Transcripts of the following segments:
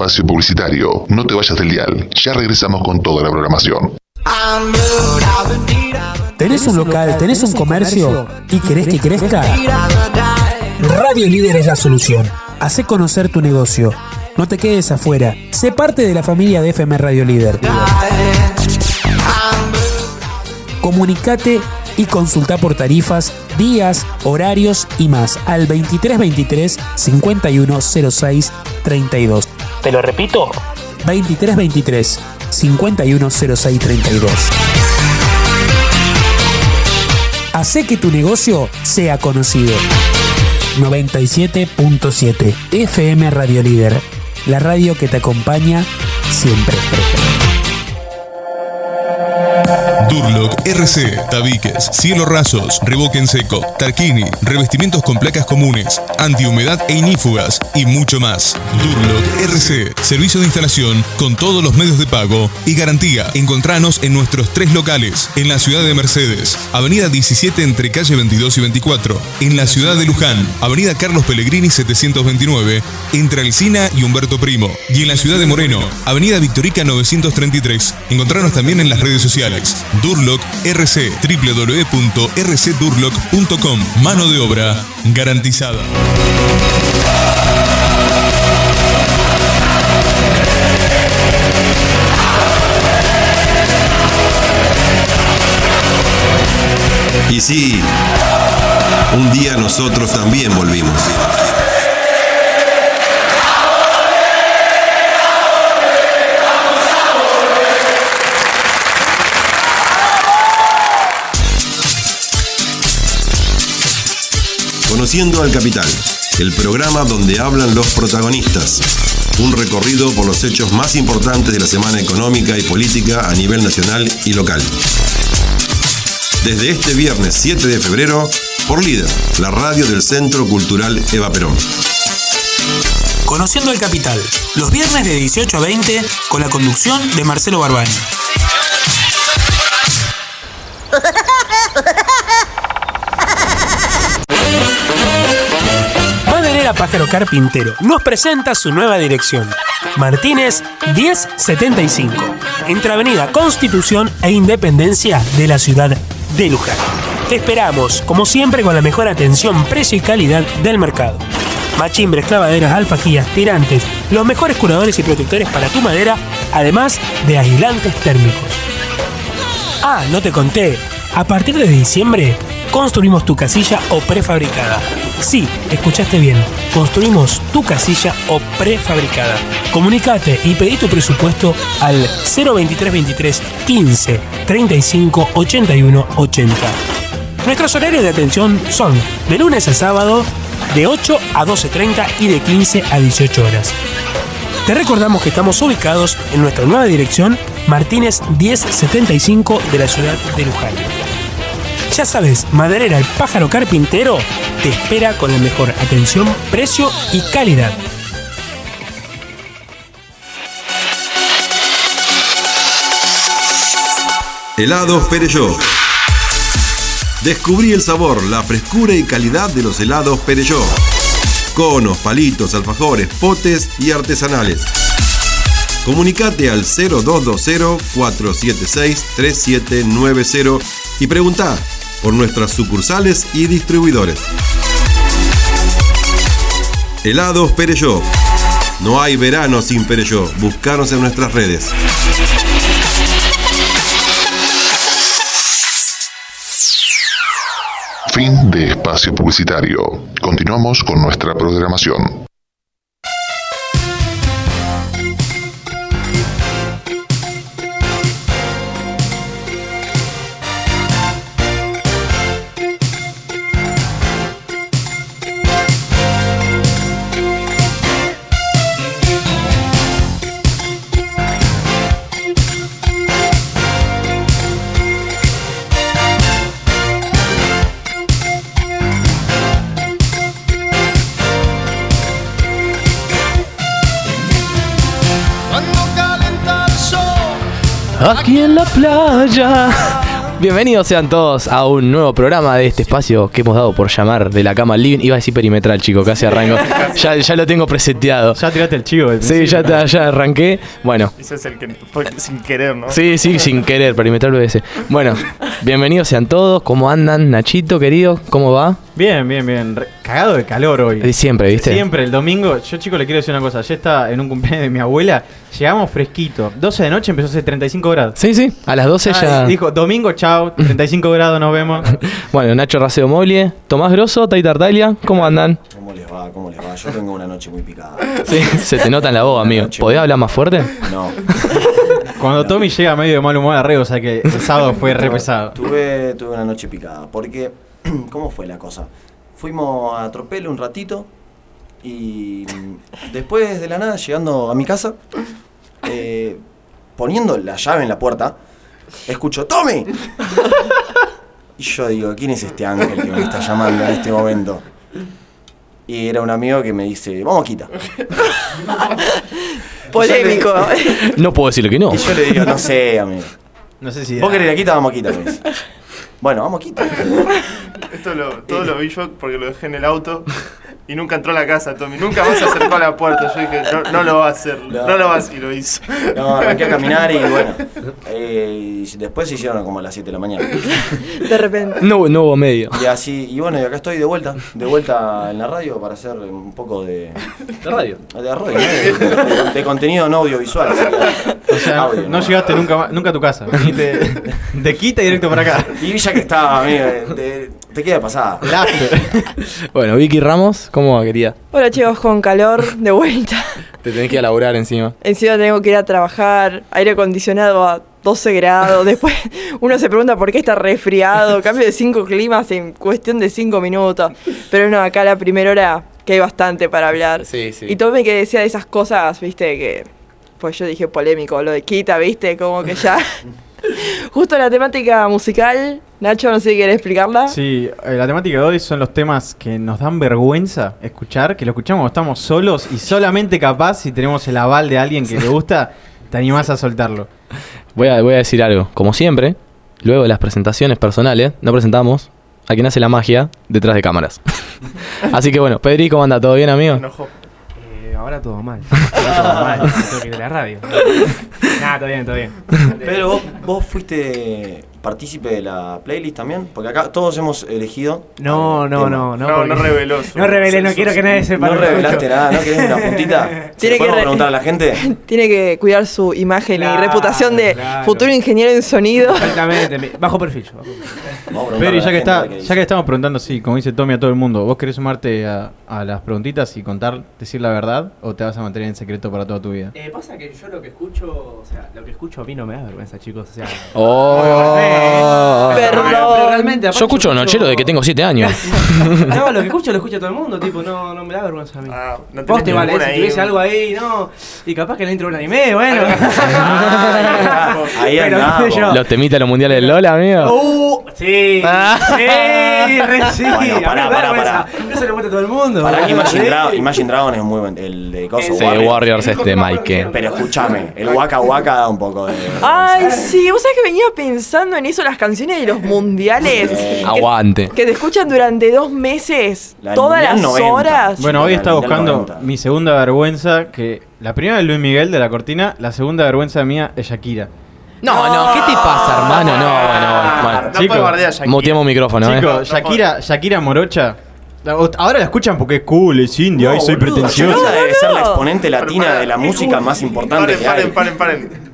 espacio publicitario. No te vayas del dial. Ya regresamos con toda la programación. ¿Tenés un local, tenés un comercio y querés que crezca? Radio Líder es la solución. Hacé conocer tu negocio. No te quedes afuera. Sé parte de la familia de FM Radio Líder. Comunicate y consulta por tarifas, días, horarios y más al 2323 5106 32. Te lo repito, 2323 510632. Hacé que tu negocio sea conocido. 97.7 FM Radio Líder, la radio que te acompaña siempre. Durlock RC, tabiques, cielo rasos, revoque en seco, tarquini, revestimientos con placas comunes, antihumedad e inífugas y mucho más. Durlock RC, servicio de instalación con todos los medios de pago y garantía. Encontranos en nuestros tres locales, en la ciudad de Mercedes, Avenida 17 entre calle 22 y 24, en la ciudad de Luján, Avenida Carlos Pellegrini 729, entre Alcina y Humberto Primo, y en la ciudad de Moreno, Avenida Victorica 933. Encontranos también en las redes sociales. Durlock RC, www.rcdurlock.com. Mano de obra garantizada. Y sí, un día nosotros también volvimos. Conociendo al Capital, el programa donde hablan los protagonistas. Un recorrido por los hechos más importantes de la semana económica y política a nivel nacional y local. Desde este viernes 7 de febrero, por Líder, la radio del Centro Cultural Eva Perón. Conociendo el Capital, los viernes de 18 a 20 con la conducción de Marcelo Barbani. Pájaro Carpintero nos presenta su nueva dirección. Martínez 1075, entre Avenida Constitución e Independencia de la ciudad de Luján. Te esperamos, como siempre, con la mejor atención, precio y calidad del mercado. Machimbres, clavaderas, alfajías, tirantes, los mejores curadores y protectores para tu madera, además de aislantes térmicos. Ah, no te conté. A partir de diciembre, construimos tu casilla o prefabricada. Sí, escuchaste bien. Construimos tu casilla o prefabricada. Comunicate y pedí tu presupuesto al 02323 15 35 81 80. Nuestros horarios de atención son de lunes a sábado de 8 a 12.30 y de 15 a 18 horas. Te recordamos que estamos ubicados en nuestra nueva dirección Martínez 1075 de la ciudad de Luján. Ya sabes, Maderera el pájaro carpintero te espera con la mejor atención, precio y calidad. Helados Pereyó. Descubrí el sabor, la frescura y calidad de los helados Pereyó. Conos, palitos, alfajores, potes y artesanales. Comunicate al 0220-476-3790 y pregunta por nuestras sucursales y distribuidores. Helados Pereyó. No hay verano sin Pereyó. Buscanos en nuestras redes. Fin de espacio publicitario. Continuamos con nuestra programación. Playa. Bienvenidos sean todos a un nuevo programa de este espacio que hemos dado por llamar de la cama al living. Iba a decir perimetral, chico, casi arranco. Ya, ya lo tengo preseteado. Ya tiraste el chivo. del Sí, ya, te- ya arranqué. Bueno, Ese es el que fue sin querer, ¿no? sí, sí, sin querer, perimetral BS. Bueno, bienvenidos sean todos. ¿Cómo andan, Nachito, querido? ¿Cómo va? Bien, bien, bien. Cagado de calor hoy. Siempre, ¿viste? Siempre, el domingo. Yo, chico, le quiero decir una cosa. Ya está en un cumpleaños de mi abuela. Llegamos fresquito. 12 de noche empezó a hacer 35 grados. Sí, sí, a las 12 ya. Ah, Dijo, domingo, chao. 35 grados, nos vemos. Bueno, Nacho Raceo Moglie, Tomás Grosso, Tai Tartaglia, ¿cómo andan? ¿Cómo les va? ¿Cómo les va? Yo tengo una noche muy picada. Sí, se te nota en la voz, amigo. ¿Podés hablar más fuerte? No. Cuando Tommy llega medio de mal humor a o sea que el sábado fue re pesado. Tuve, tuve una noche picada. Porque, ¿cómo fue la cosa? Fuimos a Tropelo un ratito y después de la nada, llegando a mi casa, eh, poniendo la llave en la puerta, escucho, ¡Tommy! Y yo digo, ¿quién es este ángel que me está llamando en este momento? Y era un amigo que me dice, vamos, quita. Polémico. No puedo decirle que no. Y yo le digo, no sé, amigo. No sé si. ¿Vos querés la quita? Vamos, quita, me dice. Bueno, vamos, quita. Esto lo, todo lo vi yo porque lo dejé en el auto y nunca entró a la casa, Tommy. Nunca más se acercó a la puerta. Yo dije, no, no lo va a hacer, no, No. lo va a hacer. Y lo hizo. No, arranqué a caminar y bueno. eh, y después se hicieron como a las 7 de la mañana. De repente. No, no hubo medio. Y así, y bueno, y acá estoy de vuelta, de vuelta en la radio para hacer un poco de. ¿De radio? De radio, ¿no? de, de- de contenido no audiovisual. sería. O sea, Audio, no llegaste nunca, nunca a tu casa. Viniste de quita y directo para acá. Y ya que estaba, amigo, te, te queda pasada. Bueno, Vicky Ramos, ¿cómo va, querida? Hola chicos, con calor de vuelta. Te tenés que ir a laburar encima. Encima tengo que ir a trabajar, aire acondicionado a 12 grados. Después uno se pregunta por qué está resfriado. Cambio de 5 climas en cuestión de 5 minutos. Pero no, acá la primera hora que hay bastante para hablar. Sí, sí. Y Tommy que decía de esas cosas, viste, que. Pues yo dije polémico, lo de Kita, viste, como que ya. Justo la temática musical, Nacho, no sé si querés explicarla. Sí, eh, la temática de hoy son los temas que nos dan vergüenza escuchar, que lo escuchamos cuando estamos solos y solamente capaz si tenemos el aval de alguien que le gusta, te animás a soltarlo. Voy a, voy a decir algo. Como siempre, luego de las presentaciones personales, no presentamos a quien hace la magia detrás de cámaras. Así que bueno, Pedri, ¿cómo anda? ¿Todo bien, Me amigo? enojó. Ahora todo mal. Ahora todo mal. Tengo que ir a la radio. Nada, todo bien, todo bien. Pero vos, vos fuiste partícipe de la playlist también, porque acá todos hemos elegido. No, no, no, no. No, porque- no reveló. su- No revelé, no quiero que nadie sepa. No revelaste nada, ¿no querés una puntita? Tiene ¿Se que preguntar a la gente? Tiene que cuidar su imagen y reputación de claro. futuro ingeniero en sonido. Exactamente, bajo perfil. a ya que, está, ya que estamos preguntando, sí, como dice Tommy a todo el mundo, ¿vos querés sumarte a, a las preguntitas y contar, decir la verdad o te vas a mantener en secreto para toda tu vida? Eh, pasa que yo lo que escucho, o sea, lo que escucho a mí no me da vergüenza, chicos. O sea, Oh. Perdón. pero realmente, aparte Yo escucho Nochero de que tengo 7 años. No, lo que escucho lo escucha todo el mundo, tipo, no, no me da vergüenza a mí. Ah, no Vos te vale, si tuviese algo ahí, no. Y capaz que le entro un anime, bueno. Ah, ahí Pero andamos. Los temitas de los mundiales del LOL, amigo. Uh, sí, Ah. sí, re sí. Bueno, pará, pará, pará. No se lo muestra todo el mundo. Para. Imagine. Dra- Imagine Dragon es muy buen, el de Coso Sí, Warriors. Warriors este, Mike. Pero escúchame, el Waka Waka da un poco de. Ay, sí, vos sabés que venía pensando en eso, las canciones de los mundiales. Que, Aguante. que te escuchan durante dos meses, La todas Mundial las 90. horas. Bueno, hoy estaba buscando 90. mi segunda vergüenza, que la primera es Luis Miguel de la cortina, la segunda vergüenza mía es Shakira. No, no, ¿qué te pasa, hermano? No, bueno, bueno. No Chicos, puede bardear a Shakira. Muteamos micrófono, eh. Chicos, Shakira, Shakira Morocha, la- ahora la escuchan porque es cool, es india, ay, soy boludo, pretencioso. Shakira debe ser la exponente latina de la música más importante Paren, que hay. paren, paren, paren.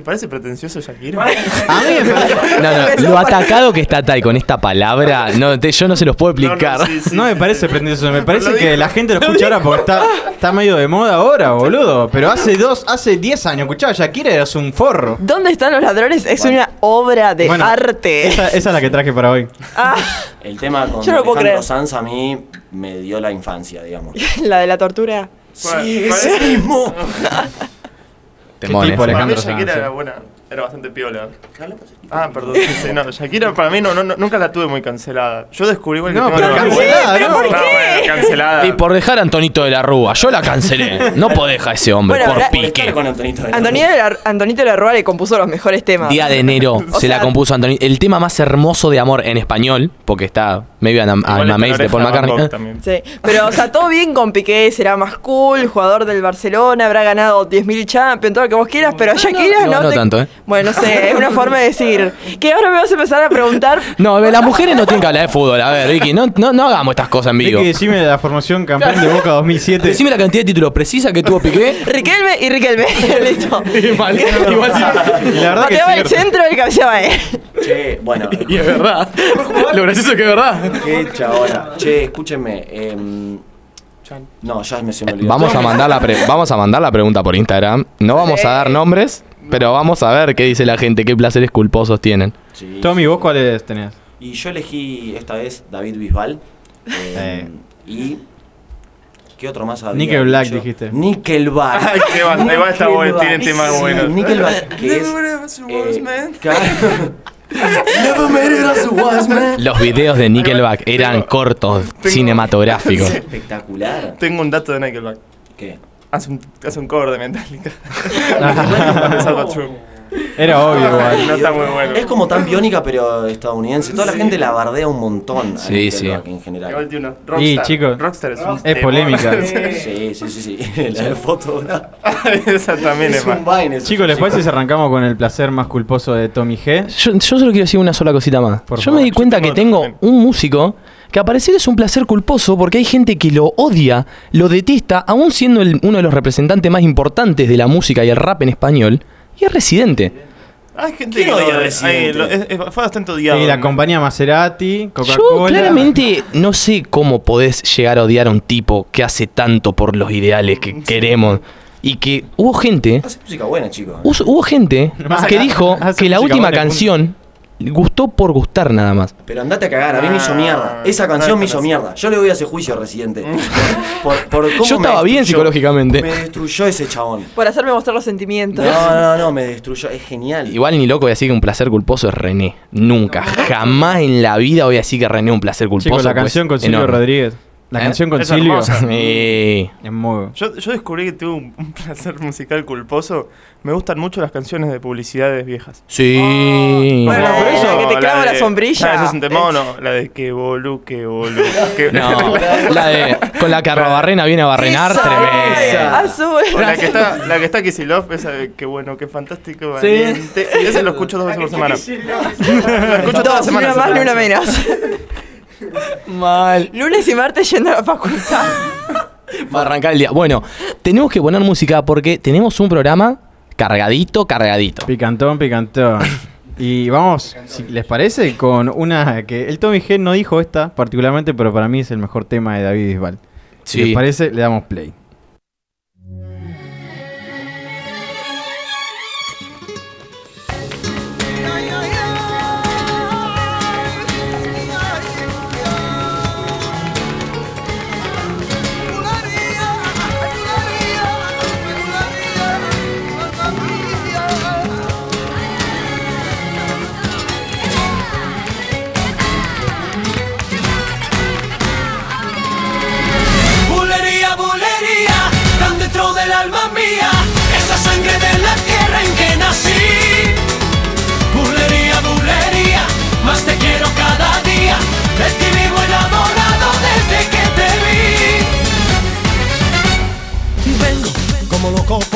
¿Te, parece pretencioso Shakira? A mí me- No, no, lo atacado que está Tai con esta palabra, no, te- yo no se los puedo explicar. No, no, sí, sí. no me parece pretencioso, me parece que la gente lo escucha ahora porque está, está medio de moda ahora, boludo. Pero hace dos, hace 10 años escuchaba Shakira eras un forro. ¿Dónde están los ladrones? Es una obra de Bueno, arte. Esa, esa es la que traje para hoy. Ah, El tema con Yo no lo puedo Alejandro creer. Sanz a mí me dio la infancia, digamos. la de la tortura. Sí, Parece- ese mismo. Temones. tipo, Para mí Alejandro era buena, era bastante piola. Ah, perdón, sí, sí, no, Shakira para mí no, nunca la tuve muy cancelada. Yo descubrí igual que No, tengo pero cancelada, ¿Pero ¿no? por No, bueno, cancelada. Y por dejar a Antonito de la Rúa, yo la cancelé. No dejar a ese hombre, Bueno, por la- pique. Con Antonito de la Antonito de la, Antonito de la Rúa le compuso los mejores temas. Día de enero se la compuso Antonito. El tema más hermoso de amor en español, porque está medio Igual Alma está Mace de Oreja Paul Van McCartney. Gogh también. Sí, pero o sea, todo bien con Piqué, será más cool, jugador del Barcelona, habrá ganado 10.000 Champions, todo lo que vos quieras, pero a Shakira no, no, no te- tanto, ¿eh? Bueno, no sé, es una forma de decir que ahora me vas a empezar a preguntar No, las mujeres no tienen que hablar de fútbol. A ver, Vicky, no, no, no hagamos estas cosas en vivo. Vicky, decime la formación campeón de Boca 2007. Decime la cantidad de títulos precisa que tuvo Piqué. Riquelme y Riquelme. Listo. Igual, igual sí. La verdad que Pateaba es el centro y cabeceaba él. Che, bueno, Y es verdad. Lo gracioso es que es verdad. qué chabona. Che, escúchenme. em, no, ya me se me olvidó. Vamos a mandar la pre- vamos a mandar la pregunta por Instagram. No vamos a dar nombres, pero vamos a ver qué dice la gente, qué placeres culposos tienen. Sí, Tommy, ¿vos cuáles tenés? Y yo elegí esta vez David Bisbal. eh, y ¿Qué otro más había? Nickelback dicho? dijiste. Nickelback. Ay, qué banda, igual está bueno, tiene temas Sí, buenos. Nickelback, que es. eh, claro. Never made it as a wise man. Los videos de Nickelback eran cortos, cinematográficos. Espectacular. Tengo un dato de Nickelback. ¿Qué? Hace un, hace un cover de Metallica. Era obvio igual. No está muy bueno. Es como tan biónica, pero estadounidense. Toda la gente la bardea un montón. Sí, sí. En general. Igual Y Rockstar. chicos, Rockstar es un es polémica. Sí, sí, sí, sí. La de foto. Esa también es, Es un más. Vine. eso. Chicos, ¿les parece si arrancamos con el placer más culposo de Tommy G? Yo, yo solo quiero decir una sola cosita más. Por yo favor. me di cuenta Yo que tengo un músico que aparecer es un placer culposo porque hay gente que lo odia, lo detesta, aún siendo el- uno de los representantes más importantes de la música y el rap en español, y es residente. Hay gente ¿Quién que odia Residente? ay, lo- es- es- fue bastante odiado. Y la compañía Maserati, Yo Coca-Cola. claramente no sé cómo podés llegar a odiar a un tipo que hace tanto por los ideales que queremos. Y que hubo gente, Hace música buena, chicos. hubo, hubo gente que dijo que la última buena, canción gustó por gustar nada más. Pero andate a cagar, a mí me hizo Ah, mierda. Esa canción me hizo mierda. Yo le voy a hacer juicio Residente. Por, por cómo Yo me estaba bien psicológicamente. Me destruyó ese chabón. Por hacerme mostrar los sentimientos. No, no, no, me destruyó. Es genial. Igual ni loco voy a decir que un placer culposo es René. Nunca, jamás en la vida voy a decir que René es un placer culposo. La pues, canción con Silvio enorme. Rodríguez. La ¿Eh? canción con Es Silvio. Eh, Es muy. Yo, yo descubrí que tuve un, un placer musical culposo. Me gustan mucho las canciones de publicidades viejas. sí. Bueno, No, por eso, que te clava la de- sombrilla. Ah, ese es un temón, no. La de que bolu, que bolu. que- No, la de con la que Arrobarrena viene a barrenar, tremenda. Ah, la que está, la que está Kisilov, esa de qué bueno, qué fantástico, valiente. Y ese lo escucho dos veces por semana. lo escucho todas las Dos, ni semanas. una más ni una menos. Mal. Lunes y martes yendo a la facultad. Va a arrancar el día. Bueno, tenemos que poner música porque tenemos un programa cargadito, cargadito. Picantón, picantón. Y vamos, si les parece, con una que el Tommy G no dijo esta particularmente, pero para mí es el mejor tema de David Bisbal. Si Sí. les parece, le damos play.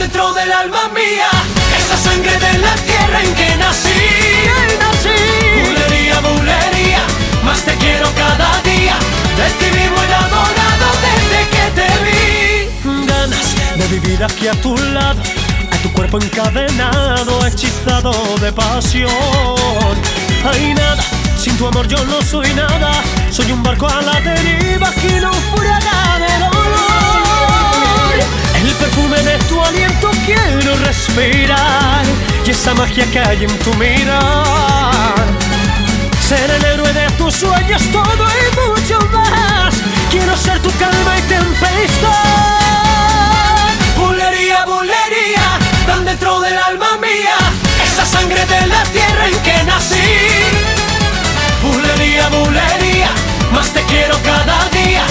dentro del alma mía, esa sangre de la tierra en que nací. Bulería, bulería, más te quiero cada día, de ti vivo enamorado desde que te vi. Ganas de vivir aquí a tu lado, a tu cuerpo encadenado, hechizado de pasión. Hay nada, sin tu amor yo no soy nada, soy un barco a la deriva que no de dolor. El perfume de tu aliento quiero respirar y esa magia que hay en tu mirar. Ser el héroe de tus sueños, todo y mucho más. Quiero ser tu calma y tempestad. Bulería, bulería, tan dentro del alma mía, esa sangre de la tierra en que nací. Bulería, bulería, más te quiero cada día,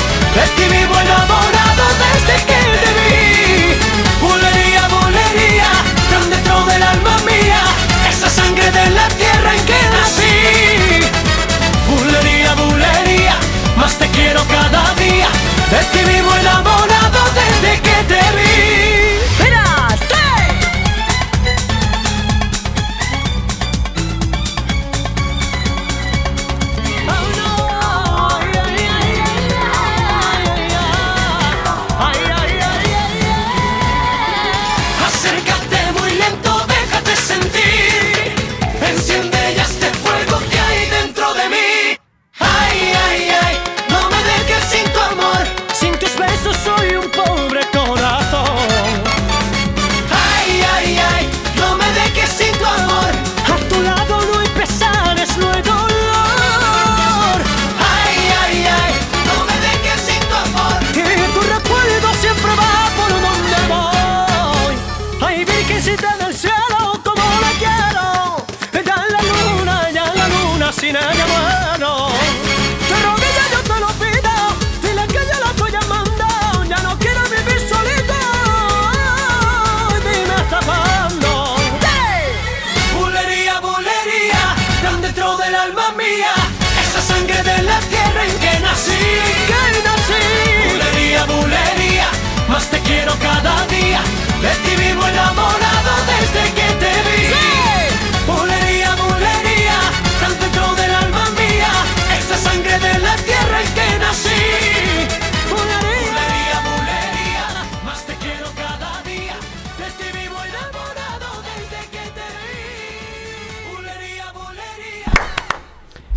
vivo enamorado desde que más te quiero cada día, de ti vivo enamorado desde que te vi.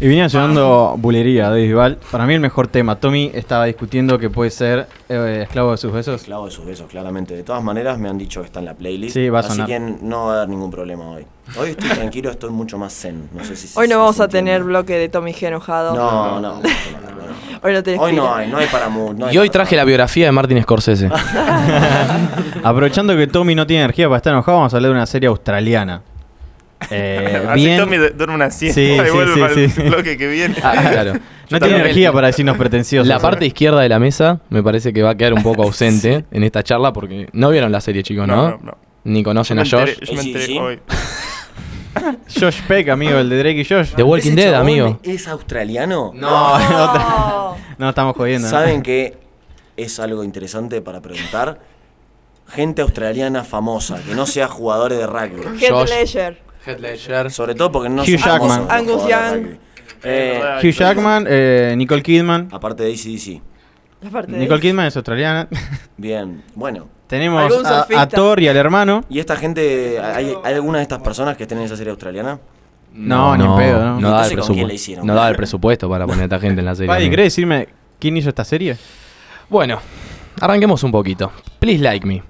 Y venía sonando Bulería de Bisbal. Para mí el mejor tema. Tommy estaba discutiendo que puede ser eh, Esclavo de sus besos. Esclavo de sus besos, claramente. De todas maneras, me han dicho que está en la playlist. Sí, va a Así sonar. que no va a haber ningún problema hoy. Hoy estoy tranquilo, estoy mucho más zen. No sé si Hoy no si vamos a tener bloque de Tommy G enojado. No, no. Hoy no tenés Hoy no hay, no hay para no hay Y hoy traje la biografía de Martin Scorsese. Aprovechando que Tommy no tiene energía para estar enojado, vamos a hablar de una serie australiana. Eh, Así bien. Tommy du- duerme una siesta Sí, y sí, vuelve sí, para sí. el bloque que viene. Ah, claro. No tiene energía para decirnos pretenciosos. La parte izquierda de la mesa me parece que va a quedar un poco ausente en esta charla porque no vieron la serie, chicos, ¿no? No, no, no. Ni conocen a Josh. enteré- yo me enteré hoy. Josh Peck, amigo, el de Drake y Josh. The Walking ¿Ese Dead, amigo. ¿Es australiano? No, no, no estamos jodiendo. ¿Saben que es algo interesante para preguntar? Gente australiana famosa, que no sea jugadores de rugby. Heath Ledger. Heath Ledger. Sobre todo porque no Hugh Jackman. Angus Young. rugby. Eh, Hugh Jackman, eh, Nicole Kidman. aparte de ACDC. Aparte de Nicole Kidman es australiana. Bien, bueno. Tenemos a, a Thor y al hermano. ¿Y esta gente, hay, hay alguna de estas personas que estén en esa serie australiana? No, ni en pedo, ¿no? No daba, el presupuesto para poner a esta gente en la serie. Paddy. ¿querés decirme quién hizo esta serie? Bueno, arranquemos un poquito. Please Like Me.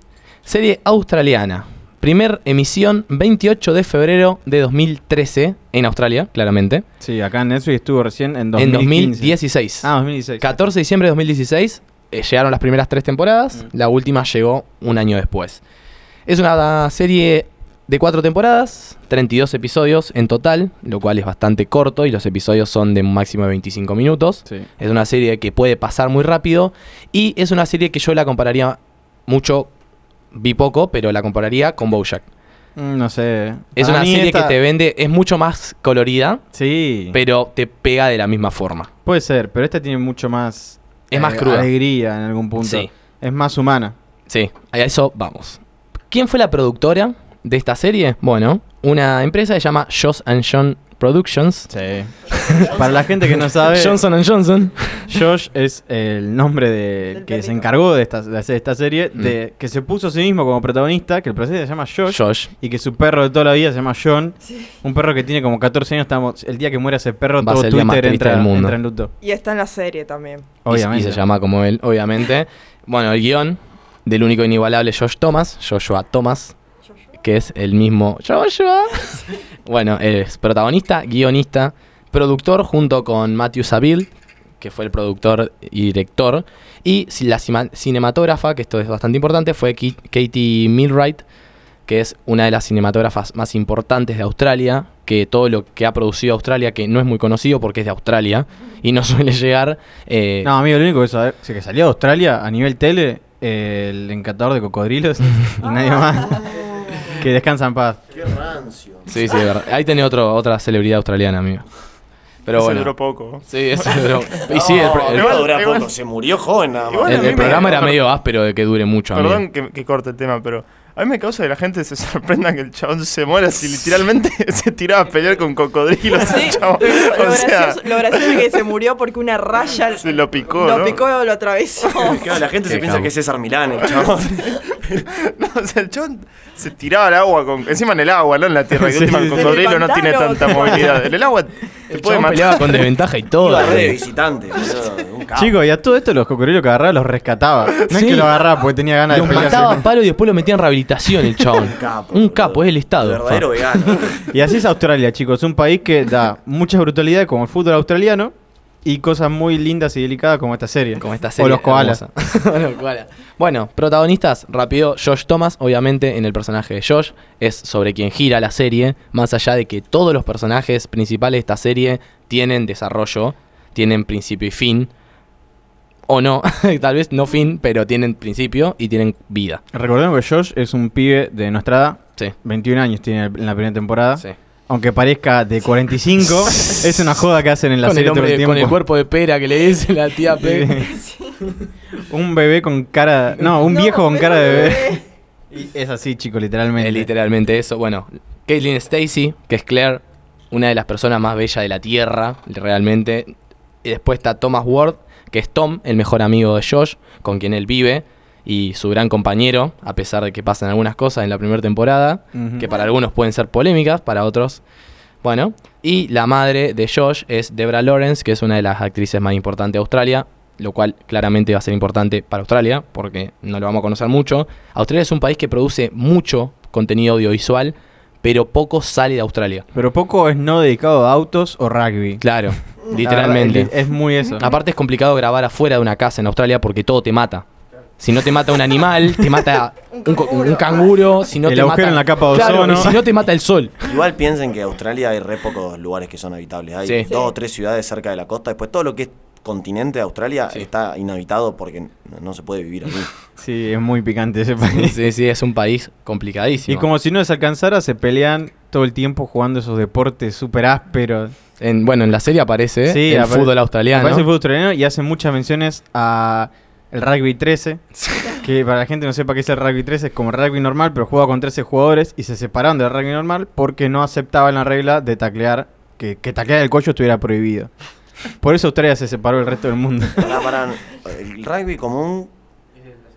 Serie australiana. Primer emisión 28 de febrero de 2013 en Australia, claramente. Sí, acá en Netflix estuvo recién en En 2015. 2016. Ah, 2016. 14 de diciembre de 2016 eh, llegaron las primeras tres temporadas. Mm. La última llegó un año después. Es una serie de cuatro temporadas, 32 episodios en total, lo cual es bastante corto y los episodios son de un máximo de 25 minutos. Sí. Es una serie que puede pasar muy rápido y es una serie que yo la compararía mucho, vi poco, pero la compararía con Bojack. Mm, No sé. Es Para una serie esta- que te vende, es mucho más colorida, Sí. pero te pega de la misma forma. Puede ser, pero esta tiene mucho más. Es más eh, cruda. Alegría en algún punto. Sí. Es más humana. Sí, a eso vamos. ¿Quién fue la productora de esta serie? Bueno, una empresa que se llama Josh and John Productions. Sí. Para la gente que no sabe, Johnson and Johnson. Josh es el nombre de que se encargó de, esta, de hacer esta serie, de que se puso a sí mismo como protagonista, que el protagonista se llama Josh, Josh. y que su perro de toda la vida se llama John. Un perro que tiene como 14 años. Estamos, el día que muera ese perro, Va a todo ser el día más Twitter triste entra, del mundo. entra en luto. Y está en la serie también. Y- Obviamente. Y, se llama como él, obviamente. bueno, el guion del único inigualable Josh Thomas, Joshua Thomas, que es el mismo Joshua. bueno, es protagonista, guionista, productor junto con Matthew Saville, que fue el productor y director. Y la cinematógrafa, que esto es bastante importante, fue Katie Milwright, que es una de las cinematógrafas más importantes de Australia, que todo lo que ha producido Australia, que no es muy conocido porque es de Australia y no suele llegar... eh, No, amigo, lo único que, saber, que salió de Australia a nivel tele, eh, el encantador de cocodrilos y nadie más. Que descansa en paz. Qué rancio. Sí, sí, de verdad. Ahí tenía otro, otra celebridad australiana, amigo. Pero Ese bueno. duró poco. Sí, eso duró. Y sí, el, pro- el- No, dura igual- poco, se murió joven nada más. igual el- programa era medio áspero de que dure mucho, amigo. Perdón que, que corte el tema, pero A mí me causa que la gente se sorprenda que el chabón se muera si literalmente se tiraba a pelear con cocodrilos. chabón. Lo, O sea, gracioso, lo gracioso es que se murió porque una raya se lo picó, lo ¿no? picó o lo atravesó. Claro, la gente se piensa que es César Milán, el chabón. No, o sea, el chabón se tiraba al agua, con, encima en el agua, no en la tierra. Y Sí, última, el sí, sí. cocodrilo no tiene tanta movilidad. En el agua te El puede matar. peleaba con desventaja y todo. Iba de boludo. visitante. Chicos, y a todo esto los cocodrilos que agarraba los rescataba. No es Sí. que lo agarraba porque tenía ganas Los de pelearse. mataba a palo y después lo metía en rehabilitación el chabón. capo, Un capo, es el Estado. Verdadero fa. vegano. Y así es Australia, chicos. Un país que da muchas brutalidades como el fútbol australiano y cosas muy lindas y delicadas como esta serie. Como esta O koalas. Los koalas. Bueno, protagonistas, rápido, Josh Thomas, obviamente, en el personaje de Josh, es sobre quien gira la serie, más allá de que todos los personajes principales de esta serie tienen desarrollo, tienen principio y fin, o no, tal vez no fin, pero tienen principio y tienen vida. Recordemos que Josh es un pibe de nuestra edad. Sí. 21 años tiene en la primera temporada. Sí. Aunque parezca de 45, es una joda que hacen en la Con el, serie todo hombre- el tiempo. con el cuerpo de pera que le dice la tía P. un bebé con cara. No, un No, viejo con cara de bebé. Y es así, chicos, literalmente. Es literalmente eso. Bueno, Caitlin Stacy, que es Claire, una de las personas más bellas de la Tierra, realmente. Y después está Thomas Ward, que es Tom, el mejor amigo de Josh, con quien él vive, y su gran compañero, a pesar de que pasan algunas cosas en la primera temporada, que para algunos pueden ser polémicas, para otros, bueno. Y la madre de Josh es Debra Lawrence, que es una de las actrices más importantes de Australia, lo cual claramente va a ser importante para Australia, porque no lo vamos a conocer mucho. Australia es un país que produce mucho contenido audiovisual, pero poco sale de Australia. Pero poco es no dedicado a autos o rugby. Claro, La literalmente. verdad, Es muy eso. Aparte es complicado grabar afuera de una casa en Australia porque todo te mata. Si no te mata un animal, te mata un, co- un canguro, si no El te agujero mata en la capa de Claro, ozono. y si no te mata el sol. Igual piensen que en Australia hay re pocos lugares que son habitables. Hay Sí. dos o tres ciudades cerca de la costa. Después todo lo que es continente de Australia está inhabitado porque no, se puede vivir ahí. Sí, es muy picante ese país. Sí, sí, es un país complicadísimo. Y como si no les alcanzara, se pelean todo el tiempo jugando esos deportes súper ásperos. En, bueno, en la serie aparece Sí, el apare- fútbol australiano. Aparece el fútbol australiano y hace muchas menciones a el rugby 13. que para la gente que no sepa qué es el rugby 13, es como el rugby normal, pero juega con 13 jugadores y se separaron del rugby normal porque no aceptaban la regla de taclear, que, que taclear el cuello estuviera prohibido. Por eso Australia se separó del resto del mundo. Pará, pará, el rugby común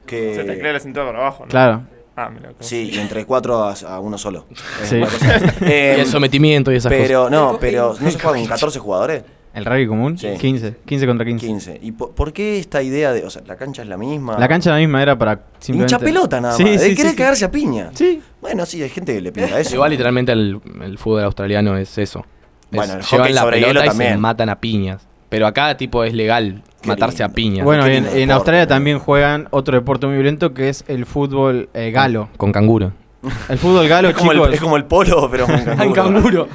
que... Se teclea la cintura para abajo, ¿no? Claro. Ah, mira. Sí, y entre cuatro a, a uno solo. Es Sí. Eh, Y el sometimiento y esas pero, cosas. no, pero ¿no se juega con 14 jugadores? ¿El rugby común? Sí. 15. 15 contra 15. 15. ¿Y por, por qué esta idea de, o sea, la cancha es la misma? La cancha la misma era para simplemente... Hincha pelota nada Sí, más. sí, de querer sí. cagarse a piña. Sí. Bueno, sí, hay gente que le pinta eso. Igual literalmente el, el fútbol australiano es eso. Es- Bueno, el llevan la sobre pelota hielo y se también. matan a piñas. Pero acá tipo es legal Qué matarse a piñas. Bueno, en, Australia ¿no? también juegan otro deporte muy violento que es el fútbol eh, galo. Con canguro. El fútbol galo, es, como chicos, el, es como el polo, pero con En canguro.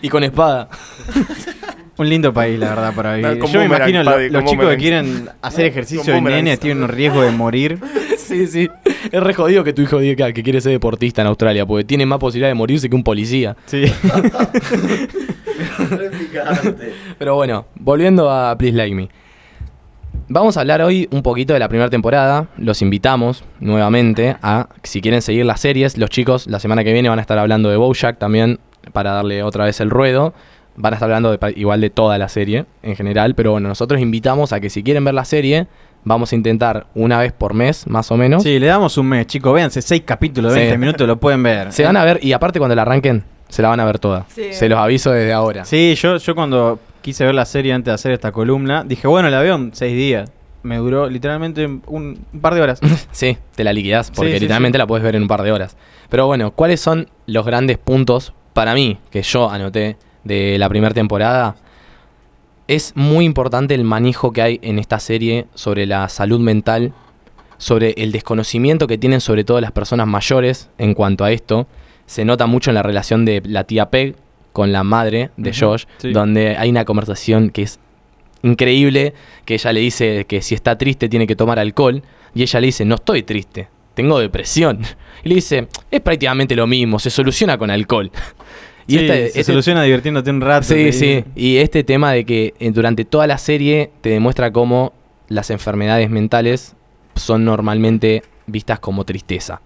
y con espada. un lindo país, la verdad, para vivir. Ah, con Yo me imagino lo- los chicos que quieren hacer ejercicio Con de boomerang. nene tienen un riesgo de morir. sí, sí. Es re jodido que tu hijo diga que quiere ser deportista en Australia, porque tiene más posibilidad de morirse que un policía. Sí. Pero bueno, volviendo a Please Like Me. Vamos a hablar hoy un poquito de la primera temporada. Los invitamos nuevamente a, si quieren seguir las series, los chicos la semana que viene van a estar hablando de Bojack también, para darle otra vez el ruedo. Van a estar hablando de igual de toda la serie en general, pero bueno, nosotros invitamos a que si quieren ver la serie, vamos a intentar una vez por mes, más o menos. Sí, le damos un mes, chicos. Véanse seis capítulos de Sí. 20 minutos, lo pueden ver. Se van a ver, y aparte cuando la arranquen, se la van a ver toda. Sí. Se los aviso desde ahora. Sí, yo, yo cuando quise ver la serie antes de hacer esta columna, dije, bueno, la veo en seis días. Me duró literalmente un, un par de horas. Sí, te la liquidás porque Sí, sí, literalmente sí. la puedes ver en un par de horas. Pero bueno, ¿cuáles son los grandes puntos para mí que yo anoté de la primera temporada? Es muy importante el manejo que hay en esta serie sobre la salud mental, sobre el desconocimiento que tienen sobre todo las personas mayores en cuanto a esto. Se nota mucho en la relación de la tía Peg con la madre de Josh, sí. donde hay una conversación que es increíble, que ella le dice que si está triste tiene que tomar alcohol, y ella le dice, no estoy triste, tengo depresión. Y le dice, es prácticamente lo mismo, se soluciona con alcohol. Y Sí, este- se este- soluciona divirtiéndote un rato. Sí, sí. Y este tema de que eh, durante toda la serie te demuestra cómo las enfermedades mentales son normalmente vistas como tristeza.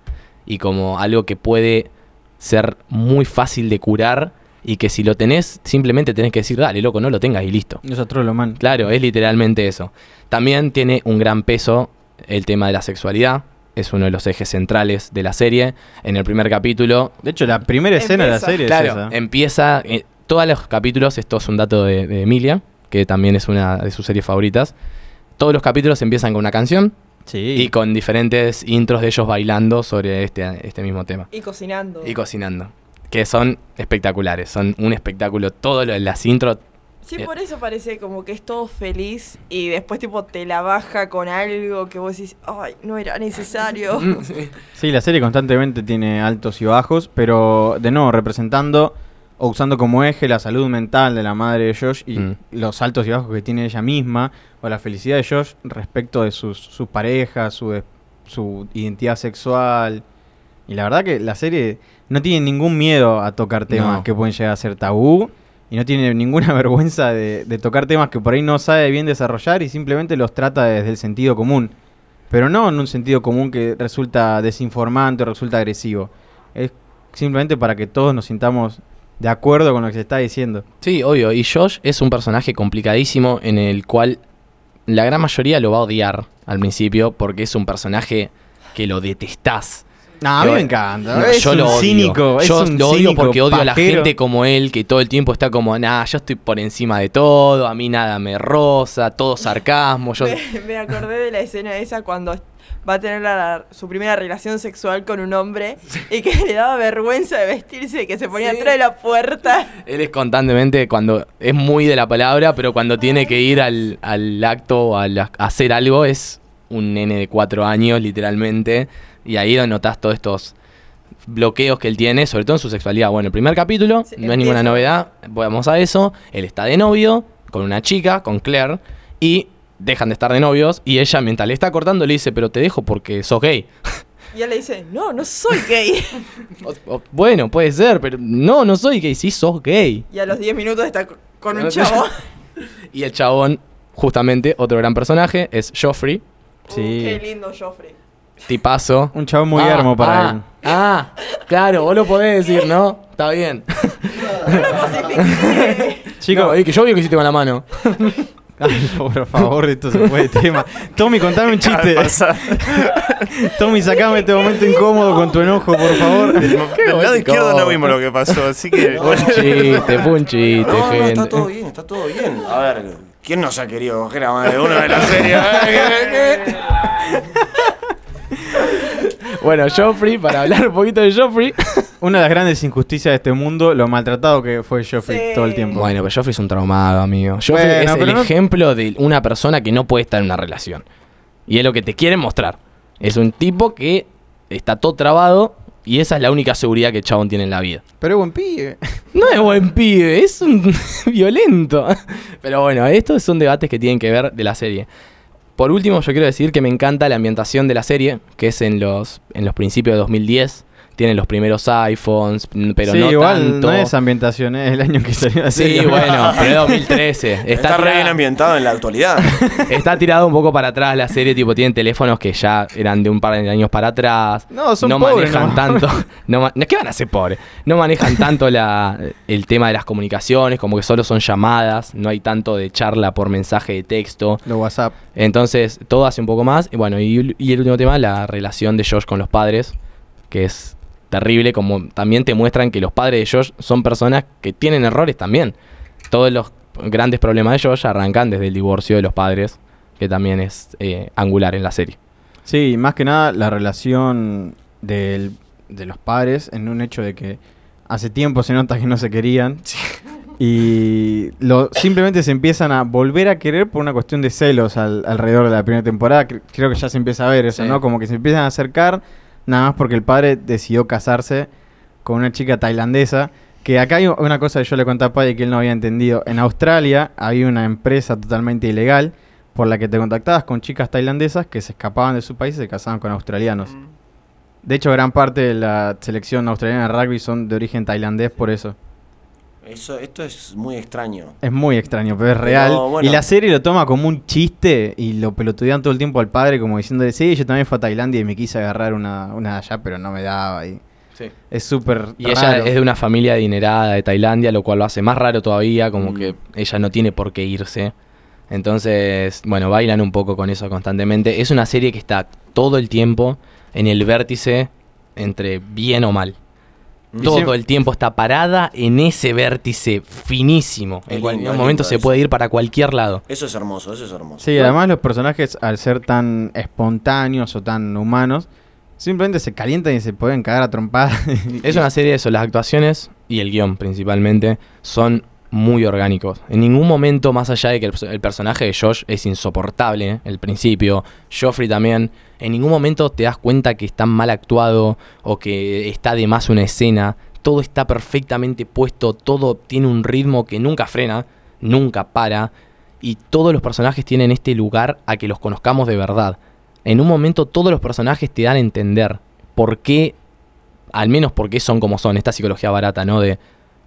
y como algo que puede ser muy fácil de curar y que si lo tenés, simplemente tenés que decir, dale, loco, no lo tengas y listo. Es otro lo man. Claro, es literalmente eso. También tiene un gran peso el tema de la sexualidad. Es uno de los ejes centrales de la serie. En el primer capítulo. De hecho, la primera escena de la serie Claro, es esa. empieza. eh, todos los capítulos, esto es un dato de, de Emilia, que también es una de sus series favoritas. Todos los capítulos empiezan con una canción y con diferentes intros de ellos bailando sobre este, este mismo tema. Y cocinando. Y cocinando. Que son espectaculares, son un espectáculo. Todo lo de las intros. Sí, eh, por eso parece como que es todo feliz y después tipo te la baja con algo que vos decís, ay, no era necesario. Sí, la serie constantemente tiene altos y bajos, pero de nuevo representando o usando como eje la salud mental de la madre de Josh y Mm. los altos y bajos que tiene ella misma o la felicidad de Josh respecto de sus, sus parejas, su, su identidad sexual. Y la verdad que la serie no tiene ningún miedo a tocar temas No. que pueden llegar a ser tabú y no tiene ninguna vergüenza de, de tocar temas que por ahí no sabe bien desarrollar y simplemente los trata desde el sentido común. Pero no en un sentido común que resulta desinformante o resulta agresivo. Es simplemente para que todos nos sintamos de acuerdo con lo que se está diciendo. Sí, obvio. Y Josh es un personaje complicadísimo en el cual la gran mayoría lo va a odiar al principio porque es un personaje que lo detestás. No, a mí me encanta. No, es yo un lo odio. cínico. es yo un lo odio cínico, porque odio a la gente como él, que todo el tiempo está como, nah, yo estoy por encima de todo, a mí nada me roza, todo sarcasmo. Yo... me, me acordé de la escena esa cuando va a tener la- su primera relación sexual con un hombre y que le daba vergüenza de vestirse, que se ponía atrás de la puerta. Él es constantemente cuando es muy de la palabra, pero cuando tiene que ir al, al acto o al a hacer algo es un nene de cuatro años, literalmente. Y ahí notas todos estos bloqueos que él tiene, sobre todo en su sexualidad. Bueno, el primer capítulo, no es ninguna novedad, vamos a eso. Él está de novio con una chica, con Claire, y dejan de estar de novios. Y ella, mientras le está cortando, le dice, pero te dejo porque sos gay. Y él le dice, no, no soy gay. O- bueno, puede ser, pero no, no soy gay, sí sos gay. Y a los 10 minutos está co- con un chavo. Y el chabón, justamente, otro gran personaje, es Joffrey. Qué lindo Joffrey. Tipazo. Un chabón muy Ah, hermo para ah, él. Ah, claro, vos lo podés decir, ¿no? Está bien. Chico, No, que yo vi que hiciste con la mano. Ay, por favor, esto se fue de tema. Tommy, contame un chiste. Tommy, sacame este momento incómodo con tu enojo, por favor. Del lado izquierdo no vimos lo que pasó, así que. Fue un chiste, fue un chiste, No, no, gente. está todo bien, está todo bien. A ver, ¿quién nos ha querido coger a más de uno de la serie? Bueno, Joffrey, para hablar un poquito de Joffrey. Una de las grandes injusticias de este mundo, lo maltratado que fue Joffrey todo el tiempo. Bueno, pero Joffrey es un traumado, amigo. Joffrey Bueno, es el no- ejemplo de una persona que no puede estar en una relación. Y es lo que te quieren mostrar. Es un tipo que está todo trabado y esa es la única seguridad que el chabón tiene en la vida. Pero es buen pibe. No es buen pibe, es un violento. Pero bueno, estos son debates que tienen que ver de la serie. Por último, yo quiero decir que me encanta la ambientación de la serie, que es en los, en los principios de 2010. Tienen los primeros iPhones, pero sí, no igual tanto. no es ambientación, es el año que salió la Sí, bueno, pero es 2013. Está, Está re bien ambientado en la actualidad. Está tirado un poco para atrás la serie, tipo, tienen teléfonos que ya eran de un par de años para atrás. No, son pobres, manejan ¿no? tanto. No, ¿Qué van a ser pobres? No manejan tanto la, el tema de las comunicaciones, como que solo son llamadas, no hay tanto de charla por mensaje de texto. Lo WhatsApp. Entonces, todo hace un poco más. Y bueno, y, y el último tema, la relación de Josh con los padres, que es terrible, como también te muestran que los padres de Josh son personas que tienen errores también. Todos los grandes problemas de Josh arrancan desde el divorcio de los padres, que también es eh, angular en la serie. Sí, más que nada la relación del- de los padres en un hecho de que hace tiempo se nota que no se querían. Y lo, simplemente se empiezan a volver a querer por una cuestión de celos al- alrededor de la primera temporada. Cre- Creo que ya se empieza a ver eso, Sí. ¿no? Como que se empiezan a acercar, nada más porque el padre decidió casarse con una chica tailandesa. Que acá hay una cosa que yo le conté a Paddy que él no había entendido. En Australia había una empresa totalmente ilegal por la que te contactabas con chicas tailandesas que se escapaban de su país y se casaban con australianos. De hecho, gran parte de la selección australiana de rugby son de origen tailandés por eso. Eso, esto es muy extraño. Es muy extraño, pero es Pero, real. bueno. Y la serie lo toma como un chiste y lo pelotudean todo el tiempo al padre, como diciéndole, sí, yo también fui a Tailandia y me quise agarrar una, una de allá, pero no me daba. Y Sí. Es súper Y ella es de una familia adinerada de Tailandia, lo cual lo hace más raro todavía, como que ella no tiene por qué irse. Entonces, bueno, bailan un poco con eso constantemente. Es una serie que está todo el tiempo en el vértice entre bien o mal. Todo siempre- el tiempo está parada en ese vértice finísimo. Es En cualquier momento se eso. puede ir para cualquier lado. Eso es hermoso, eso es hermoso. Sí, además los personajes, al ser tan espontáneos o tan humanos, simplemente se calientan y se pueden cagar a trompadas. Es una serie de eso, las actuaciones y el guion principalmente son muy orgánicos. En ningún momento, más allá de que el personaje de Josh es insoportable, ¿eh? el principio, Joffrey también, en ningún momento te das cuenta que está mal actuado o que está de más una escena. Todo está perfectamente puesto, todo tiene un ritmo que nunca frena, nunca para. Y todos los personajes tienen este lugar a que los conozcamos de verdad. En un momento todos los personajes te dan a entender por qué al menos porque son como son, esta psicología barata, ¿no? De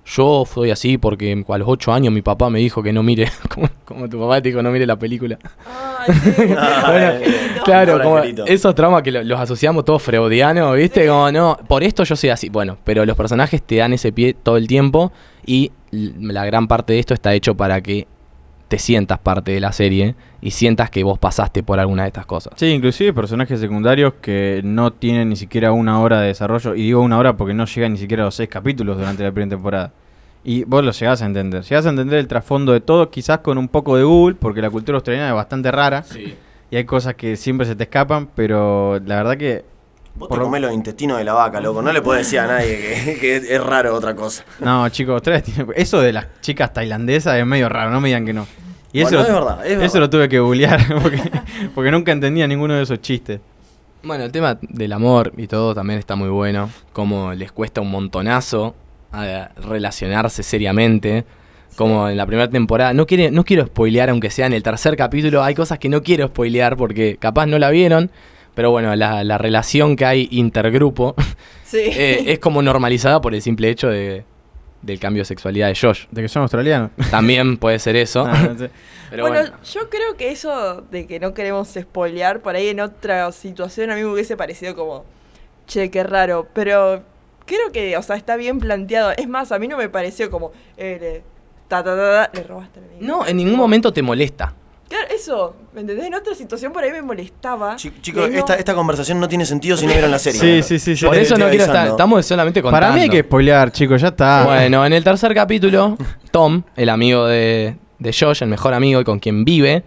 yo soy así porque a los 8 años mi papá me dijo que no mire, como, como tu papá te dijo no mire la película. Bueno, claro, Pobre como esos traumas que lo- los asociamos todos freudianos, ¿viste? Como no, por esto yo soy así. Bueno, pero los personajes te dan ese pie todo el tiempo y la gran parte de esto está hecho para que te sientas parte de la serie y sientas que vos pasaste por alguna de estas cosas. Sí, inclusive personajes secundarios que no tienen ni siquiera una hora de desarrollo. Y digo una hora porque no llegan ni siquiera a los seis capítulos durante la primera temporada. Y vos lo llegás a entender. Llegás a entender el trasfondo de todo, quizás con un poco de Google, porque la cultura australiana es bastante rara. Y hay cosas que siempre se te escapan, pero la verdad que... Vos por te lo- comés los intestinos de la vaca, loco. No le puedes decir a nadie que, que es raro otra cosa. No, chicos, eso de las chicas tailandesas es medio raro, no me digan que no. Y Bueno, eso, es verdad, es eso verdad. lo tuve que googlear porque, porque nunca entendía ninguno de esos chistes. Bueno, el tema del amor y todo también está muy bueno. Como les cuesta un montonazo a relacionarse seriamente. Como en la primera temporada. No, quiere, no quiero spoilear, aunque sea en el tercer capítulo. Hay cosas que no quiero spoilear porque capaz no la vieron. Pero bueno, la, la relación que hay intergrupo Sí. eh, es como normalizada por el simple hecho de, del cambio de sexualidad de Josh. De que son australianos. También puede ser eso. Ah, no sé. Pero bueno, bueno. yo creo que eso de que no queremos spoilear, por ahí en otra situación a mí me hubiese parecido como, che, qué raro, pero creo que, o sea, está bien planteado. Es más, a mí no me pareció como, eh, le, ta, ta, ta, ta, le robaste amigo. No, en ningún momento te molesta. Claro, eso, ¿me entendés? En otra situación por ahí me molestaba. Chicos, no- esta, esta conversación no tiene sentido si no vieron la serie. Sí, sí, sí. sí. Por eso no quiero estar. Estamos solamente contando. Para mí hay que spoilear, chicos, ya está. Bueno, en el tercer capítulo, Tom, el amigo de, de Josh, el mejor amigo y con quien vive,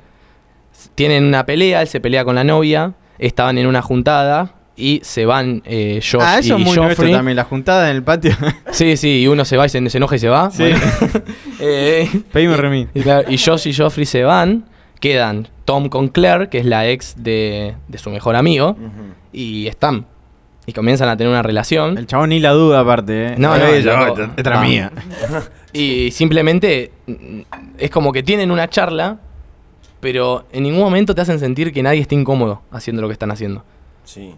tienen una pelea, él se pelea con la novia, estaban en una juntada y se van eh, Josh ah, eso y es muy Joffrey. también, la juntada en el patio. Sí, sí, y uno se va y se, se enoja y se va. Sí. Bueno. Eh, Pedime y, claro, y Josh y Joffrey se van, quedan Tom con Claire, que es la ex de, de su mejor amigo, y están. Y comienzan a tener una relación. El chabón ni la duda aparte, ¿eh? No, no, esta era vamos. mía. Y simplemente mm, es como que tienen una charla, pero en ningún momento te hacen sentir que nadie está incómodo haciendo lo que están haciendo. Sí.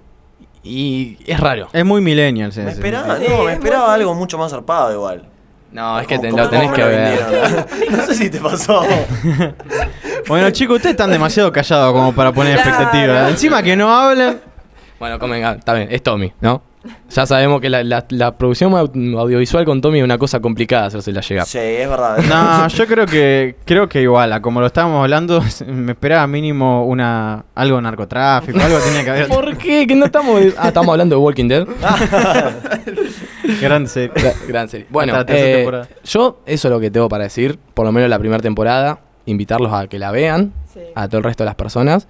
Y es raro. Es muy millennial. Me esperaba, no, me esperaba algo mucho más zarpado igual. No, es que te- ¿Cómo- lo tenés que ver. vendieron? No sé si te pasó. Bueno, chicos, ustedes están demasiado callados como para poner Claro. expectativas. Encima que no hablan. Bueno, comen, ah, está bien, es Tommy, ¿no? Ya sabemos que la, la- la producción au- audiovisual con Tommy es una cosa complicada hacérsela llegar. Sí, es verdad. No, yo creo que creo que igual, a como lo estábamos hablando, me esperaba mínimo una algo de narcotráfico, algo tenía que haber. ¿Por qué? Que no estamos. Ah, estamos hablando de Walking Dead. Gran serie. Gra- Gran serie. Bueno, eh, yo eso es lo que tengo para decir, por lo menos la primera temporada, invitarlos a que la vean, Sí. a todo el resto de las personas,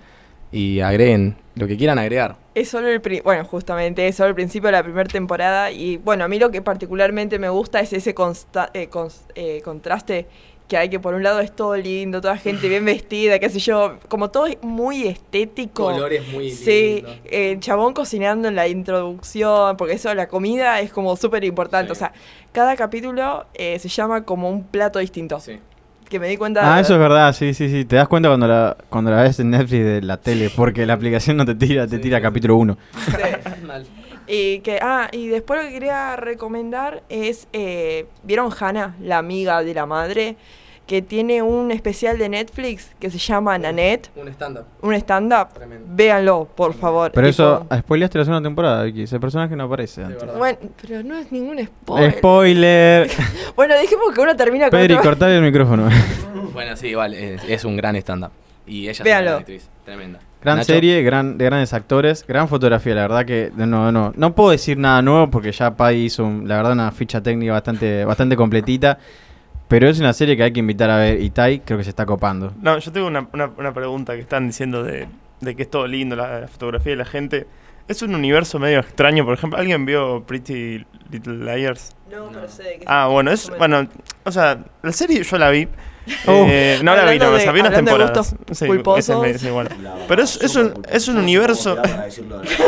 y agreguen lo que quieran agregar. Es solo el pri- bueno, justamente es solo el principio de la primera temporada y bueno, a mí lo que particularmente me gusta es ese consta- eh, cons- eh, contraste que hay que por un lado es todo lindo, toda gente bien vestida, qué sé yo, como todo es muy estético. Colores muy Sí, lindos. el chabón cocinando en la introducción, porque eso, la comida es como súper importante. O sea, cada capítulo eh, se llama como un plato distinto. Que me di cuenta. Ah, eso es verdad, sí, sí, sí. Te das cuenta cuando la, cuando la ves en Netflix de la tele, porque la aplicación no te tira, te tira capítulo 1. Y que, ah, y después lo que quería recomendar es, eh, ¿vieron Hannah, la amiga de la madre? Que tiene un especial de Netflix que se llama Nanette. Un stand-up. Un stand-up. Véanlo, por favor. Pero eso, spoileaste la segunda temporada, Vicky. Ese personaje no aparece antes. Bueno, pero no es ningún spoiler. Spoiler. Bueno, dijimos que uno termina con Pedri, otro- cortale el micrófono. Bueno, sí, vale, es, es un gran stand-up. Y ella es una actriz tremenda. Gran Nacho, serie, gran, de grandes actores, gran fotografía, la verdad que no, no, no puedo decir nada nuevo porque ya Pai hizo, un- la verdad, una ficha técnica bastante, bastante completita, pero es una serie que hay que invitar a ver y Tai creo que se está copando. No, yo tengo una, una- una pregunta que están diciendo de, de que es todo lindo, la, la fotografía de la gente. Es un universo medio extraño, por ejemplo, ¿alguien vio Pretty Little Liars? No, pero sé qué Ah, bueno, es, bueno, o sea, la serie yo la vi. Oh. Eh, no la vi, no, sea, vi unas temporadas. Sí, culposos. ese es medio- sí, bueno. Pero es, es un, es un universo.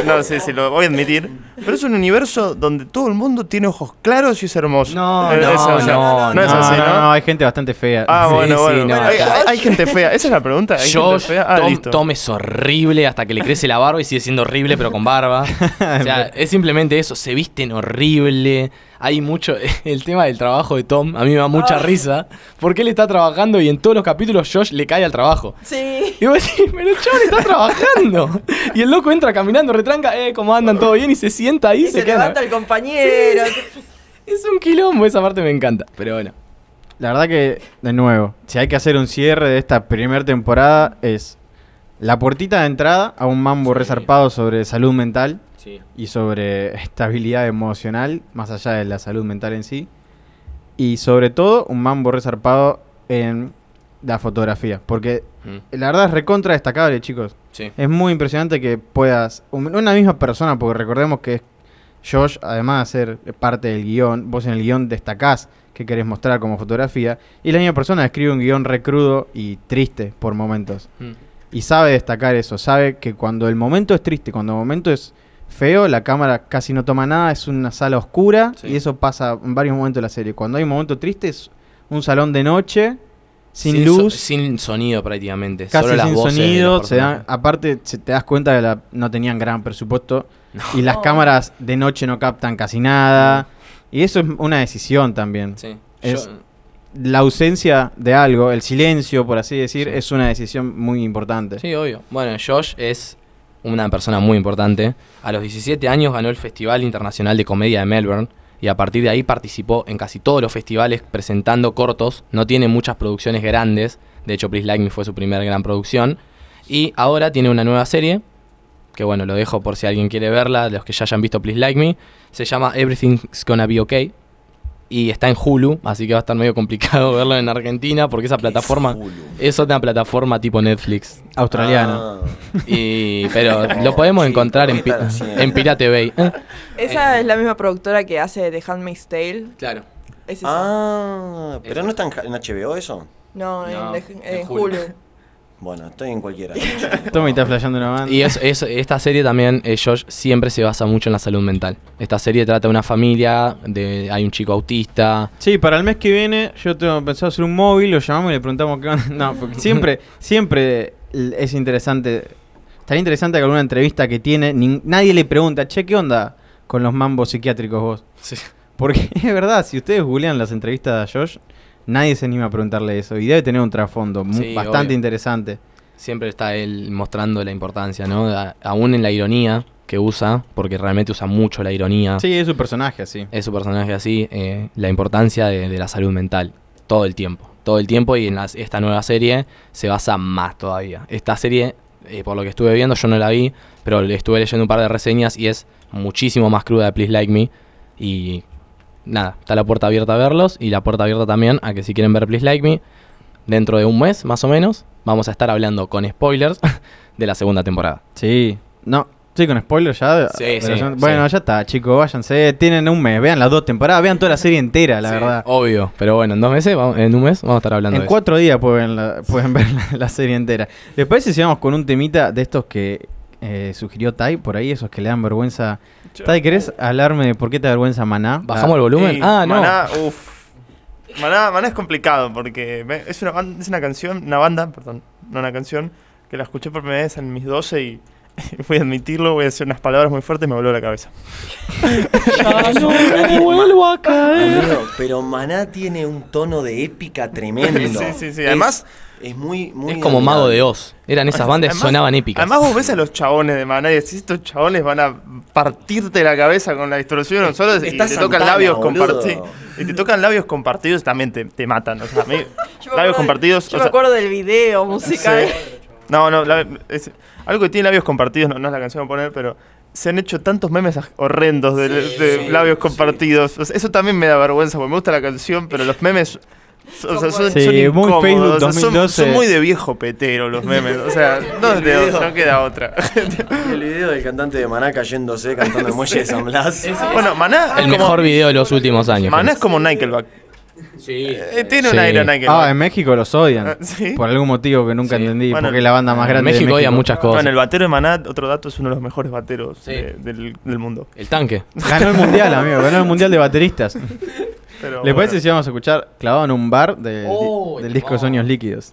No, sí, sí, lo voy a admitir. Pero es un universo donde todo el mundo tiene ojos claros y es hermoso. No, Eh, no, es- o sea, no, no es así, no, ¿no? no, hay gente bastante fea. Ah, Sí, bueno, sí, bueno. no. hay, gente fea. Esa es la pregunta. ¿Hay gente Josh, fea? Ah, Tom, listo. Tom es horrible hasta que le crece la barba y sigue siendo horrible, pero con barba. O sea, es simplemente eso. Se visten horrible. Hay mucho. El tema del trabajo de Tom, a mí me da mucha risa. Porque él está trabajando y en todos los capítulos Josh le cae al trabajo. Sí. Y vos decís, pero el chabón está trabajando. Y el loco entra caminando, retranca, eh, ¿cómo andan? ¿Todo bien? Y se sienta ahí y Y se, se queda. levanta el compañero. Es un quilombo, esa parte me encanta. Pero bueno. La verdad que, de nuevo, si hay que hacer un cierre de esta primera temporada es la puertita de entrada a un mambo resarpado sobre salud mental Sí. y sobre estabilidad emocional, más allá de la salud mental en sí. Y sobre todo un mambo resarpado en la fotografía. Porque Mm. la verdad es recontra destacable, chicos. Sí. Es muy impresionante que puedas, un- una misma persona, porque recordemos que Josh, además de ser parte del guion, vos en el guion destacás que querés mostrar como fotografía, y la misma persona escribe un guion recrudo y triste por momentos. Mm. Y sabe destacar eso, sabe que cuando el momento es triste, cuando el momento es feo, la cámara casi no toma nada, es una sala oscura, Sí. y eso pasa en varios momentos de la serie. Cuando hay un momento triste es un salón de noche, sin, so- luz, sin sonido prácticamente. casi solo las sin voces sonido, se dan- personajes. aparte se- te das cuenta que la- no tenían gran presupuesto y las cámaras de noche no captan casi nada. Y eso es una decisión también. Sí. Es- Yo- La ausencia de algo, el silencio, por así decir, Sí. es una decisión muy importante. Sí, obvio. Bueno, Josh es una persona muy importante. A los 17 años ganó el Festival Internacional de Comedia de Melbourne y a partir de ahí participó en casi todos los festivales presentando cortos. No tiene muchas producciones grandes. De hecho, Please Like Me fue su primera gran producción. Y ahora tiene una nueva serie, que bueno, lo dejo por si alguien quiere verla, los que ya hayan visto Please Like Me. Se llama Everything's Gonna Be Okay. Y está en Hulu, así que va a estar medio complicado verlo en Argentina porque esa plataforma es otra plataforma tipo Netflix. Australiano. Ah. Y, pero lo podemos Sí, encontrar en, Pirate Bay. Eh, Esa es la misma productora que hace The Handmaid's Tale. Claro. Es esa. Ah, pero no está en, en HBO eso. No, No, en, en en Hulu. Hulu. Bueno, estoy en cualquiera. Tommy está flasheando una banda. Y es, es- esta serie también, eh, Josh, siempre se basa mucho en la salud mental. Esta serie trata de una familia, de hay un chico autista. Sí, para el mes que viene yo tengo pensado hacer un móvil, lo llamamos y le preguntamos qué onda. No, porque siempre, siempre es interesante. Estaría interesante que alguna entrevista que tiene, nadie le pregunta, che, ¿qué onda con los mambos psiquiátricos vos? Sí. Porque es verdad, si ustedes googlean las entrevistas a Josh, nadie se anima a preguntarle eso. Y debe tener un trasfondo Sí, bastante obvio. interesante. Siempre está él mostrando la importancia, ¿no? A- aún en la ironía que usa, porque realmente usa mucho la ironía. Sí, es su personaje así. Es su personaje así, eh, la importancia de, de la salud mental. Todo el tiempo. Todo el tiempo y en las- esta nueva serie se basa más todavía. Esta serie, eh, por lo que estuve viendo, yo no la vi, pero estuve leyendo un par de reseñas y es muchísimo más cruda de Please Like Me. Y nada, está la puerta abierta a verlos y la puerta abierta también a que si quieren ver Please Like Me, dentro de un mes más o menos, vamos a estar hablando con spoilers de la segunda temporada. Sí. No, sí, con spoiler ya. de- Sí, de sí. Bueno, ya está, chicos, váyanse. Tienen un mes, vean las dos temporadas, vean toda la serie entera, la verdad. Obvio, pero bueno, en dos meses, vamos- en un mes vamos a estar hablando En de eso. cuatro días pueden, la- pueden ver la, la serie entera. ¿Les parece si vamos con un temita de estos que eh, sugirió Tai por ahí, esos que le dan vergüenza? Tai, ¿querés hablarme de por qué te da vergüenza Maná? ¿Bajamos el volumen? Sí, ah, no. Maná, uff. Maná, Maná es complicado porque me- es una, ban- es una canción, una banda, perdón, no una canción, que la escuché por primera vez en mis 12 y voy a admitirlo, voy a decir unas palabras muy fuertes y me voló la cabeza. Ya no me vuelvo a caer. Amigo, pero Maná tiene un tono de épica tremendo. Sí, sí, sí. Además- es, es muy, muy. Es como Mago de Oz. Eran esas bandas que Además- sonaban épicas. Además vos ves a los chabones de Maná y decís, estos chabones van a partirte la cabeza con la distorsión solo y te tocan labios compartidos. Y te tocan labios compartidos también te, te matan. O sea, a mí, Yo me labios acuerdo- compartidos. Yo o me sea, acuerdo del video musical. Sí. No, no, la- es- algo que tiene labios compartidos, no, no es la canción a poner, pero se han hecho tantos memes horrendos de, de labios compartidos. O sea, eso también me da vergüenza, porque me gusta la canción, pero los memes... O sea, son, Sí, son muy Facebook o sea, son- 2012. Son, muy de viejo petero los memes. O sea, no, es de no queda otra. El video del cantante de Maná cayéndose cantando el muelle de San Blas. bueno, Maná. El es como- mejor video de los últimos años. Maná es como Nickelback. Sí. Eh, tiene un Sí. aire Nickelback. Ah, en México los odian. Ah, ¿sí? Por algún motivo que nunca entendí. Bueno, porque es la banda más en grande México de odia México. muchas cosas. Bueno, el batero de Maná, otro dato, es uno de los mejores bateros Sí. de- del, del mundo. El tanque. Ganó el mundial, amigo. Ganó el mundial de bateristas. Pero ¿Le parece bueno. si vamos a escuchar clavado en un bar de- Oh, del disco Sueños Líquidos?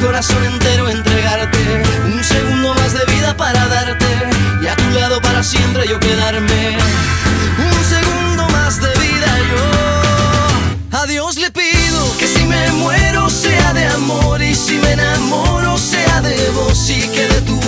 corazón entero entregarte. Un segundo más de vida para darte y a tu lado para siempre yo quedarme. Un segundo más de vida yo. A Dios le pido que si me muero sea de amor y si me enamoro sea de vos y que de tu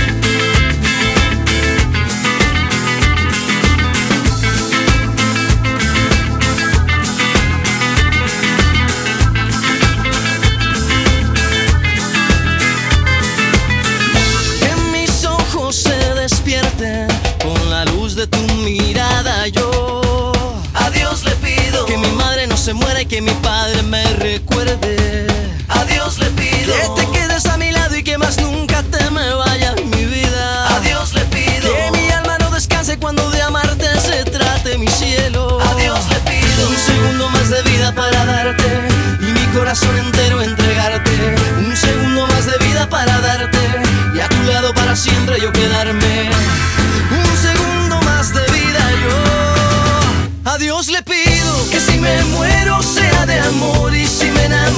Recuerde. A Dios le pido que te quedes a mi lado y que más nunca te me vayas mi vida. A Dios le pido que mi alma no descanse cuando de amarte se trate mi cielo. A Dios le pido un segundo más de vida para darte y mi corazón entero entregarte. Un segundo más de vida para darte y a tu lado para siempre yo quedarme. Un segundo más de vida yo. A Dios le pido que si me muero sea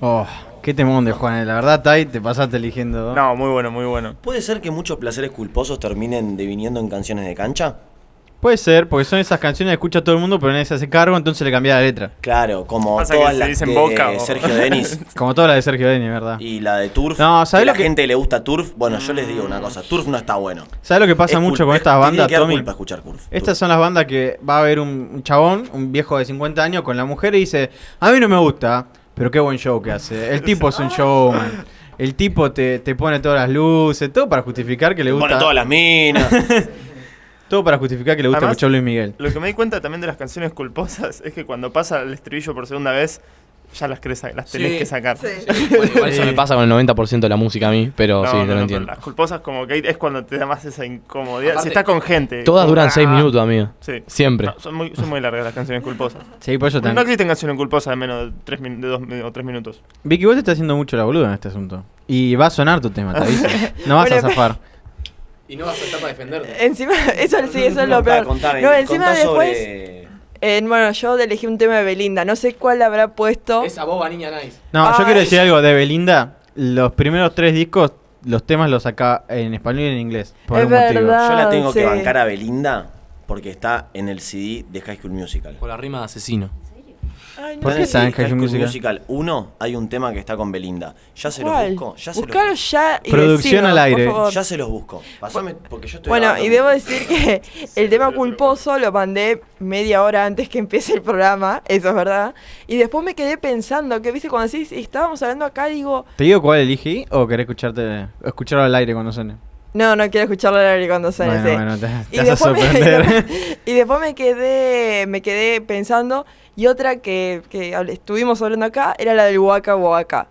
Oh, qué temón de Juan. La verdad, Tai, te pasaste eligiendo. No, muy bueno, muy bueno. ¿Puede ser que muchos placeres culposos terminen deviniendo en canciones de cancha? Puede ser, porque son esas canciones que escucha todo el mundo, pero nadie se hace cargo, entonces le cambia la letra. Claro, como Pasa que todas se las dicen de Boca o- Sergio Denis. Como toda la de Sergio Denis, ¿verdad? Y la de Turf. No, ¿sabes que lo la que- gente le gusta Turf? Bueno, yo les digo una cosa, Turf no está bueno. ¿Sabes lo que pasa Es mucho cul- con es- estas te bandas, que dar Tommy? culpa escuchar Turf. Estas son las bandas que va a haber un, un chabón, un viejo de 50 años, con la mujer y dice, a mí no me gusta, pero qué buen show que hace. El tipo es un showman. El tipo te, te pone todas las luces, todo para justificar que le gusta. Pone todas las minas. Todo para justificar que le gusta Además, mucho a Luis Miguel. Lo que me di cuenta también de las canciones culposas es que cuando pasa el estribillo por segunda vez, ya las, querés, las tenés Sí. que sacar. Bueno, igual eso me pasa con el 90% de la música a mí, pero No, sí, no, te lo no, entiendo. Las culposas como que es cuando te da más esa incomodidad. Aparte, si estás con gente. Todas como, duran 6 ah, minutos, amigo. Sí. Siempre. No, son, muy, son muy largas las canciones culposas. Sí, por eso no, también. existen canciones culposas de menos de, tres min- de dos o tres minutos. Vicky, vos te estás haciendo mucho la boluda en este asunto. Y va a sonar tu tema, te aviso. No vas a zafar. Y no vas a estar para defenderte. Encima, eso sí, eso es lo peor. contame, no, encima después. sobre- eh, bueno, yo elegí un tema de Belinda. No sé cuál habrá puesto. Esa boba niña nice. No, yo quiero decir algo de Belinda. Los primeros tres discos, los temas los saca en español y en inglés. Por Es algún motivo. verdad. Yo la tengo que bancar a Belinda porque está en el CD de High School Musical. Por la rima de asesino. Ay, no ¿Por en High School Musical? 1 hay un tema que está con Belinda. Ya se ¿Cuál? los busco. Ya se Buscalo los ya y Producción al por aire. favor. Ya se los busco. Pasame porque yo estoy Bueno, grabando. y debo decir que el tema culposo lo mandé media hora antes que empiece el programa, eso es verdad. Y después me quedé pensando, que viste, cuando decís, estábamos hablando acá, digo, ¿Te digo cuál elegí o querés escucharte, escucharlo al aire cuando suene? No, no quiero escucharlo al aire cuando suene. Bueno, sí. bueno, te, te Y vas a después, me, y después me quedé me quedé pensando y otra que, que estuvimos hablando acá era la del Waka Waka.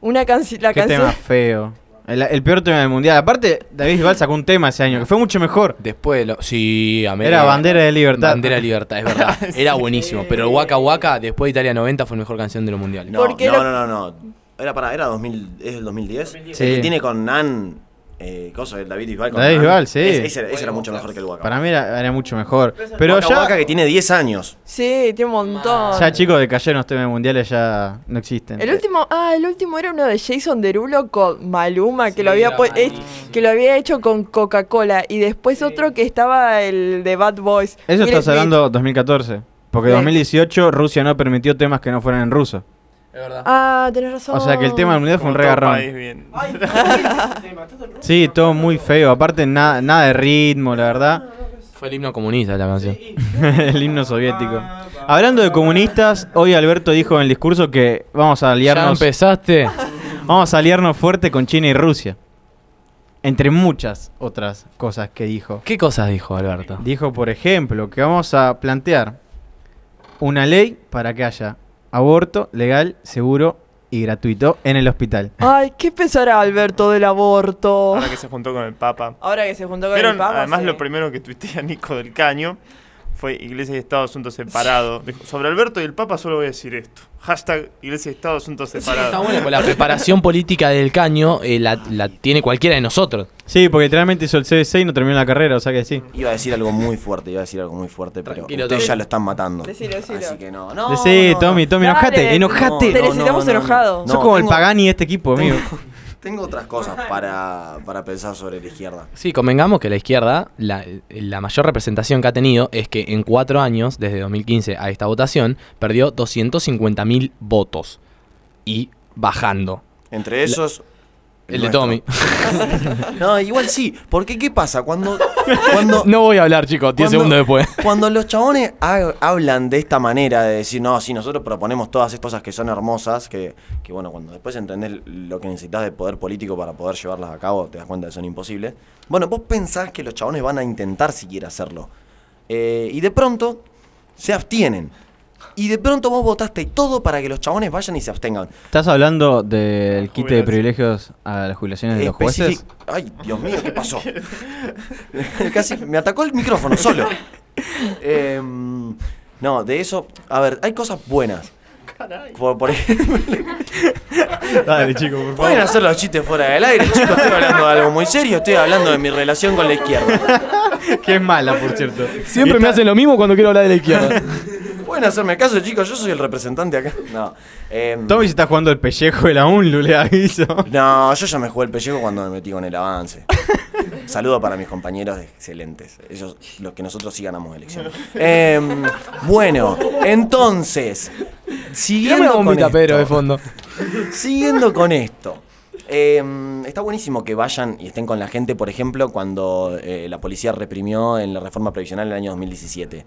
Una canción la Qué canción tema feo. El, el peor tema del mundial. Aparte, David Bisbal sacó un tema ese año que fue mucho mejor. Después, lo, sí, a Era Bandera de Libertad. Bandera de Libertad, es verdad. Era buenísimo. Pero el Waka Waka, después de Italia 90, fue la mejor canción de los mundiales. No, no, lo- no, no, no. Era para, era 2000, ¿es el 2010? Sí. El que tiene con Nan, eh, cosa, el David Bisbal David sí. Ese, ese era- ese era mucho mejor que el Waka. Para mí era, era mucho mejor. Pero Waka ya, Waka que tiene 10 años. Sí, tiene un montón. ya chicos de cayeron los temas mundiales ya no existen. El último, ah, el último era uno de Jason Derulo con Maluma, que Sí, lo había Maluma. hech- que lo había hecho con Coca-Cola y después otro que estaba el de Bad Boys. Eso Will estás hablando 2014. Porque Sí. 2018 Rusia no permitió temas que no fueran en ruso. Es verdad. Ah, tenés razón. O sea que el tema del mundial fue un todo regarrón. país bien. Sí, todo muy feo. Aparte, nada, nada de ritmo, la verdad. Fue el himno comunista la canción. el himno soviético. Hablando de comunistas, hoy Alberto dijo en el discurso que vamos a ¿Ya aliarnos, empezaste? vamos a aliarnos fuerte con China y Rusia. Entre muchas otras cosas que dijo. ¿Qué cosas dijo Alberto? Dijo, por ejemplo, que vamos a plantear una ley para que haya aborto legal, seguro y gratuito en el hospital. Ay, ¿qué pensará Alberto del aborto? Ahora que se juntó con el Papa. Ahora que se juntó con el Papa. además sí. lo primero que tuitea Nico del Caño fue Iglesia y Estado asuntos separados. Sobre Alberto y el Papa solo voy a decir esto. Hashtag Iglesia y Estado asuntos separados. Está bueno, pues la preparación política del caño eh, la, la tiene cualquiera de nosotros. Sí, porque literalmente hizo el CBC y no terminó la carrera, o sea que sí. Iba a decir algo muy fuerte, iba a decir algo muy fuerte, pero Tranquilo, ustedes ya lo están matando. Decilo, decilo. Así que no, no. Decí, no, Tommy, no. Tommy, Dale, enojate, enojate. Te necesitamos enojado. Sos No, como el tengo- Pagani de este equipo, amigo. Tengo otras cosas para, para pensar sobre la izquierda. Sí, convengamos que la izquierda, la, la mayor representación que ha tenido es que en cuatro años, desde 2015 a esta votación, perdió 250.000 votos. Y bajando. Entre esos. El de nuestro. Tommy. No, igual sí. Porque ¿qué pasa? Cuando. cuando No voy a hablar, chicos, 10 Cuando- segundos después. Cuando los chabones ha- hablan de esta manera de decir, no, sí, nosotros proponemos todas estas cosas que son hermosas, que, que bueno, cuando después entendés lo que necesitas de poder político para poder llevarlas a cabo, te das cuenta que son imposibles. Bueno, vos pensás que los chabones van a intentar siquiera hacerlo. Eh, y de pronto se abstienen. Y de pronto vos votaste todo para que los chabones vayan y se abstengan. ¿Estás hablando del quite de privilegios a las jubilaciones de los jueces? Ay, Dios mío, ¿qué pasó? Casi me atacó el micrófono solo. Em, no, de eso. A ver, hay cosas buenas. Por, por ejemplo, Dale, chico, por pueden hacer los chistes fuera del aire, chicos. Estoy hablando de algo muy serio. Estoy hablando de mi relación con la izquierda. que es mala, por cierto. Siempre me hacen lo mismo cuando quiero hablar de la izquierda. Pueden hacerme caso, chicos. Yo soy el representante acá. No. em, Tommy se está jugando el pellejo de la UNLU, le aviso. No, yo ya me jugué el pellejo cuando me metí con el avance. Saludo para mis compañeros excelentes. Ellos, los que nosotros sí ganamos elecciones. Em, bueno, entonces, siguiendo una con esto, Pedro, de fondo. Siguiendo con esto. Em, está buenísimo que vayan y estén con la gente, por ejemplo, cuando eh, la policía reprimió en la reforma previsional en el año 2017.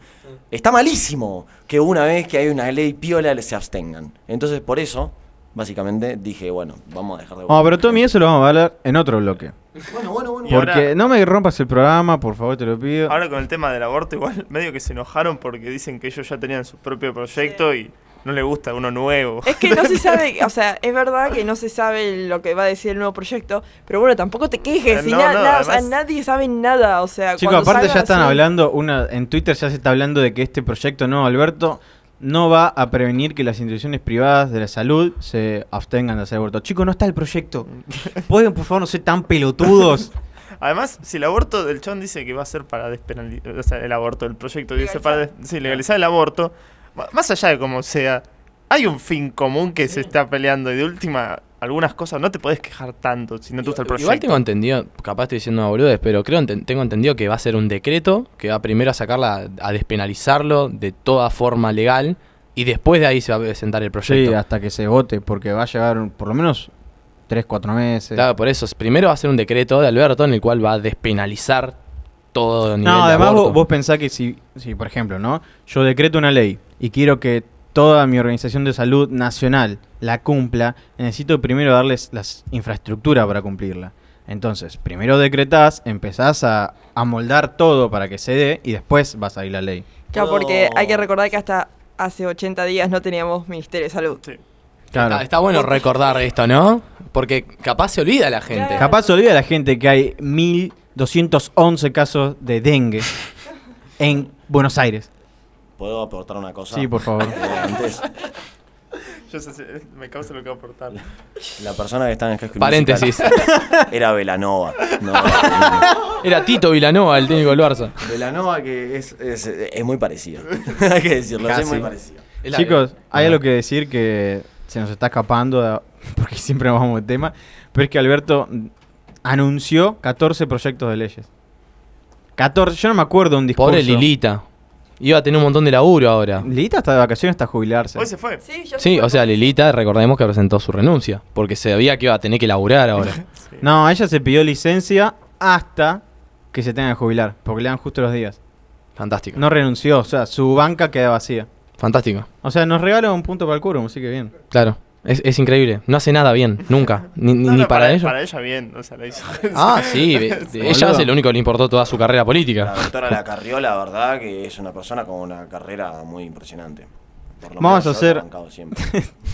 Está malísimo que una vez que hay una ley piola se abstengan. Entonces, por eso, básicamente dije, bueno, vamos a dejar de No, pero Tommy, eso lo vamos a hablar en otro bloque. Bueno, bueno, bueno. Y ahora- Porque no me rompas el programa, por favor, te lo pido. Ahora con el tema del aborto, igual medio que se enojaron porque dicen que ellos ya tenían su propio proyecto y no les gusta uno nuevo. Es que no se sabe, o sea, es verdad que no se sabe lo que va a decir el nuevo proyecto, pero bueno, tampoco te quejes, si no, na- no, nada, o sea, nadie sabe nada, o sea, Chicos, aparte salga, ya están sí. hablando, una, en Twitter ya se está hablando de que este proyecto nuevo, Alberto, no va a prevenir que las instituciones privadas de la salud se abstengan de hacer aborto. Chicos, no está el proyecto. ¿Pueden, por favor, no ser tan pelotudos? Además, si el aborto del chon dice que va a ser para despenalizar, o sea, el aborto, el proyecto dice para sí, legalizar el aborto, más allá de cómo sea, hay un fin común que se está peleando y de última, algunas cosas no te podés quejar tanto si no te gusta el proyecto. Igual tengo entendido, capaz estoy diciendo una boludez, pero creo tengo entendido que va a ser un decreto que va primero a sacarla, a despenalizarlo de toda forma legal y después de ahí se va a presentar el proyecto. Sí, hasta que se vote, porque va a llevar por lo menos 3, 4 meses. Claro, por eso, primero va a ser un decreto de Alberto en el cual va a despenalizar todo nivel No, de además vos, vos pensás que si, si, por ejemplo, ¿no? Yo decreto una ley y quiero que toda mi organización de salud nacional la cumpla, necesito primero darles las infraestructuras para cumplirla. Entonces, primero decretás, empezás a, a moldar todo para que se dé y después vas a ir la ley. Claro, porque hay que recordar que hasta hace 80 días no teníamos Ministerio de Salud. Claro. Está, está bueno recordar esto, ¿no? Porque capaz se olvida la gente. Capaz se olvida la gente que hay 1211 casos de dengue en Buenos Aires. ¿Puedo aportar una cosa? Sí, por favor. Eh, antes, Yo sé, me causa lo que va a aportar. la persona que está en High School Paréntesis. Musical Era Velanova. No, Era Tito Vilanova, el técnico del Barça. Velanova que es, es, es muy parecido. hay que decirlo, es Casi. muy parecido. Chicos, hay algo que decir que se nos está escapando de- porque siempre nos vamos de tema, pero es que Alberto anunció 14 proyectos de leyes. 14, yo no me acuerdo un discurso. Pobre Lilita. Iba a tener un montón de laburo ahora. Lilita está de vacaciones hasta jubilarse. Hoy se fue. Sí, o sea, Lilita, recordemos que presentó su renuncia, porque se sabía que iba a tener que laburar ahora. No, ella se pidió licencia hasta que se tenga que jubilar, porque le dan justo los días. Fantástico. No renunció, o sea, su banca queda vacía. Fantástico. O sea, nos regala un punto para el quórum, así que bien. Claro. Es, es increíble. No hace nada bien, nunca. Ni, ni- No, ni no, para, ellos. Para ella bien, o sea, la hizo. Ah, sí. ella hace lo único que le importó toda su carrera La política. doctora La Carrió, la verdad, que es una persona con una carrera muy impresionante. Por lo Vamos menos a hacer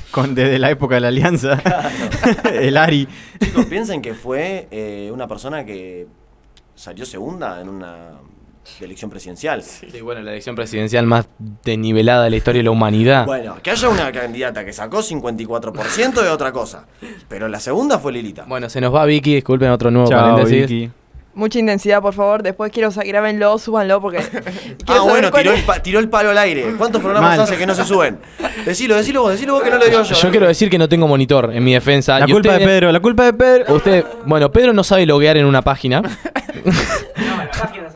con, desde la época de la alianza. el Ari. Chicos, piensen que fue eh, una persona que salió segunda en una elección presidencial. Sí, bueno, la elección presidencial más desnivelada de la historia de la humanidad. Bueno, que haya una candidata que sacó 54% de otra cosa. Pero la segunda fue Lilita. Bueno, se nos va Vicky, disculpen otro nuevo Chao, paréntesis. Vicky. Mucha intensidad, por favor. Después quiero sa- grábenlo, súbanlo porque. Ah, bueno, tiró es. el, pa- tiró el palo al aire. ¿Cuántos programas Mal. hace que no se suben? Decilo, decilo vos, decilo vos que no lo digo yo. Yo quiero decir que no tengo monitor en mi defensa. La y culpa de Pedro, la culpa de Pedro. Usted, bueno, Pedro no sabe loguear en una página.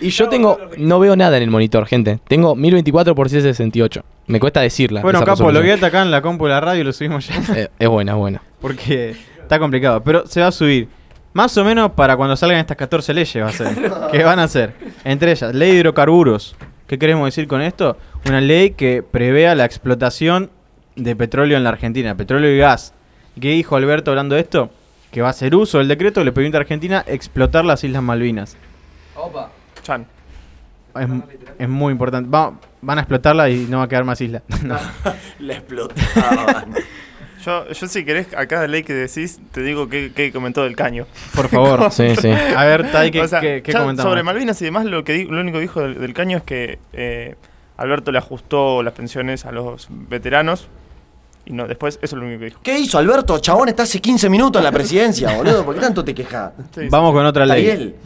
y yo tengo, no veo nada en el monitor, gente. Tengo 1024 por 768. Me cuesta decirla. Bueno, esa capo, resolución. logueate acá en la compu de la radio y lo subimos ya. Eh, es buena, es buena. Porque está complicado. Pero se va a subir. Más o menos para cuando salgan estas 14 leyes va a ser. ¿Qué van a hacer? Entre ellas, ley de hidrocarburos. ¿Qué queremos decir con esto? Una ley que prevea la explotación de petróleo en la Argentina, petróleo y gas. ¿Qué dijo Alberto hablando de esto? Que va a hacer uso del decreto que le permite a Argentina explotar las Islas Malvinas. Chan. Es, es muy importante. Va- van a explotarla y no va a quedar más isla. No. Le explotaban. Yo, yo si querés, acá de ley que decís, te digo que, que comentó del caño. Por favor. Sí, sí. A ver, Tai, ¿qué, O sea, qué- qué sobre Malvinas y demás, lo que di- lo único que dijo del, del caño es que eh, Alberto le ajustó las pensiones a los veteranos. Y no, después, eso es lo único que dijo. ¿Qué hizo Alberto? Chabón está hace 15 minutos en la presidencia, boludo. ¿Por qué tanto te quejas? Vamos con otra ley. Ariel.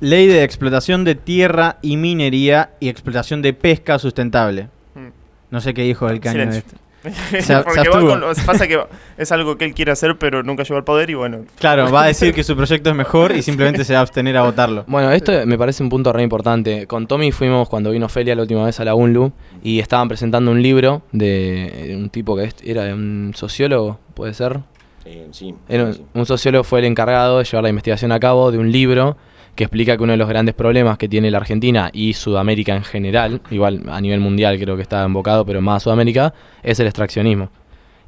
Ley de explotación de tierra y minería y explotación de pesca sustentable. Mm. No sé qué dijo el caño de Silencio. este. Se- se Porque va abstuvo. con lo- pasa que es algo que él quiere hacer, pero nunca llegó al poder y bueno. Claro, va a decir que su proyecto es mejor y simplemente se va a abstener a votarlo. Bueno, esto me parece un punto re importante. Con Tommy fuimos cuando vino Felia la última vez a la UNLU y estaban presentando un libro de un tipo que era un sociólogo, ¿puede ser? Eh, sí. Era un, sí. un sociólogo fue el encargado de llevar la investigación a cabo de un libro que explica que uno de los grandes problemas que tiene la Argentina y Sudamérica en general, igual a nivel mundial creo que está invocado, pero más Sudamérica, es el extraccionismo.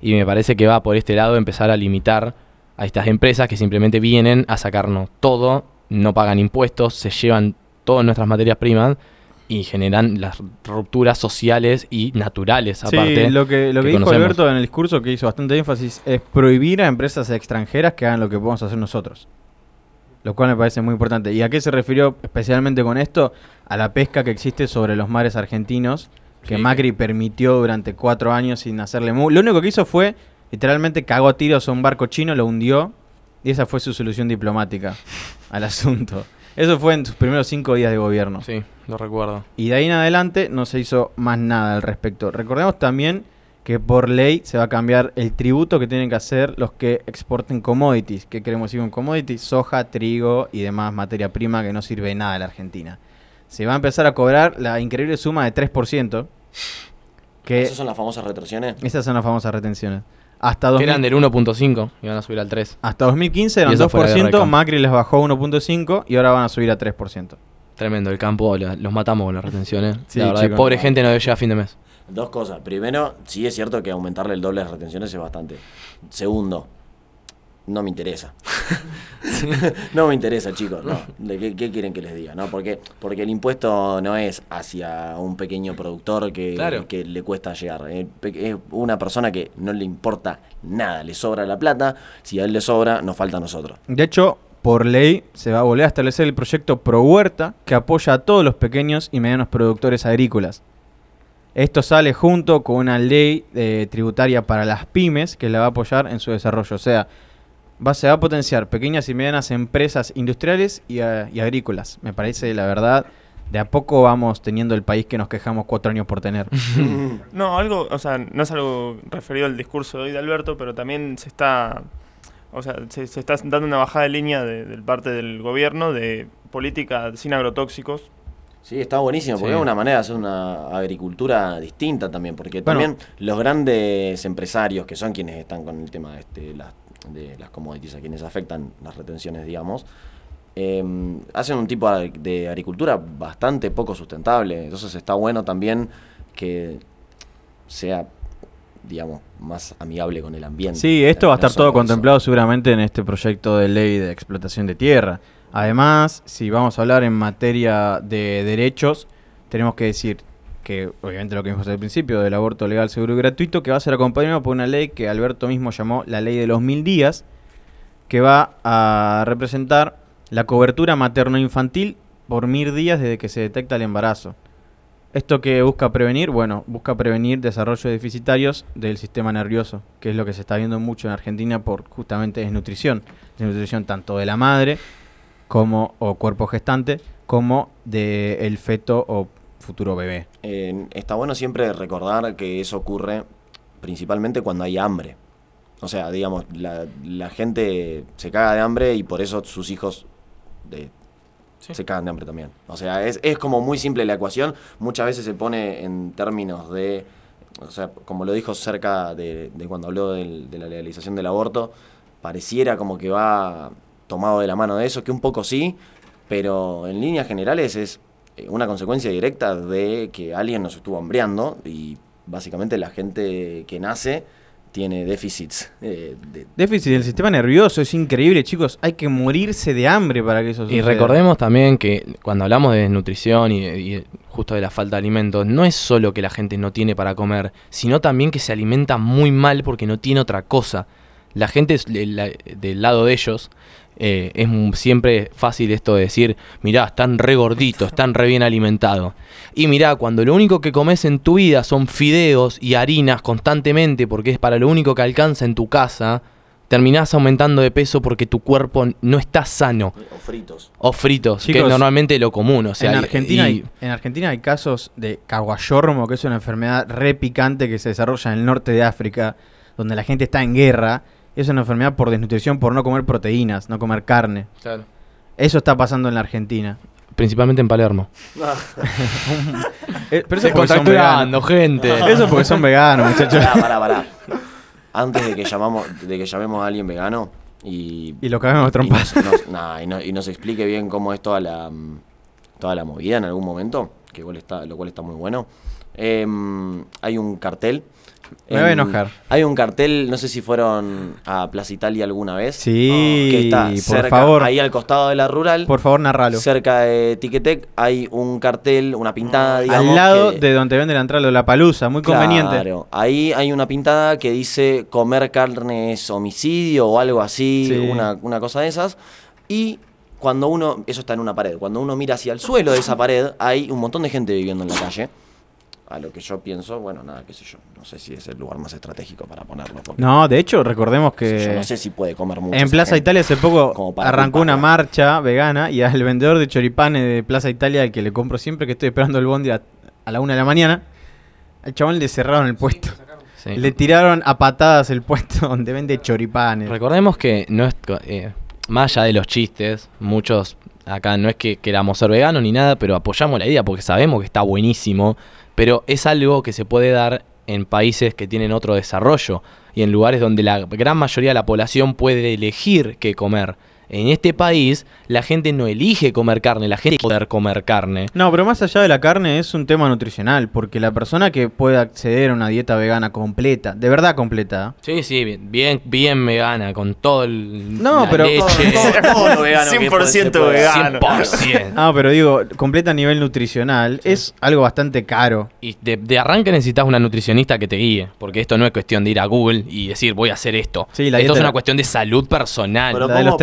Y me parece que va por este lado empezar a limitar a estas empresas que simplemente vienen a sacarnos todo, no pagan impuestos, se llevan todas nuestras materias primas y generan las rupturas sociales y naturales aparte. Sí, lo que, lo que, que dijo conocemos. Alberto en el discurso que hizo bastante énfasis es prohibir a empresas extranjeras que hagan lo que podemos hacer nosotros. Lo cual me parece muy importante. ¿Y a qué se refirió especialmente con esto? A la pesca que existe sobre los mares argentinos, que Sí. Macri permitió durante cuatro años sin hacerle mu. Lo único que hizo fue, literalmente, cagó a tiros a un barco chino, lo hundió, y esa fue su solución diplomática al asunto. Eso fue en sus primeros cinco días de gobierno. Sí, lo recuerdo. Y de ahí en adelante no se hizo más nada al respecto. Recordemos también que por ley se va a cambiar el tributo que tienen que hacer los que exporten commodities. ¿Qué queremos decir con commodities? Soja, trigo y demás materia prima que no sirve de nada a la Argentina. Se va a empezar a cobrar la increíble suma de 3%. Que ¿Esas son las famosas retenciones? esas son las famosas retenciones. Hasta, Que 2000 eran del 1.5 y van a subir al 3. hasta 2015 Y eran eso fuera de 2%, recam. Macri les bajó 1.5% y ahora van a subir a 3%. Tremendo, el campo los matamos con las retenciones. Sí, la verdad, chicos. pobre gente no debe llegar a fin de mes. Dos cosas. Primero, sí es cierto que aumentarle el doble de retenciones es bastante. Segundo, no me interesa. no me interesa, chicos. No. ¿De qué, qué quieren que les diga? ¿no? Porque, porque el impuesto no es hacia un pequeño productor que, Claro. que le cuesta llegar. Eh, Es una persona que no le importa nada, le sobra la plata. Si a él le sobra, nos falta a nosotros. De hecho, por ley se va a volver a establecer el proyecto Pro Huerta que apoya a todos los pequeños y medianos productores agrícolas. Esto sale junto con una ley eh, tributaria para las pymes que la va a apoyar en su desarrollo. O sea, va, se va a potenciar pequeñas y medianas empresas industriales y, eh, y agrícolas. Me parece, la verdad, de a poco vamos teniendo el país que nos quejamos cuatro años por tener. No, algo, o sea, no es algo referido al discurso de hoy de Alberto, pero también se está, o sea, se, se está dando una bajada de línea de, del parte del gobierno de política sin agrotóxicos. Sí, está buenísimo, porque Sí. es una manera de hacer una agricultura distinta también, porque Bueno. también los grandes empresarios, que son quienes están con el tema de, este, las, de las commodities, a quienes afectan las retenciones, digamos, eh, hacen un tipo de agricultura bastante poco sustentable. Entonces está bueno también que sea, digamos, más amigable con el ambiente. Sí, esto va a estar todo eso. contemplado seguramente en este proyecto de ley de explotación de tierra. Además, si vamos a hablar en materia de derechos, tenemos que decir que, obviamente lo que vimos al principio, del aborto legal, seguro y gratuito, que va a ser acompañado por una ley que Alberto mismo llamó la ley de los mil días, que va a representar la cobertura materno-infantil por mil días desde que se detecta el embarazo. ¿Esto que busca prevenir? Bueno, busca prevenir desarrollos deficitarios del sistema nervioso, que es lo que se está viendo mucho en Argentina por justamente desnutrición. Desnutrición tanto de la madre como o cuerpo gestante como del feto o futuro bebé. Eh, está bueno siempre recordar que eso ocurre principalmente cuando hay hambre. O sea, digamos, la, la gente se caga de hambre y por eso sus hijos de- se cagan de hambre también. O sea, es, es como muy simple la ecuación. Muchas veces se pone en términos de, o sea, como lo dijo cerca de, de cuando habló del- de la legalización del aborto, pareciera como que va tomado de la mano de eso, que un poco sí, pero en líneas generales es eh, una consecuencia directa de que alguien nos estuvo hambreando y básicamente la gente que nace tiene déficits eh, de, Déficit del sistema nervioso, es increíble, chicos. Hay que morirse de hambre para que eso Y suceda. recordemos también que cuando hablamos de desnutrición y, y justo de la falta de alimentos, no es solo que la gente no tiene para comer, sino también que se alimenta muy mal porque no tiene otra cosa. La gente es de la- del lado de ellos eh, es siempre fácil esto de decir, mirá, están re gorditos, están re bien alimentados. Y mirá, cuando lo único que comes en tu vida son fideos y harinas constantemente, porque es para lo único que alcanza en tu casa, terminás aumentando de peso porque tu cuerpo no está sano. o fritos. O fritos, que es normalmente lo común. O sea, en, Argentina y- hay, en Argentina hay casos de caguayormo, que es una enfermedad re picante que se desarrolla en el norte de África, donde la gente está en guerra. Es una enfermedad por desnutrición, por no comer proteínas, no comer carne. Claro. Eso está pasando en la Argentina. principalmente en Palermo. Eh, pero eso Se porque son veganos. gente. Eso porque son veganos, muchachos. Pará, pará, pará. Antes de que llamamos, de que llamemos a alguien vegano y. Y lo caguemos a y trompadas. nos, nos- nah, y no- y nos explique bien cómo es toda la mm, toda la movida en algún momento, que igual está, lo cual está muy bueno. Em, hay un cartel Me voy a En- enojar. Hay un cartel, no sé si fueron a Plaza Italia alguna vez. Sí, que está por cerca, favor. ahí al costado de la rural. Por favor, narralo. Cerca de Tiquetec hay un cartel, una pintada, digamos. Al lado que- de donde vende la entrada de la palusa, muy conveniente. Claro, ahí hay una pintada que dice comer carne es homicidio o algo así, Sí. una, una cosa de esas. Y cuando uno, eso está en una pared, cuando uno mira hacia el suelo de esa pared, hay un montón de gente viviendo en la calle. A lo que yo pienso, bueno, nada, qué sé yo, no sé si es el lugar más estratégico para ponerlo. porque No, de hecho, recordemos que. yo no sé si puede comer mucho. En Plaza gente. Italia hace poco Como para arrancó una marcha vegana y al vendedor de choripanes de Plaza Italia, al que le compro siempre que estoy esperando el bondi a, a la una de la mañana, al chabón le cerraron el puesto. Sí. Le tiraron a patadas el puesto donde vende choripanes. Recordemos que no es, eh, más allá de los chistes, muchos acá no es que queramos ser veganos ni nada, pero apoyamos la idea porque sabemos que está buenísimo, pero es algo que se puede dar en países que tienen otro desarrollo y en lugares donde la gran mayoría de la población puede elegir qué comer. En este país la gente no elige comer carne, la gente quiere poder comer carne. No, pero más allá de la carne es un tema nutricional, porque la persona que puede acceder a una dieta vegana completa, de verdad completa, Sí, sí, bien, bien, bien vegana, con todo el. No, la pero- leche. todo- todo lo vegano que 100% puede- vegano. 100%. Ah, pero digo, completa a nivel nutricional, es algo bastante caro. Y de, de arranque necesitas una nutricionista que te guíe, porque esto no es cuestión de ir a Google y decir voy a hacer esto. Sí, la esto dieta es una la- cuestión de salud personal. Propongo,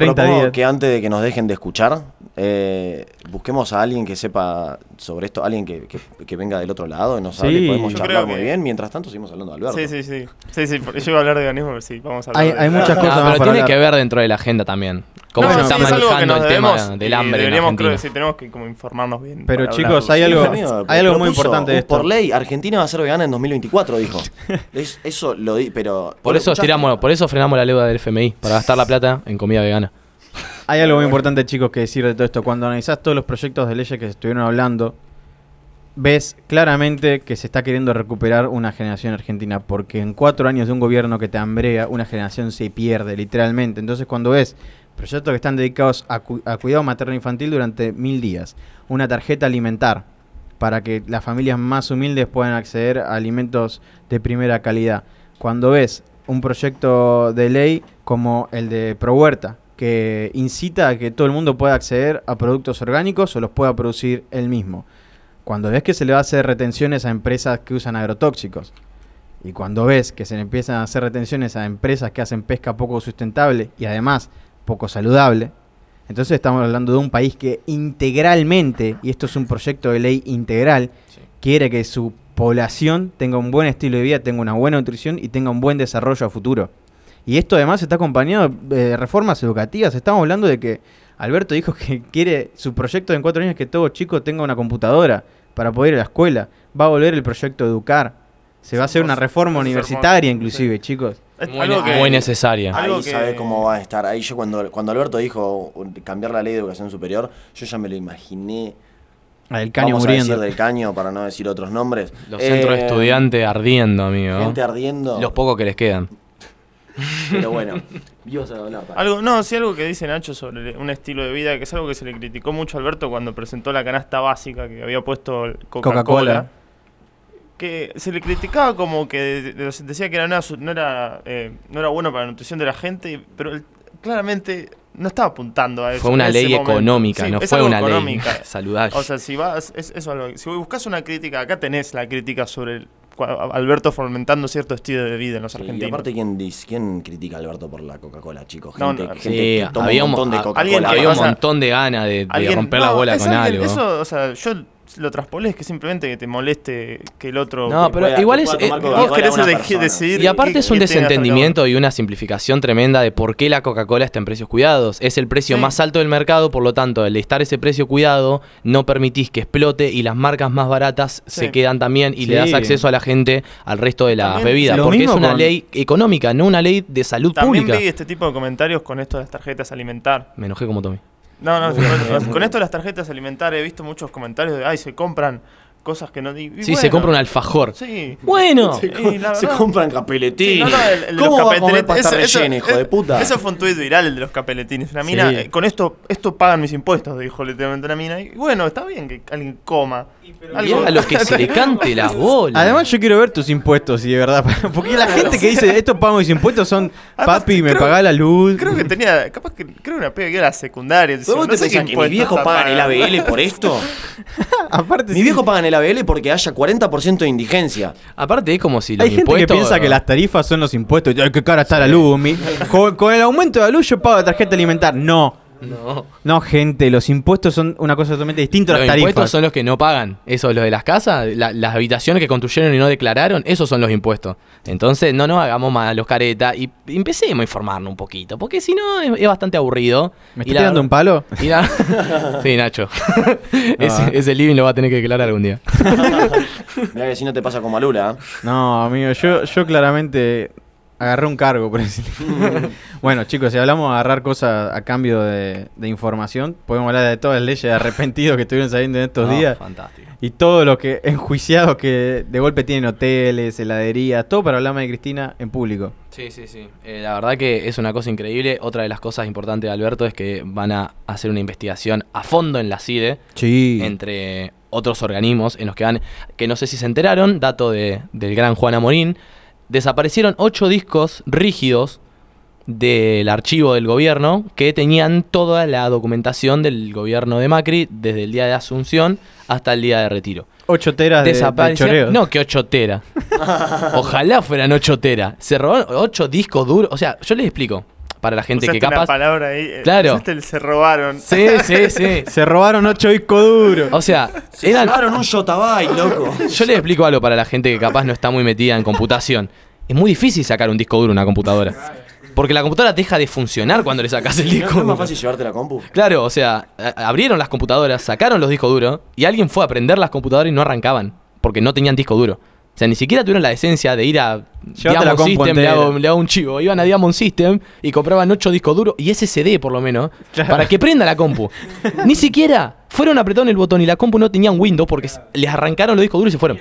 que antes de que nos dejen de escuchar, eh, busquemos a alguien que sepa sobre esto, alguien que, que- que venga del otro lado y nos Sí. hable y podemos Yo charlar creo muy que- bien. Mientras tanto, seguimos hablando de Alberto. Sí, sí, sí. Sí, sí, yo iba a hablar de veganismo, pero sí, vamos a hablar Hay- de- hay muchas No, cosas más pero para tiene hablar. que ver dentro de la agenda también. Cómo No, se está es algo que manejando tema del hambre en deberíamos, creo Argentina. que sí, tenemos que como informarnos bien. Pero, chicos, hay algo- amigo, hay algo muy importante de esto. Por ley, Argentina va a ser vegana en 2024, dijo. Es- eso lo di, pero. Por ¿lo eso tiramos, por eso frenamos la deuda del FMI, para gastar la plata en comida vegana. Hay algo muy importante, chicos, que decir de todo esto. Cuando analizás todos los proyectos de leyes que se estuvieron hablando, ves claramente que se está queriendo recuperar una generación argentina, porque en cuatro años de un gobierno que te hambrea, una generación se pierde, literalmente. Entonces, cuando ves proyectos que están dedicados a, cu- a cuidado materno-infantil durante mil días, una tarjeta alimentar para que las familias más humildes puedan acceder a alimentos de primera calidad. Cuando ves un proyecto de ley como el de Pro Huerta, que incita a que todo el mundo pueda acceder a productos orgánicos o los pueda producir él mismo. Cuando ves que se le va a hacer retenciones a empresas que usan agrotóxicos. Y cuando ves que se le empiezan a hacer retenciones a empresas que hacen pesca poco sustentable y además poco saludable, entonces estamos hablando de un país que integralmente, y esto es un proyecto de ley integral, quiere que su población tenga un buen estilo de vida, tenga una buena nutrición y tenga un buen desarrollo a futuro. Y esto además está acompañado de reformas educativas. Estamos hablando de que Alberto dijo que quiere su proyecto en cuatro años es que todo chico tenga una computadora para poder ir a la escuela. Va a volver el proyecto Educar. Se va a hacer una reforma universitaria inclusive, chicos. Muy algo ne- que- muy necesaria. Ahí que- sabe cómo va a estar. Ahí yo cuando, cuando Alberto dijo cambiar la ley de educación superior, yo ya me lo imaginé. Ah, el caño Vamos muriendo. a decir del caño para no decir otros nombres. Los centros de Eh, estudiantes ardiendo, amigo. Gente ardiendo. Los pocos que les quedan. Pero bueno, ibas a hablar. pa. Algo, no, sí, algo que dice Nacho sobre un estilo de vida, que es algo que se le criticó mucho a Alberto cuando presentó la canasta básica que había puesto el Coca-Cola. Coca-Cola. que se le criticaba como que de- de- decía que era no era, su- no, era, eh, no era bueno para la nutrición de la gente, pero él claramente no estaba apuntando a eso. Fue una ley momento. económica, no es fue algo una ley económica. saludable. O sea, si vas, es, eso si buscas una crítica, acá tenés la crítica sobre Alberto fomentando cierto estilo de vida en los Sí, y argentinos. aparte, ¿quién, dice, ¿quién critica a Alberto por la Coca-Cola, chicos? No, Gente, no, gente Sí, que toma había un montón de Coca-Cola. había un montón de ganas de, de romper la bola con alguien- algo. Eso, o sea, yo lo traspolé es que simplemente que te moleste que el otro. No, que pero pueda- igual es- pueda eh, tomar vos querés de- decidir Y aparte qué- es un desentendimiento y una simplificación tremenda de por qué la Coca-Cola está en precios cuidados. Es el precio Sí. más alto del mercado, por lo tanto, al estar ese precio cuidado, no permitís que explote y las marcas más baratas Sí. se quedan también y le das acceso a la gente al resto de las También- bebidas. Lo Porque es mismo una con- ley económica, no una ley de salud También pública. vi este tipo de comentarios con esto de las tarjetas alimentar. Me enojé como Tommy. No, no, con, esto de las tarjetas alimentarias he visto muchos comentarios de, ay, se compran cosas que no... y Sí, se compra un alfajor. Sí. Bueno. Se, compran capeletines. Sí, no, no, el- el de ¿Cómo los va a comer eso- rellena, hijo de puta? Eso fue un tuit viral, el de los capeletines. Una mina, Sí. eh, con esto esto pagan mis impuestos, dijo literalmente una mina. Y bueno, está bien que alguien coma. Y haga lo que se le cante la bola. Además, yo quiero ver tus impuestos, y de verdad. Porque la gente que dice, estos pago mis impuestos son, papi, me paga la luz. Creo que tenía, capaz que, creo que una pega que era secundaria. ¿Pero vos te pensás que mis viejos pagan el ABL por esto? Aparte, Mis viejos pagan el ABL porque haya 40% de indigencia. Aparte es como si los Hay gente impuestos... que piensa que las tarifas son los impuestos. Ay, qué cara está la luz. mi- con, con el aumento de la luz yo pago la tarjeta alimentar. No. No. No, gente, los impuestos son una cosa totalmente distinta a Los las impuestos tarifas. son los que no pagan. Eso es lo de las casas, la- las habitaciones que construyeron y no declararon, esos son los impuestos. Entonces, no nos hagamos más los caretas y empecemos a informarnos un poquito, porque si no es, es bastante aburrido. ¿Me estás la- tirando un palo? y la- sí, Nacho. ese, ese living lo va a tener que declarar algún día. Mira que si no te pasa como a Lula. ¿eh? No, amigo, yo, yo claramente agarré un cargo, por decirlo. bueno, chicos, si hablamos de agarrar cosas a cambio de, de información, podemos hablar de todas las leyes de arrepentidos que estuvieron saliendo en estos No, días. fantástico. Y todo lo que enjuiciados que de golpe tienen hoteles, heladerías, todo para hablarme de Cristina en público. Sí, sí, sí. Eh, la verdad que es una cosa increíble. Otra de las cosas importantes de Alberto es que van a hacer una investigación a fondo en la CIDE. Sí. Entre otros organismos en los que van, que no sé si se enteraron, dato de, del gran Juan Amorín, desaparecieron ocho discos rígidos del archivo del gobierno que tenían toda la documentación del gobierno de Macri desde el día de Asunción hasta el día de retiro. 8 teras de, de. No, que 8 teras. Ojalá fueran 8 teras. Se robaron 8 discos duros. O sea, yo les explico. Para la gente Usaste que una capaz. palabra ahí. eh, Claro. usaste el se robaron. Sí, sí, sí. Se robaron 8 discos duros. O sea, Se eran. llevaron un yotabyte, loco. Yo les explico algo para la gente que capaz no está muy metida en computación. Es muy difícil sacar un disco duro a una computadora. Porque la computadora deja de funcionar cuando le sacas el ¿No disco es más duro. fácil llevarte la compu? Claro, o sea, abrieron las computadoras, sacaron los discos duros y alguien fue a prender las computadoras y no arrancaban porque no tenían disco duro. O sea, ni siquiera tuvieron la decencia de ir a Diamond System, le hago, le hago un chivo. Iban a Diamond System y compraban 8 discos duros y SSD por lo menos para que prenda la compu. ni siquiera fueron apretaron el botón y la compu no tenía un Windows porque les arrancaron los discos duros y se fueron.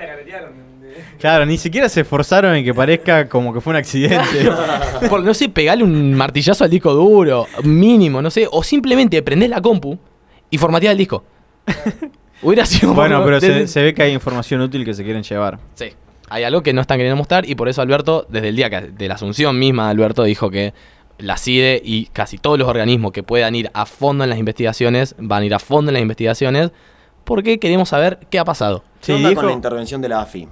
Claro, ni siquiera se esforzaron en que parezca como que fue un accidente. Por, no sé, pegarle un martillazo al disco duro, mínimo, no sé. O simplemente prendés la compu y formateás el disco. Hubiera sido bueno, pero se, desde- se ve que hay información útil que se quieren llevar. Sí. Hay algo que no están queriendo mostrar y por eso Alberto, desde el día que, de la asunción misma, Alberto dijo que la CIDE y casi todos los organismos que puedan ir a fondo en las investigaciones van a ir a fondo en las investigaciones porque queremos saber qué ha pasado. ¿Qué Sí, onda dijo- con la intervención de la AFI?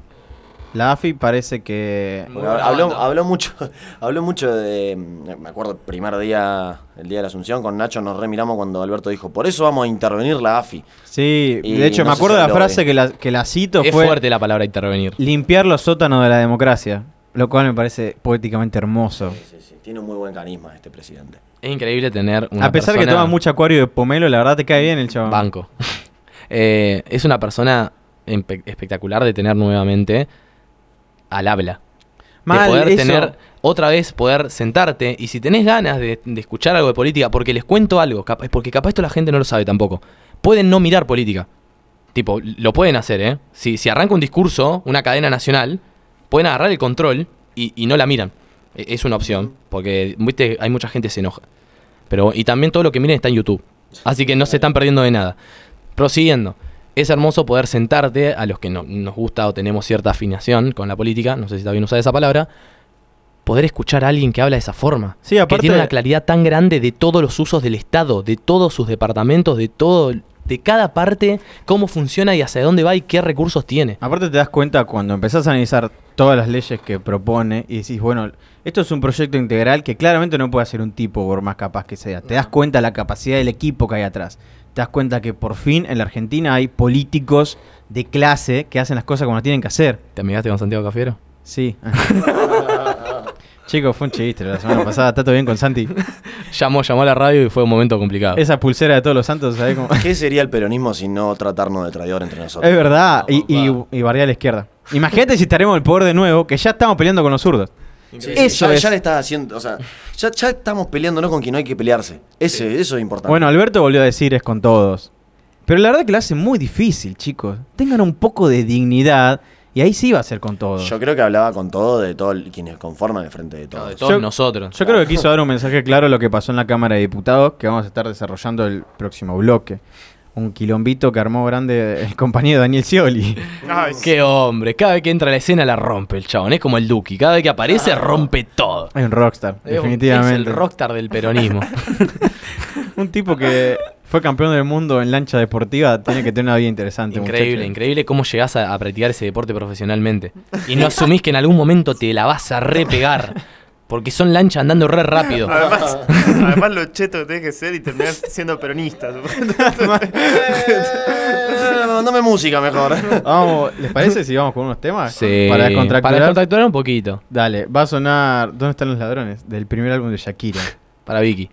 La AFI parece que... Habló, habló mucho, habló mucho de. Me acuerdo el primer día, el día de la Asunción, con Nacho nos remiramos cuando Alberto dijo, por eso vamos a intervenir la AFI. Sí, Y de hecho no me acuerdo de la frase que la, que la cito Es fue fuerte la palabra intervenir. limpiar los sótanos de la democracia, lo cual me parece poéticamente hermoso. Sí, sí, tiene un muy buen carisma este presidente. Es increíble tener una A pesar que persona- toma mucho acuario de pomelo, la verdad te cae bien el chaval. Banco. Eh, es una persona espectacular de tener nuevamente al habla. Mal, de poder eso. tener, otra vez, poder sentarte y si tenés ganas de, de escuchar algo de política, porque les cuento algo, capa- porque capaz esto la gente no lo sabe tampoco. Pueden no mirar política. Tipo, lo pueden hacer, ¿eh? Si, si arranca un discurso, una cadena nacional, pueden agarrar el control y, y no la miran. E- Es una opción, porque, viste, hay mucha gente que se enoja. Pero, y también todo lo que miren está en YouTube. Así que no se están perdiendo de nada. Prosiguiendo. Es hermoso poder sentarte, a los que no, nos gusta o tenemos cierta afinación con la política, no sé si está bien usada esa palabra, poder escuchar a alguien que habla de esa forma. Sí, que aparte- tiene una claridad tan grande de todos los usos del Estado, de todos sus departamentos, de todo, de cada parte, cómo funciona y hacia dónde va y qué recursos tiene. Aparte te das cuenta cuando empezás a analizar todas las leyes que propone y decís, bueno, esto es un proyecto integral que claramente no puede hacer un tipo por más capaz que sea. Te das cuenta la capacidad del equipo que hay atrás. Te das cuenta que por fin en la Argentina hay políticos de clase que hacen las cosas como las tienen que hacer. ¿Te amigaste con Santiago Cafiero? Sí. Chicos, fue un chiste la semana pasada. ¿Está todo bien con Santi? Llamó, llamó a la radio y fue un momento complicado. Esa pulsera de todos los santos, ¿sabes cómo? ¿Qué sería el peronismo si no tratarnos de traidor entre nosotros? Es verdad, y, y, a la izquierda. Imagínate si estaremos en el poder de nuevo, que ya estamos peleando con los zurdos. Sí, Eso ya, es. ya le está haciendo, o sea, ya, ya estamos peleándonos con quien no hay que pelearse. Ese, Eso es importante. Bueno, Alberto volvió a decir es con todos. Pero la verdad que lo hace muy difícil, chicos. Tengan un poco de dignidad y ahí sí va a ser con todo. Yo creo que hablaba con todo de todos quienes conforman el frente de todos. todos nosotros. Yo creo que quiso dar un mensaje claro a lo que pasó en la Cámara de Diputados, que vamos a estar desarrollando el próximo bloque. Un quilombito que armó grande el compañero Daniel Scioli. Qué hombre, cada vez que entra a la escena la rompe el chabón, es como el Duki, cada vez que aparece rompe todo. Es un rockstar, Es un- definitivamente. Es el rockstar del peronismo. Un tipo que fue campeón del mundo en lancha deportiva tiene que tener una vida interesante. Increíble, muchacho. increíble cómo llegás a, a practicar ese deporte profesionalmente. Y no asumís que en algún momento te la vas a repegar. Porque son lanchas andando re rápido. Además, además lo cheto que tenés que ser y terminar siendo peronista. Eh, Mandame música mejor. Vamos, ¿Les parece si vamos con unos temas? Sí, Para descontracturar. para descontracturar un poquito. Dale, va a sonar ¿Dónde están los ladrones? Del primer álbum de Shakira. Para Vicky.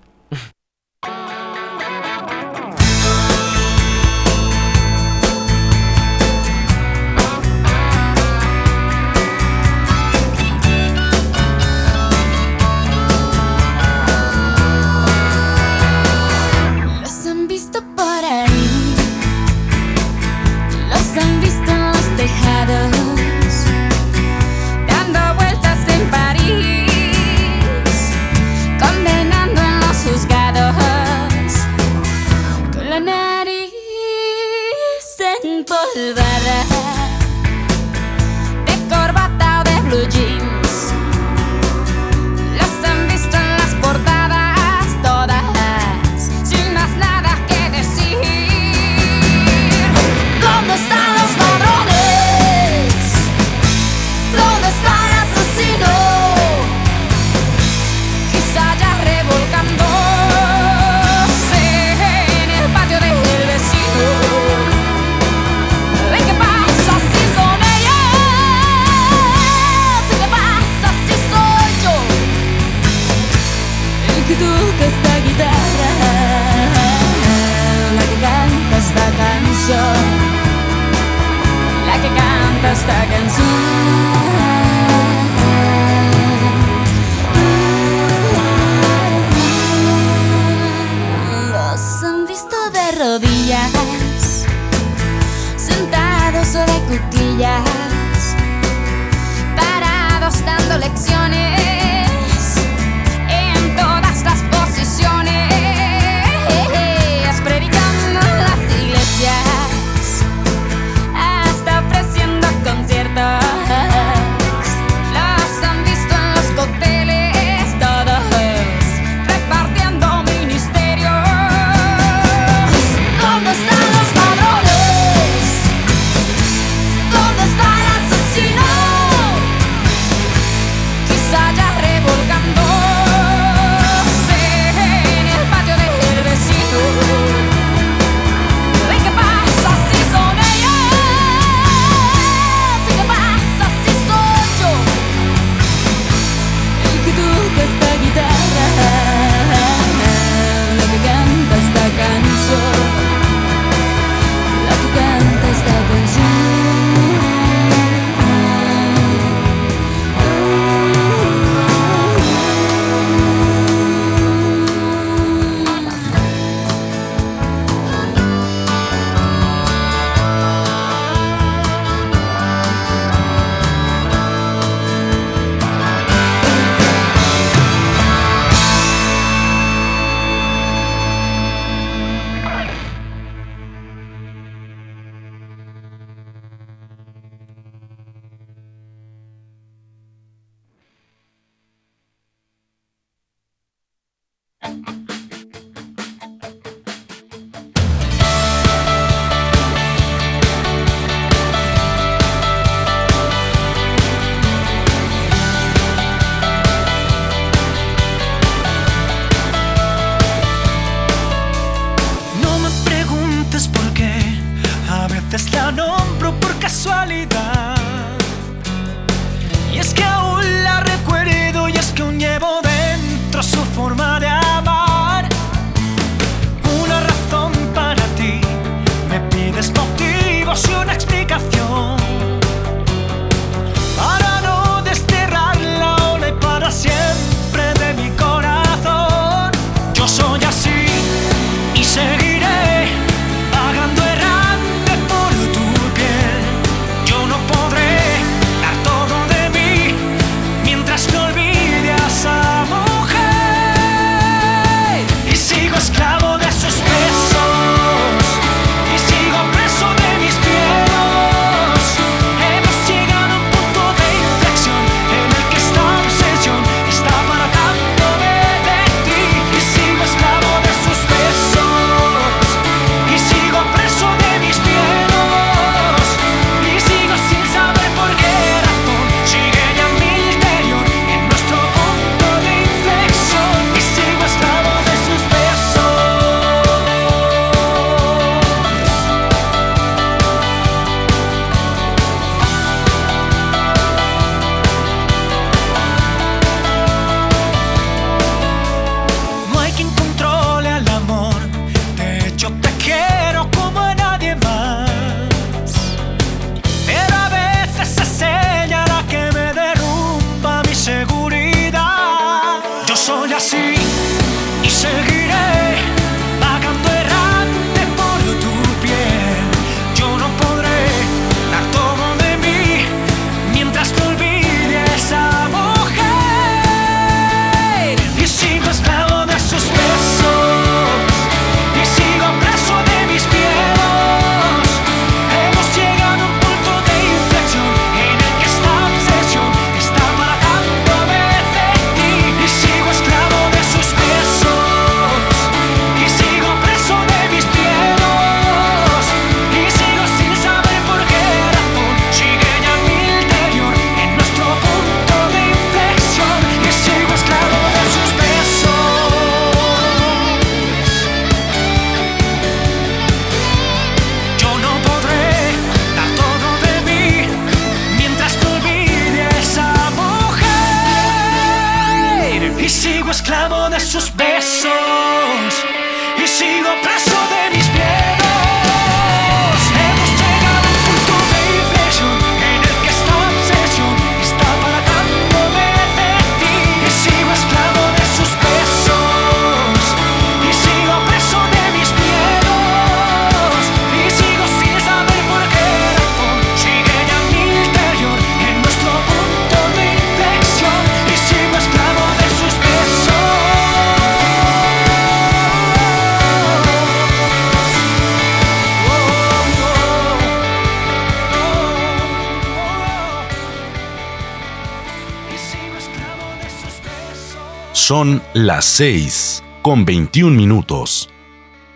Son las 6 con 21 minutos.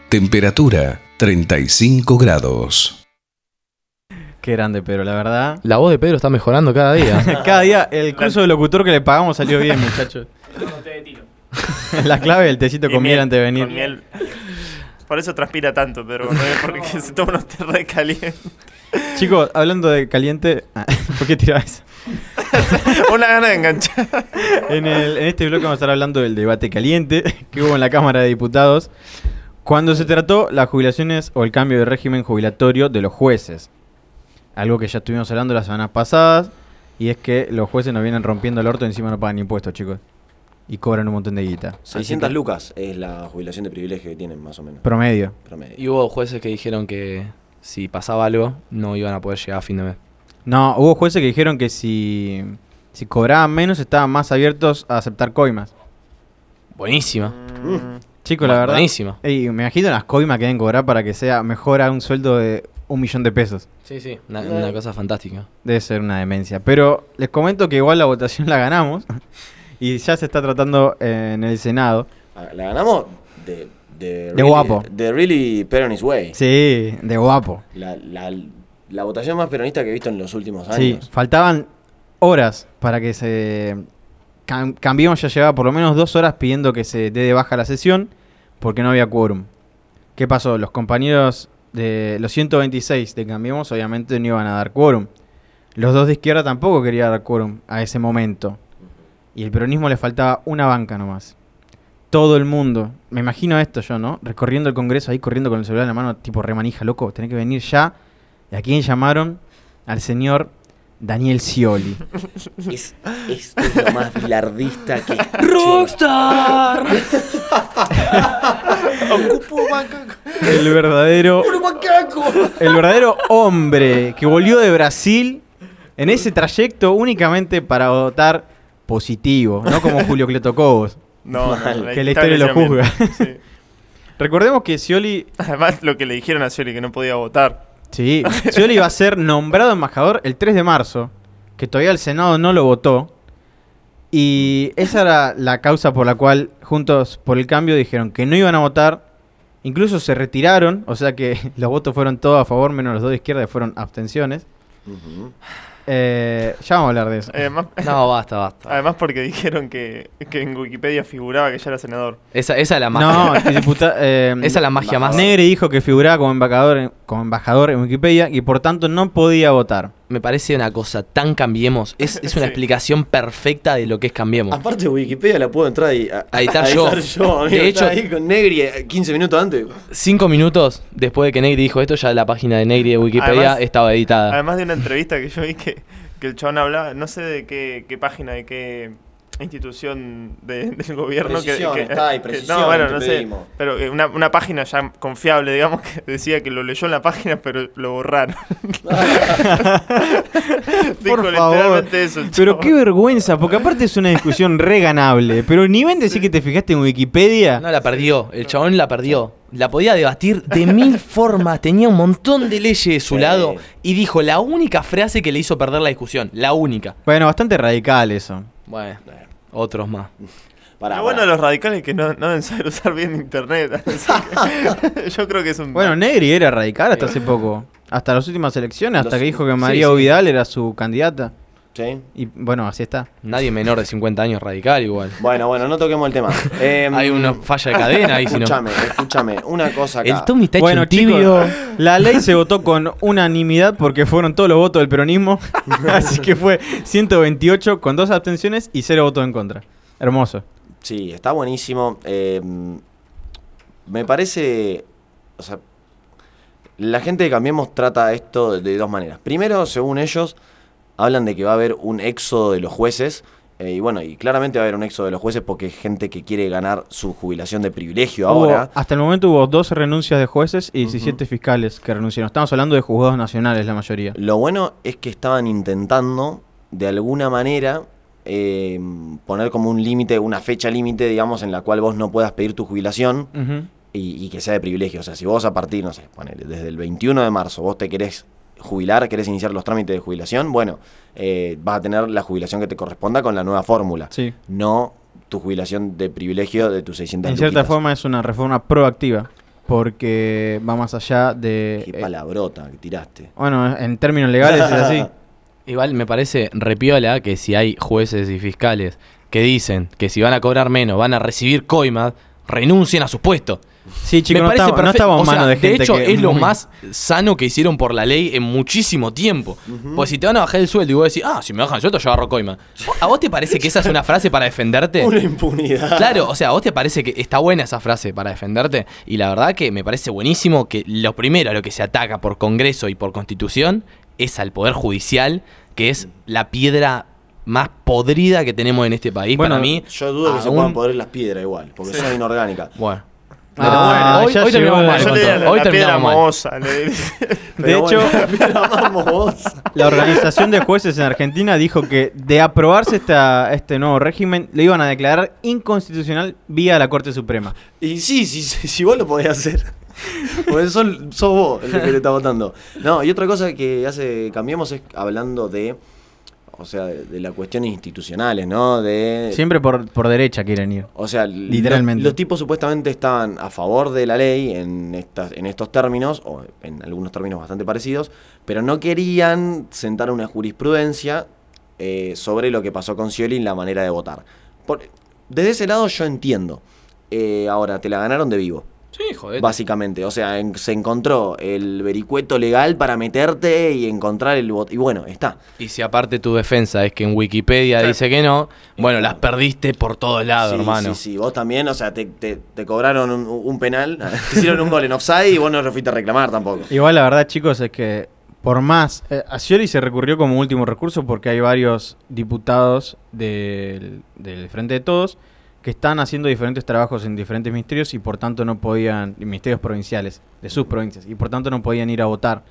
Temperatura 35 grados. Qué grande, Pedro, la verdad. La voz de Pedro está mejorando cada día. Cada día el curso de locutor que le pagamos salió bien, muchachos. La clave del tecito Y con miel miel, antes de venir. con miel. Por eso transpira tanto, pero es porque se toma unos té re calientes. Chicos, hablando de caliente. Ah, ¿Por qué tiraba eso? Una gana de enganchar. En, el- en este bloque vamos a estar hablando del debate caliente que hubo en la Cámara de Diputados cuando se trató las jubilaciones o el cambio de régimen jubilatorio de los jueces. Algo que ya estuvimos hablando las semanas pasadas y es que los jueces nos vienen rompiendo el orto y encima no pagan impuestos, chicos. Y cobran un montón de guita. Así 600 que- lucas es la jubilación de privilegio que tienen, más o menos. Promedio. Promedio. Y hubo jueces que dijeron que si pasaba algo, no iban a poder llegar a fin de mes. No, hubo jueces que dijeron que si, si cobraban menos estaban más abiertos a aceptar coimas. Buenísima. Chicos, la verdad. buenísima. Ey, me imagino las coimas que deben cobrar para que sea mejor a un sueldo de un millón de pesos. Sí, sí. Una, una cosa fantástica. Debe ser una demencia. Pero les comento que igual la votación la ganamos. y ya se está tratando en el Senado. Ah, La ganamos de. De, De guapo. De really Peronist Way. Sí, de guapo. La, la, la votación más peronista que he visto en los últimos Sí, años. faltaban horas para que se... Cam- Cambiemos ya llevaba por lo menos dos horas pidiendo que se dé de baja la sesión porque no había quórum. ¿Qué pasó? Los compañeros de los 126 de Cambiemos obviamente no iban a dar quórum. Los dos de izquierda tampoco querían dar quórum a ese momento. Y el peronismo le faltaba una banca nomás. Todo el mundo, me imagino esto yo, ¿no? Recorriendo el Congreso ahí, corriendo con el celular en la mano, tipo remanija, loco, tenés que venir ya. ¿Y a quién llamaron? Al señor Daniel Scioli. Es, esto es lo más bilardista que. ¡Rockstar! El verdadero, el verdadero hombre que volvió de Brasil en ese trayecto únicamente para votar positivo, no como Julio Cleto Cobos. No, que la historia lo juzga. Sí. Recordemos que Scioli, Además, lo que le dijeron a Scioli que no podía votar. Sí, Scioli iba a ser nombrado embajador el 3 de marzo, que todavía el Senado no lo votó. Y esa era la causa por la cual Juntos por el Cambio dijeron que no iban a votar. Incluso se retiraron, o sea que los votos fueron todos a favor, menos los dos de izquierda, fueron abstenciones. Eh, ya vamos a hablar de eso. Eh, Además, No, basta, basta. además porque dijeron que, que en Wikipedia figuraba que ya era senador. Esa, esa es la No, magia. diputa- eh, Esa es la magia más. Negri dijo que figuraba como embajador, en- como embajador en Wikipedia y por tanto no podía votar. Me parece una cosa tan cambiemos. Es, es una Sí. explicación perfecta de lo que es cambiemos. Aparte, Wikipedia la puedo entrar y, a, A editar yo. yo, amigo, De hecho- ahí con Negri eh, 15 minutos antes. Cinco minutos después de que Negri dijo esto, ya la página de Negri de Wikipedia Además- estaba editada. Además de una entrevista que yo vi que, que el chabón hablaba, no sé de qué, qué página, de qué institución de- del gobierno. que- Precisión, que, está ahí, que- precisión, No, bueno, no sé. Pero eh, una, una página ya confiable, digamos, que decía que lo leyó en la página, pero lo borraron. Dijo Por favor. literalmente eso. Pero qué vergüenza, porque aparte es una discusión re ganable. Pero ni ven decir que te fijaste en Wikipedia. No, la perdió. El chabón la perdió. La podía debatir de mil formas. Tenía un montón de leyes de su Sí. lado. Y dijo la única frase que le hizo perder la discusión. La única. Bueno, bastante radical eso. Bueno, otros más. Lo bueno de los radicales es que no, no deben saber usar bien internet. así que yo creo que es un. Bueno, Negri era radical hasta hace poco. Hasta las últimas elecciones, hasta Los- que dijo que sí, María sí. Vidal era su candidata. Sí. Y bueno, así está. Nadie menor de 50 años radical igual. Bueno, bueno, no toquemos el tema. Em, Hay una falla de cadena ahí, si no. Escúchame, escúchame. Una cosa acá. El Tommy está hecho Bueno, un tibio. chicos, la ley se votó con unanimidad porque fueron todos los votos del peronismo. Así que fue 128 con dos abstenciones y cero votos en contra. Hermoso. Sí, está buenísimo. Eh, me parece. O sea, la gente de Cambiemos trata esto de dos maneras. Primero, según ellos, hablan de que va a haber un éxodo de los jueces. eh, y bueno, y claramente va a haber un éxodo de los jueces porque hay gente que quiere ganar su jubilación de privilegio Hubo- ahora. hasta el momento hubo 12 renuncias de jueces y 17 fiscales que renunciaron. Estamos hablando de juzgados nacionales, la mayoría. Lo bueno es que estaban intentando, de alguna manera, eh, poner como un límite, una fecha límite, digamos, en la cual vos no puedas pedir tu jubilación y, y que sea de privilegio. O sea, si vos a partir, no sé, ponele, desde el 21 de marzo vos te querés jubilar, querés iniciar los trámites de jubilación, bueno, eh, vas a tener la jubilación que te corresponda con la nueva fórmula. Sí. No tu jubilación de privilegio de tus 600 En cierta forma es una reforma proactiva porque va más allá de... Qué eh, palabrota que tiraste. bueno, en términos legales es así. Igual me parece repiola que si hay jueces y fiscales que dicen que si van a cobrar menos van a recibir coimas, renuncien a sus puestos. Sí, chicos, Me no no O sea, manos de gente hecho, que es lo muy- más sano que hicieron por la ley en muchísimo tiempo. Pues si te van a bajar el sueldo y vos decís, ah, si me bajan el sueldo yo agarro coima. ¿A vos te parece que esa es una frase para defenderte? Una impunidad. Claro, o sea, ¿a vos te parece que está buena esa frase para defenderte? Y la verdad que me parece buenísimo que lo primero a lo que se ataca por Congreso y por Constitución es al Poder Judicial, que es la piedra más podrida que tenemos en este país. Bueno, para mí, Yo dudo que se puedan podrir las piedras igual, porque Sí. son inorgánicas. Bueno. Pero Ah, hoy, ya hoy llegó terminamos la- mal. Yo le la Hoy piedra terminamos mal. mohosa, le- De hecho, bueno, la la Organización de Jueces en Argentina dijo que de aprobarse esta, este nuevo régimen, lo iban a declarar inconstitucional vía la Corte Suprema. Y sí, sí, sí, si vos lo podés hacer. Porque sos, sos vos el que le está votando. No, y otra cosa que hace Cambiemos es hablando de. O sea, de, de las cuestiones institucionales, ¿no? De. Siempre por, por derecha quieren ir. O sea, Literalmente. Los, los tipos supuestamente estaban a favor de la ley en, estas, en estos términos, o en algunos términos bastante parecidos, pero no querían sentar una jurisprudencia eh, sobre lo que pasó con Scioli en la manera de votar. Por- desde ese lado yo entiendo. Eh, ahora, te la ganaron de vivo. Sí, joder. Básicamente, o sea, en- se encontró el vericueto legal para meterte y encontrar el voto. Y bueno, está. Y si aparte tu defensa es que en Wikipedia dice que no, bueno, las perdiste por todos lados, Sí, hermano. Sí, sí, vos también, o sea, te, te- te cobraron un, un penal, te hicieron un gol en offside y vos no lo fuiste a reclamar tampoco. Igual la verdad, chicos, es que por más... eh, a Scioli se recurrió como último recurso porque hay varios diputados del, del Frente de Todos que están haciendo diferentes trabajos en diferentes ministerios y por tanto no podían... Ministerios provinciales, de sus provincias, y por tanto no podían ir a votar.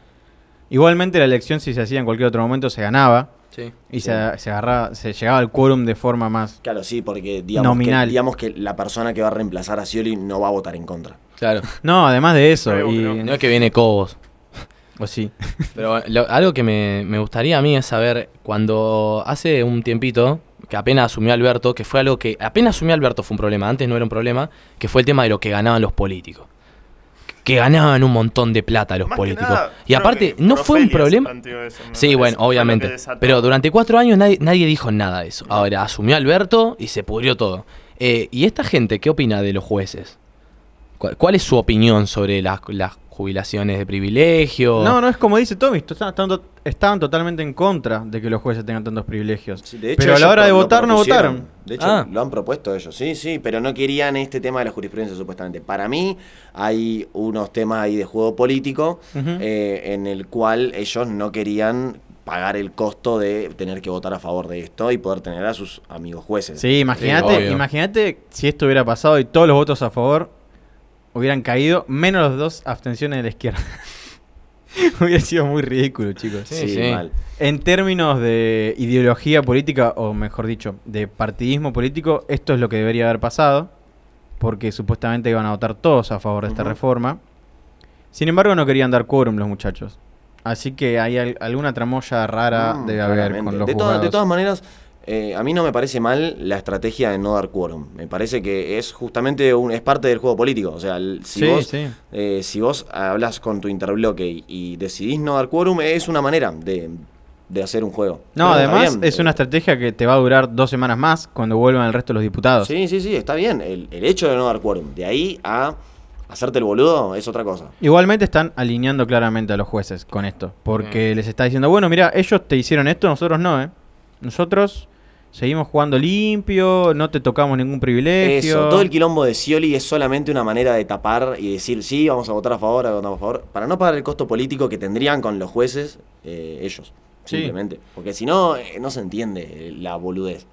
Igualmente la elección, si se hacía en cualquier otro momento, se ganaba. Sí. Y se, se agarraba, se llegaba al quórum de forma más... Claro, sí, porque digamos Nominal. que, digamos que la persona que va a reemplazar a Scioli no va a votar en contra. Claro. No, además de eso. Pero- y... pero no es que viene Cobos. O sí. Pero lo- algo que me, me gustaría a mí es saber, cuando hace un tiempito, que apenas asumió Alberto, que fue algo que apenas asumió Alberto fue un problema, antes no era un problema, que fue el tema de lo que ganaban los políticos. Que ganaban un montón de plata los Más políticos. nada, y aparte, no fue un problema. eso, Sí, bueno, obviamente. Pero durante cuatro años nadie, nadie dijo nada de eso. Ahora, asumió Alberto y se pudrió todo. Eh, ¿Y esta gente qué opina de los jueces? ¿Cuál, cuál es su opinión sobre las, las jubilaciones de privilegio? No, no es como dice Tommy, to- estaban, estaban to- estaban totalmente en contra de que los jueces tengan tantos privilegios. De hecho, pero a la hora de votar no votaron. De hecho, Ah. lo han propuesto ellos, sí, sí, pero no querían este tema de la jurisprudencia supuestamente. Para mí hay unos temas ahí de juego político eh, en el cual ellos no querían pagar el costo de tener que votar a favor de esto y poder tener a sus amigos jueces. Sí, imagínate, obvio. imagínate si esto hubiera pasado y todos los votos a favor hubieran caído, menos las dos abstenciones de la izquierda. Hubiera sido muy ridículo, chicos. Sí, Sí, sí. mal. En términos de ideología política, o mejor dicho, de partidismo político, esto es lo que debería haber pasado, porque supuestamente iban a votar todos a favor de esta reforma. Sin embargo, no querían dar quórum los muchachos. Así que hay al- alguna tramoya rara Mm, debe haber claramente. con los de, de todas maneras, eh, a mí no me parece mal la estrategia de no dar quórum. Me parece que es justamente un, es parte del juego político. O sea, el- si, Sí, vos, sí. eh, si vos hablas con tu interbloque y, y decidís no dar quórum, es una manera de, de hacer un juego. No, Pero además bien. es una estrategia que te va a durar dos semanas más cuando vuelvan el resto de los diputados. Sí, sí, sí, está bien. El, el hecho de no dar quórum, de ahí a hacerte el boludo, es otra cosa. Igualmente están alineando claramente a los jueces con esto, Mm. porque les está diciendo, bueno, mira, ellos te hicieron esto, nosotros no, ¿eh? Nosotros seguimos jugando limpio, no te tocamos ningún privilegio. Eso, todo el quilombo de Scioli es solamente una manera de tapar y decir, sí, vamos a votar a favor, votamos a favor, para no pagar el costo político que tendrían con los jueces eh, ellos, Sí. simplemente. Porque si no, eh, no se entiende la boludez.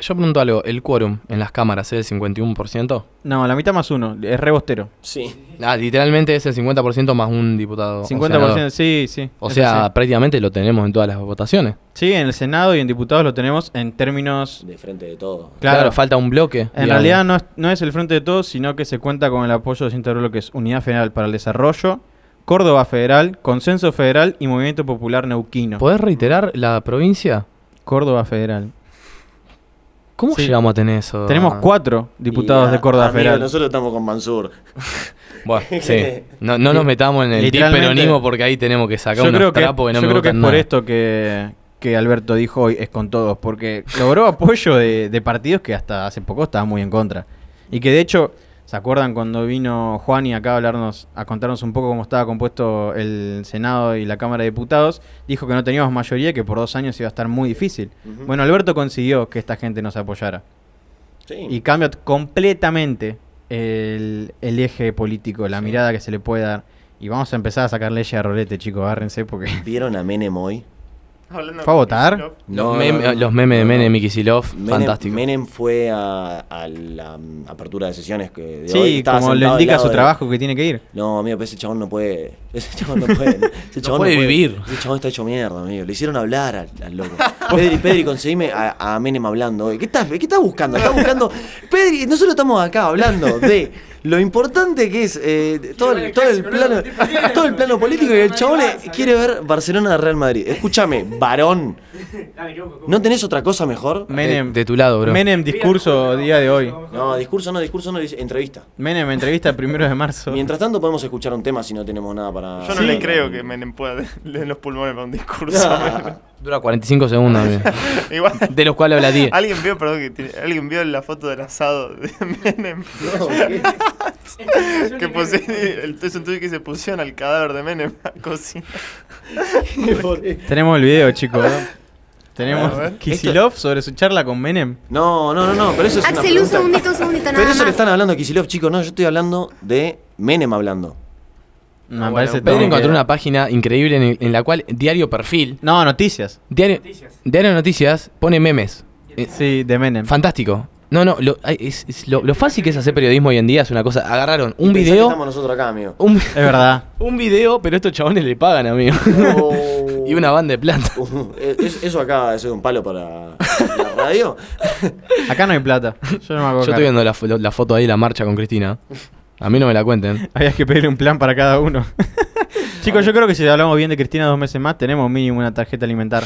Yo pregunto algo, ¿el quórum en las cámaras es el 51%? No, la mitad más uno, es rebostero. Sí. Ah, literalmente es el 50% más un diputado. o 50%, senador. sí, sí. O sea, sí. prácticamente lo tenemos en todas las votaciones. Sí, en el Senado y en diputados lo tenemos en términos... De frente de todo. Claro, falta un bloque. En digamos. realidad no es, no es el frente de todos, sino que se cuenta con el apoyo de cinco bloques Unidad Federal para el Desarrollo, Córdoba Federal, Consenso Federal y Movimiento Popular Neuquino. ¿Podés reiterar la provincia? Córdoba Federal. ¿Cómo Sí. llegamos a tener eso? Tenemos cuatro diputados Y, de Córdoba amigo, Federal. Nosotros estamos con Mansur. Bueno, sí. No, no nos metamos en el peronismo porque ahí tenemos que sacar yo unos creo que, trapos que no yo me creo que es por esto que, que Alberto dijo hoy es con todos, porque logró apoyo de, de partidos que hasta hace poco estaban muy en contra. Y que de hecho, ¿se acuerdan cuando vino Juan y acá a hablarnos, a contarnos un poco cómo estaba compuesto el Senado y la Cámara de Diputados? Dijo que no teníamos mayoría, que por dos años iba a estar muy difícil. Bueno, Alberto consiguió que esta gente nos apoyara. Sí. Y cambia completamente el, el eje político, la mirada que se le puede dar. Y vamos a empezar a sacar leyes a rolete, chicos, agárrense porque... ¿Vieron a Menem hoy? Hablando ¿Fue a votar? Los, meme- los memes de Menem y Menem, fantástico. Menem fue a, a la mm, apertura de sesiones que de Sí, hoy como le indica su de- trabajo que tiene que ir. No, amigo, pero ese chabón no puede. Ese chabón no puede. Ese chabón puede vivir. Ese chabón está hecho mierda, amigo. Le hicieron hablar al, al loco. Pedri, Pedri, conseguime a, a Menem hablando hoy. ¿Qué estás, ¿Qué estás buscando? Estás buscando. Pedri, nosotros estamos acá hablando de lo importante que es eh, todo, el, todo el plano todo el plano político y el chabón le- quiere ver Barcelona Real Madrid. Escúchame, varón. ¿No tenés otra cosa mejor? Menem, de tu lado, bro. Menem, discurso día de hoy. No, discurso no, discurso no, entrevista. Menem, entrevista el primero de marzo. Mientras tanto podemos escuchar un tema si no tenemos nada para... Yo no le creo que Menem pueda leer los pulmones para un discurso. Dura 45 segundos. Igual. De los cuales habla 10. ¿Alguien vio, perdón, que tiene- alguien vio la foto del asado de Menem? que pusi- el es un tuit que se pusieron al cadáver de Menem a cocinar. Tenemos el video, chicos. ¿no? Tenemos. Kisilov sobre su charla con Menem. No, no, no, no, pero eso es una Axel, un pregunta- segundito, un segundito, nada Pero eso le más. están hablando a Kisilov, chicos, no, yo estoy hablando de Menem hablando. Me Bueno, parece Pedro todo encontró una página increíble en, el- en la cual Diario Perfil. No, noticias. Diario Diario Noticias pone memes. Eh, Sí, de Menem. Fantástico. No, no, lo, ay, es- es lo, lo fácil que es hacer periodismo hoy en día es una cosa. Agarraron un Pensá video. Estamos nosotros acá, amigo. Un, Es verdad. un video, pero estos chabones le pagan, amigo. y una banda de plata. Uh, es- eso acá es un palo para la radio. Acá no hay plata. Yo no me acuerdo. Yo estoy viendo la, la foto ahí, la marcha con Cristina. A mí no me la cuenten. Había que pedirle un plan para cada uno. Chicos, yo creo que si hablamos bien de Cristina dos meses más, tenemos mínimo una tarjeta alimentar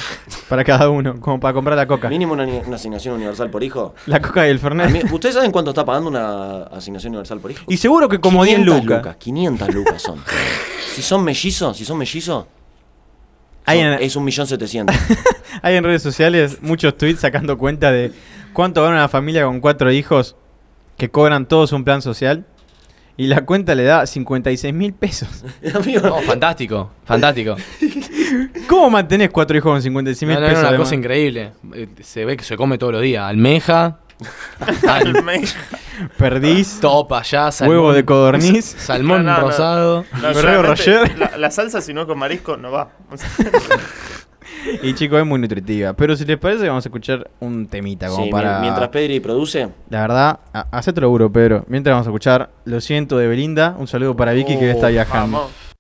para cada uno, como para comprar la coca. Mínimo una, una asignación universal por hijo. La coca y el Fernet. Mí- ¿Ustedes saben cuánto está pagando una asignación universal por hijo? Y seguro que como 10 lucas. 500 lucas son. Si son mellizos, si son mellizos, Hay son- en- es un millón setecientos. Hay en redes sociales muchos tweets sacando cuenta de cuánto gana una familia con cuatro hijos que cobran todos un plan social. Y la cuenta le da 56 mil pesos. No, fantástico, fantástico. ¿Cómo mantenés cuatro hijos con 56 mil No, no, pesos? no, una además? cosa increíble. Eh, Se ve que se come todos los días. Almeja, al- Almeja. Perdiz, topa ya, huevo de codorniz. salmón No, rosado. Rocher. La, la salsa, si no con marisco, no va. Y chicos, es muy nutritiva. Pero si les parece, vamos a escuchar un temita como Sí, para. Mientras Pedri produce, La verdad, ha- hacete lo duro, Pedro. Mientras vamos a escuchar Lo siento de Belinda. Un saludo para Vicky que está viajando. vamos.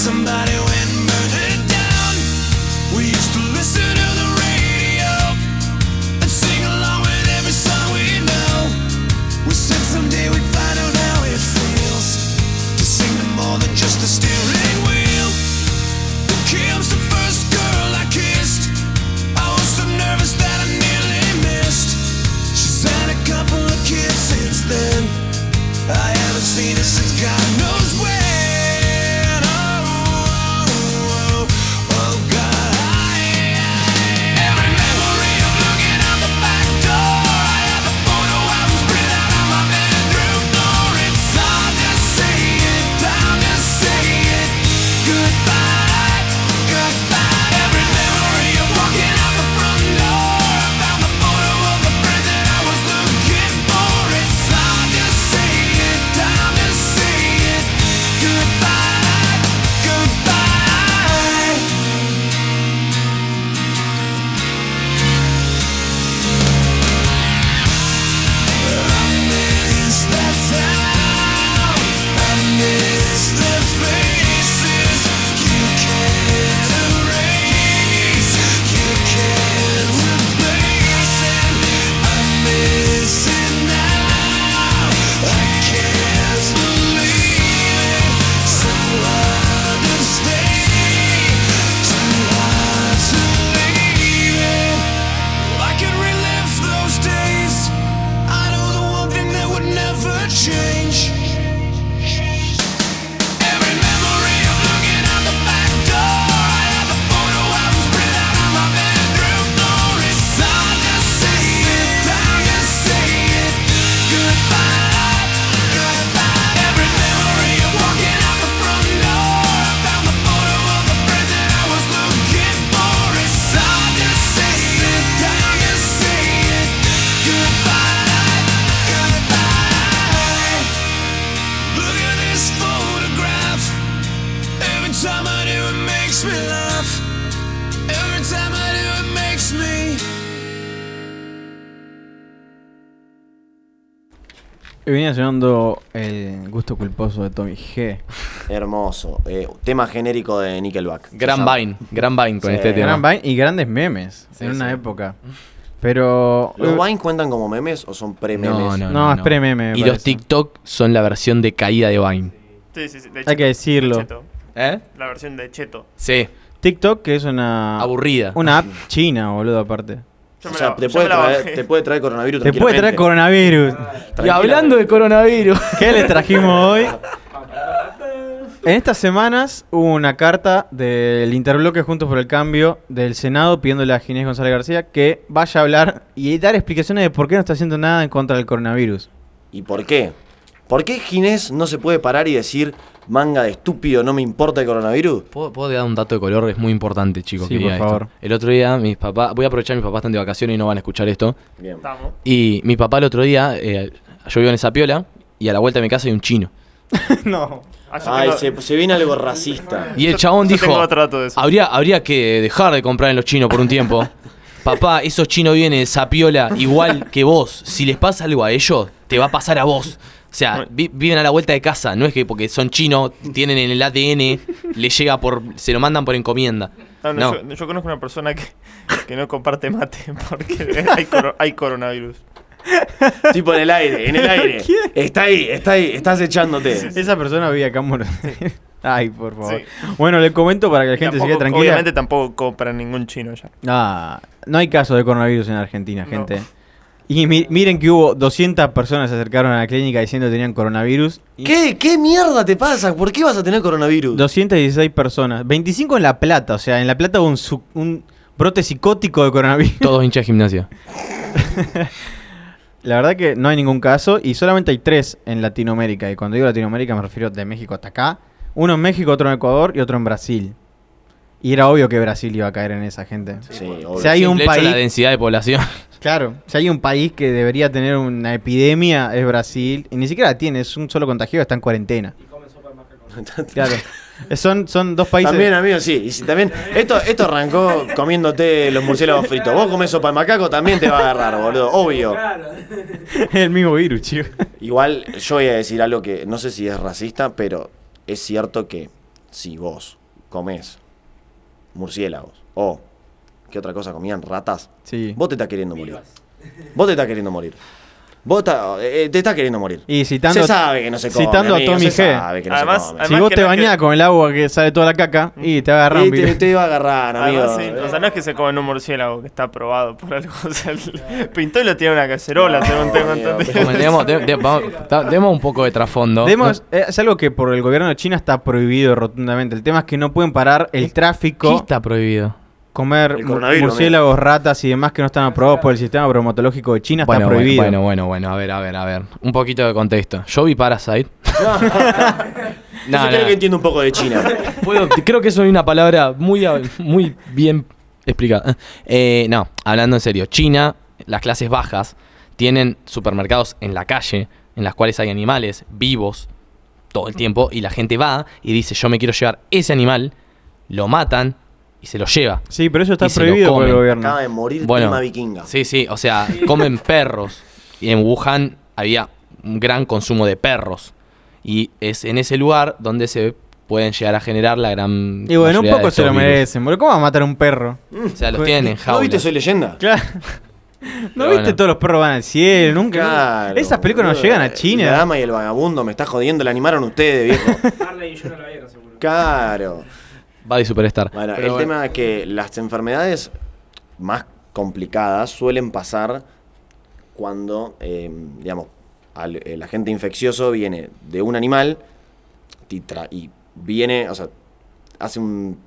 Somebody went Termina el gusto culposo de Tommy G. Hermoso. Eh, tema genérico de Nickelback. Gran Vine, Gran Vine con este tema. Gran Vine y grandes memes sí, en una época. Pero. ¿Los eh, Vine cuentan como memes o son pre-memes? No, no, no, no, es pre-meme. Y los TikTok son la versión de caída de Vine. Sí, sí, sí. Hay que decirlo. ¿Eh? La versión de Cheto. Sí. TikTok, que es una. Aburrida. Una app china, boludo, aparte. Te, puede traer, te puede, traer, coronavirus. Te puede traer coronavirus. Y hablando de coronavirus, ¿qué les trajimos hoy? En estas semanas hubo una carta del interbloque Juntos por el Cambio del Senado pidiéndole a Ginés González García que vaya a hablar y dar explicaciones de por qué no está haciendo nada en contra del coronavirus. ¿Y por qué? ¿Por qué Ginés no se puede parar y decir, manga de estúpido, no me importa el coronavirus. ¿Puedo, puedo dar un dato de color? Es muy importante, chicos. Sí, por esto. favor. El otro día, mis papás. Voy a aprovechar, mis papás están de vacaciones y no van a escuchar esto. Bien. Y mi papá el otro día, eh, yo vivo en esa piola, y a la vuelta de mi casa hay un chino. no. Ay, se, se viene algo racista. Y el chabón yo dijo: de eso. habría, habría que dejar de comprar en los chinos por un tiempo. Papá, esos chinos vienen de Sapiola igual que vos. Si les pasa algo a ellos, te va a pasar a vos. O sea, vi- viven a la vuelta de casa. No es que porque son chinos, tienen en el ADN, le llega por. se lo mandan por encomienda. No, no, No. Yo, yo conozco una persona que, que no comparte mate porque hay, coro- hay coronavirus. Tipo en el aire, en el aire. Está ahí, está ahí, estás echándote. Esa persona vive acá en Buenos Aires. Ay, por favor. Sí. Bueno, le comento para que la gente se Tampoco- quede tranquila. Obviamente tampoco compran ningún chino ya. Ah, no hay caso de coronavirus en Argentina, No. Y mi- miren que hubo 200 personas se acercaron a la clínica diciendo que tenían coronavirus. y ¿Qué, ¿Qué mierda te pasa? ¿Por qué vas a tener coronavirus? 216 personas. 25 en La Plata. O sea, en La Plata hubo un, su- un brote psicótico de coronavirus. Todos hinchas de gimnasia. La verdad que no hay ningún caso y solamente hay tres en Latinoamérica. Y cuando digo Latinoamérica me refiero de México hasta acá. Uno en México, otro en Ecuador y otro en Brasil. Y era obvio que Brasil iba a caer en esa gente. Sí, O sea, hay un Simple hecho, país... la densidad de población. Claro, si hay un país que debería tener una epidemia es Brasil. Y ni siquiera la tiene, es un solo contagio, está en cuarentena. Claro. Son, son dos países... También, amigo, sí. Y si también. Esto, esto arrancó comiéndote los murciélagos fritos. Vos comés sopa de macaco, también te va a agarrar, boludo. Obvio. Es el mismo virus, chico. Igual, yo voy a decir algo que no sé si es racista, pero es cierto que si vos comés murciélagos o. ¿Qué otra cosa comían? Ratas. Sí. Vos te estás queriendo morir. Vos te estás queriendo morir. Vos ta- eh, te estás queriendo morir. Y citando, se sabe que no se come. citando amigo, a Tommy se G. sabe que no Además- se come. si vos que te no que- bañás con el agua que sale toda la caca, y te va a agarrar un Y te, iba a agarrar, amigo. Además, sí, o sea, no es que se comen un murciélago que está probado por algo. O sea, el- pintó y lo tiene en una cacerola, según tengo entendido. Como demos, un poco de trasfondo. Demos- eh, es algo que por el gobierno de China está prohibido rotundamente. El tema es que no pueden parar el ¿Qué tráfico, está prohibido? Comer murciélagos, ratas y demás que no están aprobados por el sistema bromatológico de China. Bueno, está bueno, prohibido. bueno, bueno, bueno, a ver, a ver, a ver. Un poquito de contexto. Yo vi Parasite. Yo No, creo no. que entiendo un poco de China. Puedo- creo que soy una palabra muy, muy bien explicada. Eh, no, hablando en serio, China, las clases bajas, tienen supermercados en la calle, en las cuales hay animales vivos todo el tiempo, y la gente va y dice, yo me quiero llevar ese animal, lo matan y se lo lleva. Sí, pero eso está Y prohibido por el gobierno. Acaba de morir Bueno, prima vikinga. Sí, sí, o sea, comen perros. Y en Wuhan había un gran consumo de perros. Y es en ese lugar donde se pueden llegar a generar la gran. Y bueno, un poco se lo virus. merecen. boludo. ¿Cómo va a matar a un perro? O sea, los tienen en ¿No viste Soy Leyenda? Claro. ¿No Pero viste bueno. todos los perros van al cielo? Nunca. Claro, Esas películas no llegan a La China. dama y el vagabundo me está jodiendo, la animaron ustedes, viejo. Marley y yo no la vieron, seguro. Claro. Buddy Superstar. Bueno, Pero el bueno. tema es que las enfermedades más complicadas suelen pasar cuando, eh, digamos, al- el agente infeccioso viene de un animal y, y viene, o sea, hace un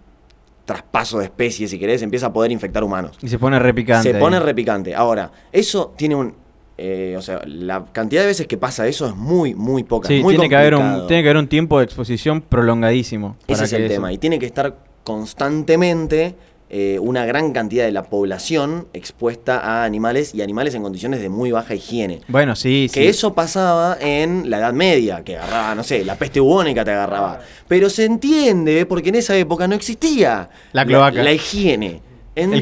traspaso de especies, si querés, empieza a poder infectar humanos. Y se pone repicante. Se pone repicante. Ahora, eso tiene un... eh, o sea, la cantidad de veces que pasa eso es muy, muy poca. Sí, muy tiene que, haber un, tiene que haber un tiempo de exposición prolongadísimo. Ese para es que el eso- tema. Y tiene que estar constantemente eh, una gran cantidad de la población expuesta a animales y animales en condiciones de muy baja higiene. Bueno, sí, Que sí. eso pasaba en la Edad Media, que agarraba, no sé, la peste bubónica te agarraba. Pero se entiende porque en esa época no existía La cloaca. la, higiene.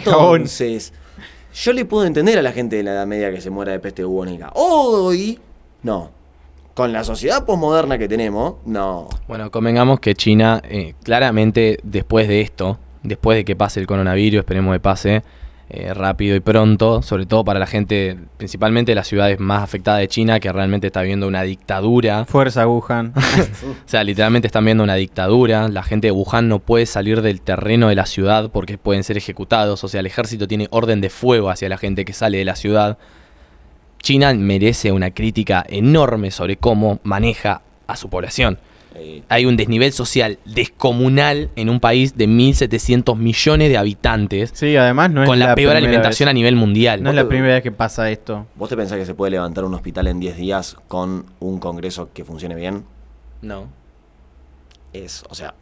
jabón. Yo le puedo entender a la gente de la Edad Media que se muera de peste bubónica. Hoy, no. Con la sociedad posmoderna que tenemos, no. Bueno, convengamos que China, eh, claramente después de esto, después de que pase el coronavirus, esperemos que pase eh, rápido y pronto, sobre todo para la gente, principalmente de las ciudades más afectadas de China, que realmente está viendo una dictadura. Fuerza Wuhan. O sea, literalmente están viendo una dictadura. La gente de Wuhan no puede salir del terreno de la ciudad porque pueden ser ejecutados. O sea, el ejército tiene orden de fuego hacia la gente que sale de la ciudad. China merece una crítica enorme sobre cómo maneja a su población. Hay un desnivel social descomunal en un país de 1.700 millones de habitantes Sí, además no es con la, la peor alimentación vez. a nivel mundial. No es la primera vez que pasa esto. ¿Vos te pensás que se puede levantar un hospital en 10 días con un congreso que funcione bien? No. es, o sea,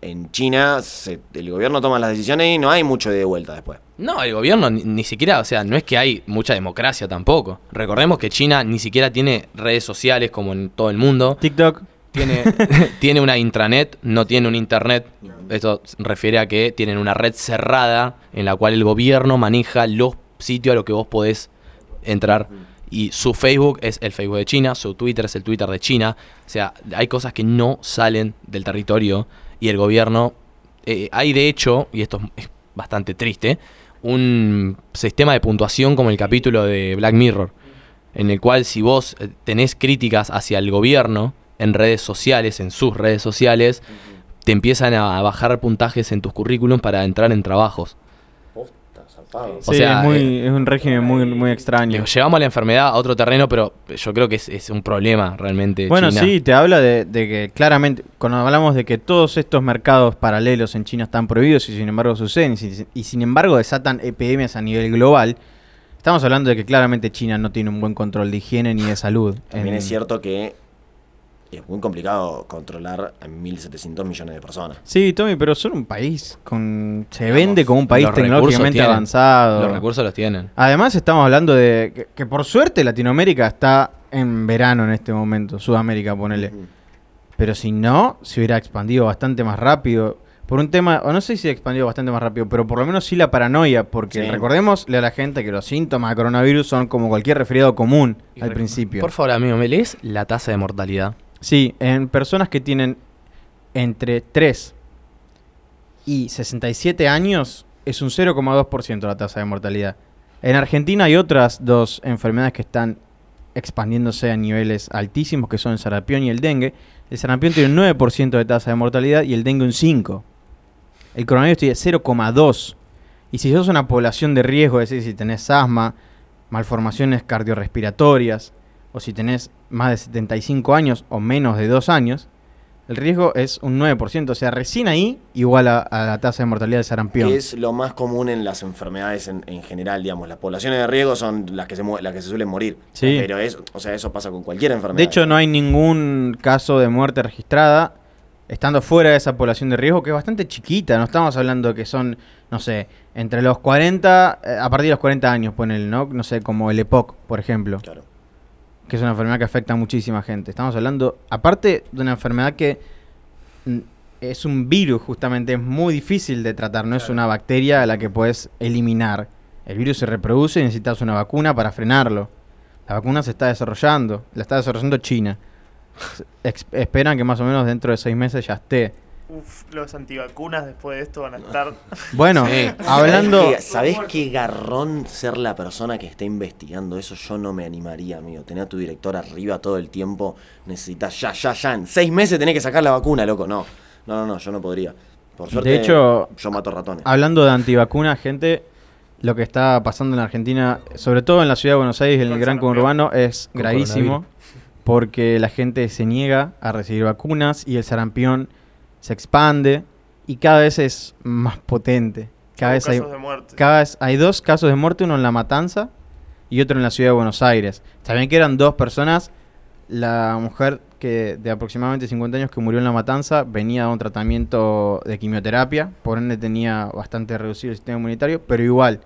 en China se- el gobierno toma las decisiones y no hay mucho de vuelta después. No, el gobierno ni, ni siquiera, o sea, no es que hay mucha democracia tampoco. Recordemos que China ni siquiera tiene redes sociales como en todo el mundo. TikTok. Tiene, tiene una intranet, no tiene un internet. Esto refiere a que tienen una red cerrada en la cual el gobierno maneja los sitios a los que vos podés entrar. Y su Facebook es el Facebook de China, su Twitter es el Twitter de China. O sea, hay cosas que no salen del territorio y el gobierno... eh, hay de hecho, y esto es bastante triste, un sistema de puntuación como el capítulo de Black Mirror, en el cual si vos eh, tenés críticas hacia el gobierno en redes sociales, en sus redes sociales, te empiezan a bajar puntajes en tus currículums para entrar en trabajos. Sí, es, muy, es un régimen muy, muy extraño. Llevamos la enfermedad a otro terreno, pero yo creo que es, es un problema realmente. Bueno, China. sí, te habla de, de que claramente, cuando hablamos de que todos estos mercados paralelos en China están prohibidos y sin embargo suceden, y, si- y sin embargo desatan epidemias a nivel global, estamos hablando de que claramente China no tiene un buen control de higiene ni de salud. También En- es cierto que es muy complicado controlar a 1.700 millones de personas. Sí, Tommy, pero son un país con... Se vende como un país tecnológicamente tienen. avanzado. Los recursos los tienen. Además estamos hablando de que, que por suerte Latinoamérica está en verano en este momento, Sudamérica, ponele. Pero si no, se hubiera expandido bastante más rápido. Por un tema, o no sé si se ha expandido bastante más rápido, pero por lo menos sí la paranoia, porque Sí. recordémosle a la gente que los síntomas de coronavirus son como cualquier resfriado común al principio. Por favor, amigo, ¿me lees la tasa de mortalidad? Sí, en personas que tienen entre 3 y 67 años es un 0,2% la tasa de mortalidad. En Argentina hay otras dos enfermedades que están expandiéndose a niveles altísimos, que son el sarampión y el dengue. El sarampión tiene un 9% de tasa de mortalidad y el dengue un 5%. El coronavirus tiene 0,2%. Y si sos una población de riesgo, es decir, si tenés asma, malformaciones cardiorrespiratorias, o si tenés más de 75 años o menos de 2 años, el riesgo es un 9%. O sea, recién ahí igual a, a la tasa de mortalidad de sarampión. Que es lo más común en las enfermedades en, en general, digamos. Las poblaciones de riesgo son las que se, las que se suelen morir. Sí. Pero es, o sea, eso pasa con cualquier enfermedad. De hecho, no hay ningún caso de muerte registrada estando fuera de esa población de riesgo, que es bastante chiquita. No estamos hablando que son, no sé, entre los 40, eh, a partir de los 40 años, ponele, ¿no? No sé, como el EPOC, por ejemplo. Claro. Que es una enfermedad que afecta a muchísima gente. Estamos hablando, aparte de una enfermedad que es un virus, justamente, es muy difícil de tratar, no es una bacteria a la que puedes eliminar. El virus se reproduce y necesitas una vacuna para frenarlo. La vacuna se está desarrollando, la está desarrollando China. Ex- esperan que más o menos dentro de seis meses ya esté. Uf, los antivacunas después de esto van a estar. Bueno, hablando... ¿Sabés qué, garrón ser la persona que está investigando eso? Yo no me animaría, amigo. Tener a tu director arriba todo el tiempo. Necesitas ya, ya, ya. En seis meses tenés que sacar la vacuna, loco. No, no, no, no yo no podría. Por suerte, De hecho, yo mato ratones. Hablando de antivacunas, gente, lo que está pasando en Argentina, sobre todo en la ciudad de Buenos Aires, en el gran conurbano, es gravísimo. Porque la gente se niega a recibir vacunas y el sarampión se expande y cada vez es más potente. Cada hay, vez hay dos casos de muerte, uno en La Matanza y otro en la ciudad de Buenos Aires. También que eran dos personas. La mujer que de aproximadamente 50 años que murió en La Matanza venía de un tratamiento de quimioterapia, por ende tenía bastante reducido el sistema inmunitario, pero igual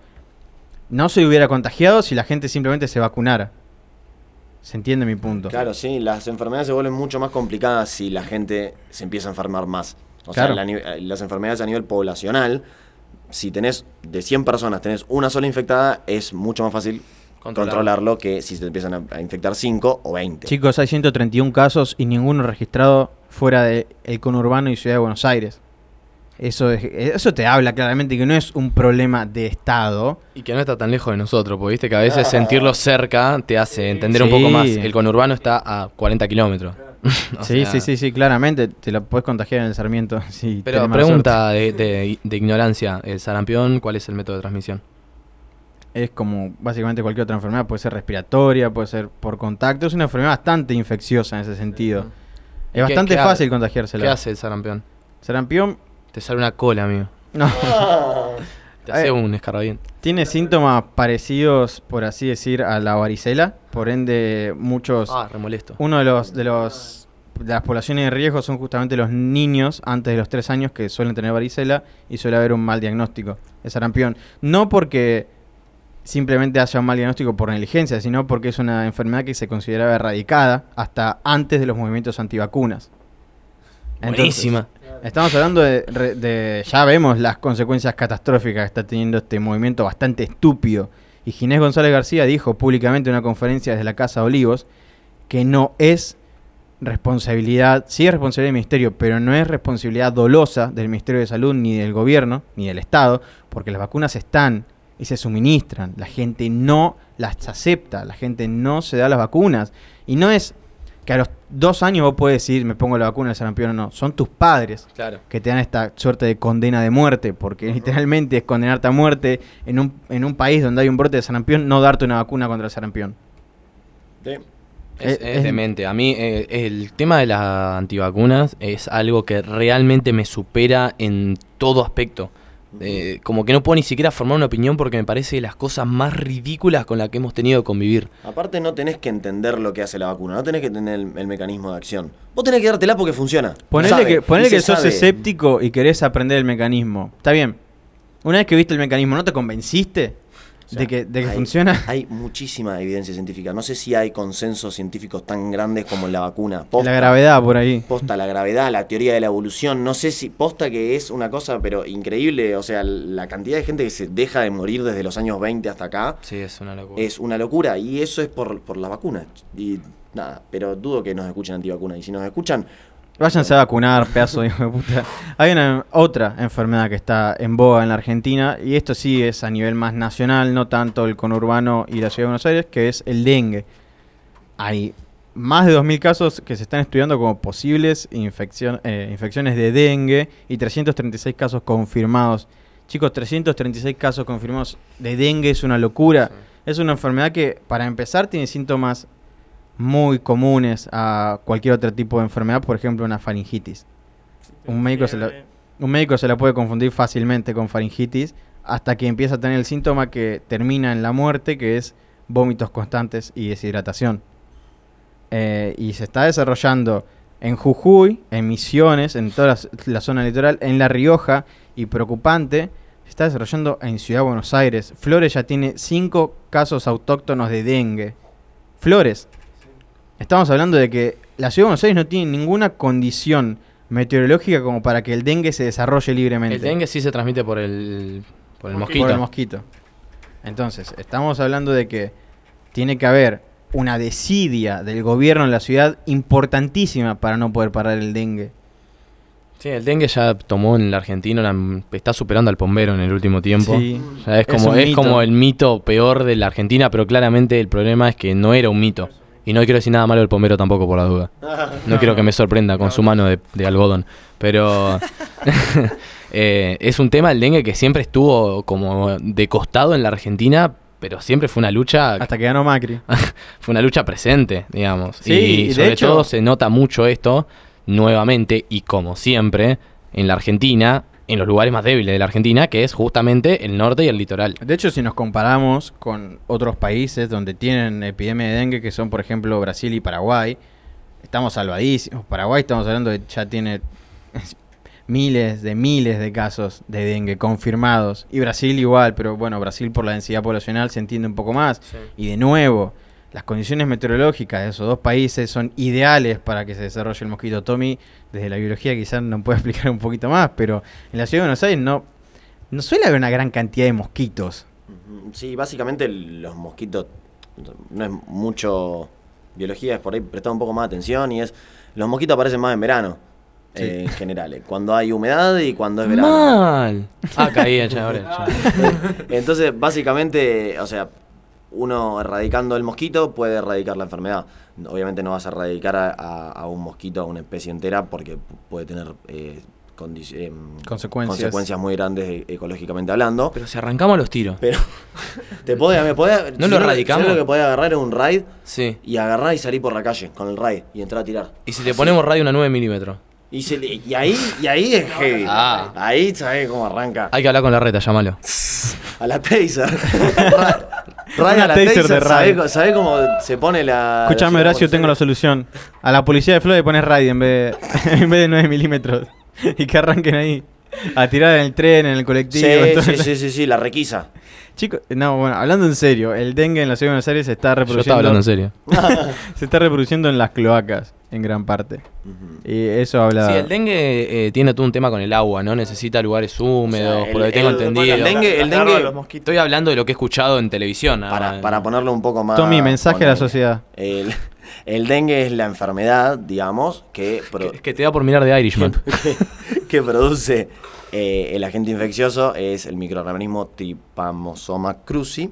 no se hubiera contagiado si la gente simplemente se vacunara. ¿Se entiende mi punto? Claro, sí, las enfermedades se vuelven mucho más complicadas si la gente se empieza a enfermar más. O Claro. sea, la eh, las enfermedades a nivel poblacional, si tenés de 100 personas, tenés una sola infectada, es mucho más fácil Controlarlo. controlarlo que si te empiezan a, a infectar 5 o 20. Chicos, hay 131 casos y ninguno registrado fuera del conurbano y ciudad de Buenos Aires. Eso, es- eso te habla claramente que no es un problema de Estado. Y que no está tan lejos de nosotros, porque viste que a veces sentirlo cerca te hace entender un poco más. El conurbano está a 40 kilómetros. Sí, sea, sí, sí, sí, claramente. Te lo puedes contagiar en el Sarmiento. si Pero pregunta de, de- de ignorancia, ¿el sarampión cuál es el método de transmisión? Es como básicamente cualquier otra enfermedad. Puede ser respiratoria, puede ser por contacto. Es una enfermedad bastante infecciosa en ese sentido. Es ¿Qué- bastante qué fácil contagiársela. ¿Qué hace el sarampión? Sarampión Te sale una cola, amigo. No. Te hace Eh, un escarabiento. Tiene síntomas parecidos, por así decir, a la varicela. Por ende, muchos. Ah, remolesto. Uno de los, de los las poblaciones de riesgo son justamente los niños antes de los 3 años que suelen tener varicela y suele haber un mal diagnóstico de sarampión. No porque simplemente haya un mal diagnóstico por negligencia, sino porque es una enfermedad que se consideraba erradicada hasta antes de los movimientos antivacunas. Buenísima. Estamos hablando de, de- Ya vemos las consecuencias catastróficas que está teniendo este movimiento bastante estúpido. Y Ginés González García dijo públicamente en una conferencia desde la Casa Olivos que no es responsabilidad, sí es responsabilidad del Ministerio, pero no es responsabilidad dolosa del Ministerio de Salud, ni del gobierno, ni del Estado, porque las vacunas están y se suministran. La gente no las acepta, la gente no se da las vacunas. Y no es que a los dos años vos puedes decir, me pongo la vacuna del sarampión o no. Son tus padres Claro. que te dan esta suerte de condena de muerte, porque literalmente es condenarte a muerte en un, en un país donde hay un brote de sarampión, no darte una vacuna contra el sarampión. Es, Es- es es- demente. A mí eh, el tema de las antivacunas es algo que realmente me supera en todo aspecto. Eh, como que no puedo ni siquiera formar una opinión porque me parece de las cosas más ridículas con las que hemos tenido que convivir. Aparte no tenés que entender lo que hace la vacuna, no tenés que tener el, el mecanismo de acción. Vos tenés que dártela porque funciona. Ponele Sabe, que, ponele que sos sabe. escéptico y querés aprender el mecanismo. Está bien. Una vez que viste el mecanismo, ¿no te convenciste de que, de que hay, funciona? Hay muchísima evidencia científica. No sé si hay consensos científicos tan grandes como en la vacuna. La gravedad por ahí. Posta, la gravedad, la teoría de la evolución. No sé si posta que es una cosa, pero increíble. O sea, la cantidad de gente que se deja de morir desde los años 20 hasta acá Sí, es una locura. es una locura. Y eso es por, por la vacuna. Y nada, pero dudo que nos escuchen antivacunas. Y si nos escuchan, Váyanse a vacunar, pedazo de hijo de puta. Hay una otra enfermedad que está en boga en la Argentina, y esto sí es a nivel más nacional, no tanto el conurbano y la ciudad de Buenos Aires, que es el dengue. Hay más de 2.000 casos que se están estudiando como posibles infección- eh, infecciones de dengue y 336 casos confirmados. Chicos, 336 casos confirmados de dengue es una locura. Es una enfermedad que, para empezar, tiene síntomas muy comunes a cualquier otro tipo de enfermedad, por ejemplo, una faringitis. Un médico, se la, un médico se la puede confundir fácilmente con faringitis hasta que empieza a tener el síntoma que termina en la muerte, que es vómitos constantes y deshidratación. Eh, y se está desarrollando en Jujuy, en Misiones, en toda la, la zona litoral, en La Rioja y preocupante, se está desarrollando en Ciudad de Buenos Aires. Flores ya tiene cinco casos autóctonos de dengue. Flores. Estamos hablando de que la Ciudad de Buenos Aires no tiene ninguna condición meteorológica como para que el dengue se desarrolle libremente. El dengue sí se transmite por el, por el Por mosquito. el mosquito. Entonces, estamos hablando de que tiene que haber una desidia del gobierno en la ciudad importantísima para no poder parar el dengue. Sí, el dengue ya tomó en la Argentina, la- está superando al bombero en el último tiempo. Sí. Ya es Es como, es, como el mito peor de la Argentina, pero claramente el problema es que no era un mito. Y no quiero decir nada malo del bombero tampoco, por la duda. No quiero que me sorprenda con su mano de, de algodón. Pero eh, es un tema el dengue que siempre estuvo como de costado en la Argentina, pero siempre fue una lucha. Hasta que ganó Macri. fue una lucha presente, digamos. Sí, y, y de sobre hecho- todo se nota mucho esto nuevamente y como siempre en la Argentina, en los lugares más débiles de la Argentina, que es justamente el norte y el litoral. De hecho, si nos comparamos con otros países donde tienen epidemia de dengue, que son por ejemplo Brasil y Paraguay, estamos salvadísimos. Paraguay estamos hablando de ya tiene miles de miles de casos de dengue confirmados. Y Brasil igual, pero bueno, Brasil por la densidad poblacional se entiende un poco más. Y de nuevo, las condiciones meteorológicas de esos dos países son ideales para que se desarrolle el mosquito. Tommy, desde la biología quizás nos puede explicar un poquito más, pero en la ciudad de Buenos Aires no, no suele haber una gran cantidad de mosquitos. Sí, básicamente los mosquitos, no es mucho biología, es por ahí prestar un poco más de atención y es, los mosquitos aparecen más en verano, Sí. eh, en general, eh, cuando hay humedad y cuando es verano. Mal. Ah, caía ya, ahora. ya. Entonces, básicamente, o sea, uno erradicando el mosquito puede erradicar la enfermedad. Obviamente no vas a erradicar a, a- a un mosquito, a una especie entera, porque pu- puede tener eh, em, Consecuencias. consecuencias muy grandes e- ecológicamente hablando. Pero si arrancamos los tiros. Pero te podés, me podés, ¿No si lo erradicamos? lo que podés agarrar es un raid Sí. y agarrar y salir por la calle con el raid y entrar a tirar. Y si le ponemos radio una 9 milímetros. Y, se le- y ahí, y ahí es heavy. Ah. Ahí sabés cómo arranca. Hay que hablar con la reta, llámalo. A la taser. Raya Una la taser taser, de ¿sabe, radio. sabe cómo se pone la. Escuchame, Horacio, tengo la solución. A la policía de Flor le pones radio en vez de, en vez de 9 milímetros. Y que arranquen ahí a tirar en el tren, en el colectivo. Sí, sí, sí, sí, sí, la requisa. Chicos, no, bueno, hablando en serio, el dengue en la ciudad de Buenos Aires se está reproduciendo. hablando en serio. se está reproduciendo en las cloacas, en gran parte. Y eso habla. Sí, el dengue eh, tiene todo un tema con el agua, ¿no? Necesita lugares húmedos, O sea, por lo que tengo el- entendido. el dengue- el dengue- de los mosquitos. Estoy hablando de lo que he escuchado en televisión. Para, para ponerlo un poco más. Tommy, mensaje a la sociedad. El, el dengue es la enfermedad, digamos, que, pro- Es que te da por mirar de Irishman. que, que produce eh, el agente infeccioso, es el microorganismo Trypanosoma cruzi.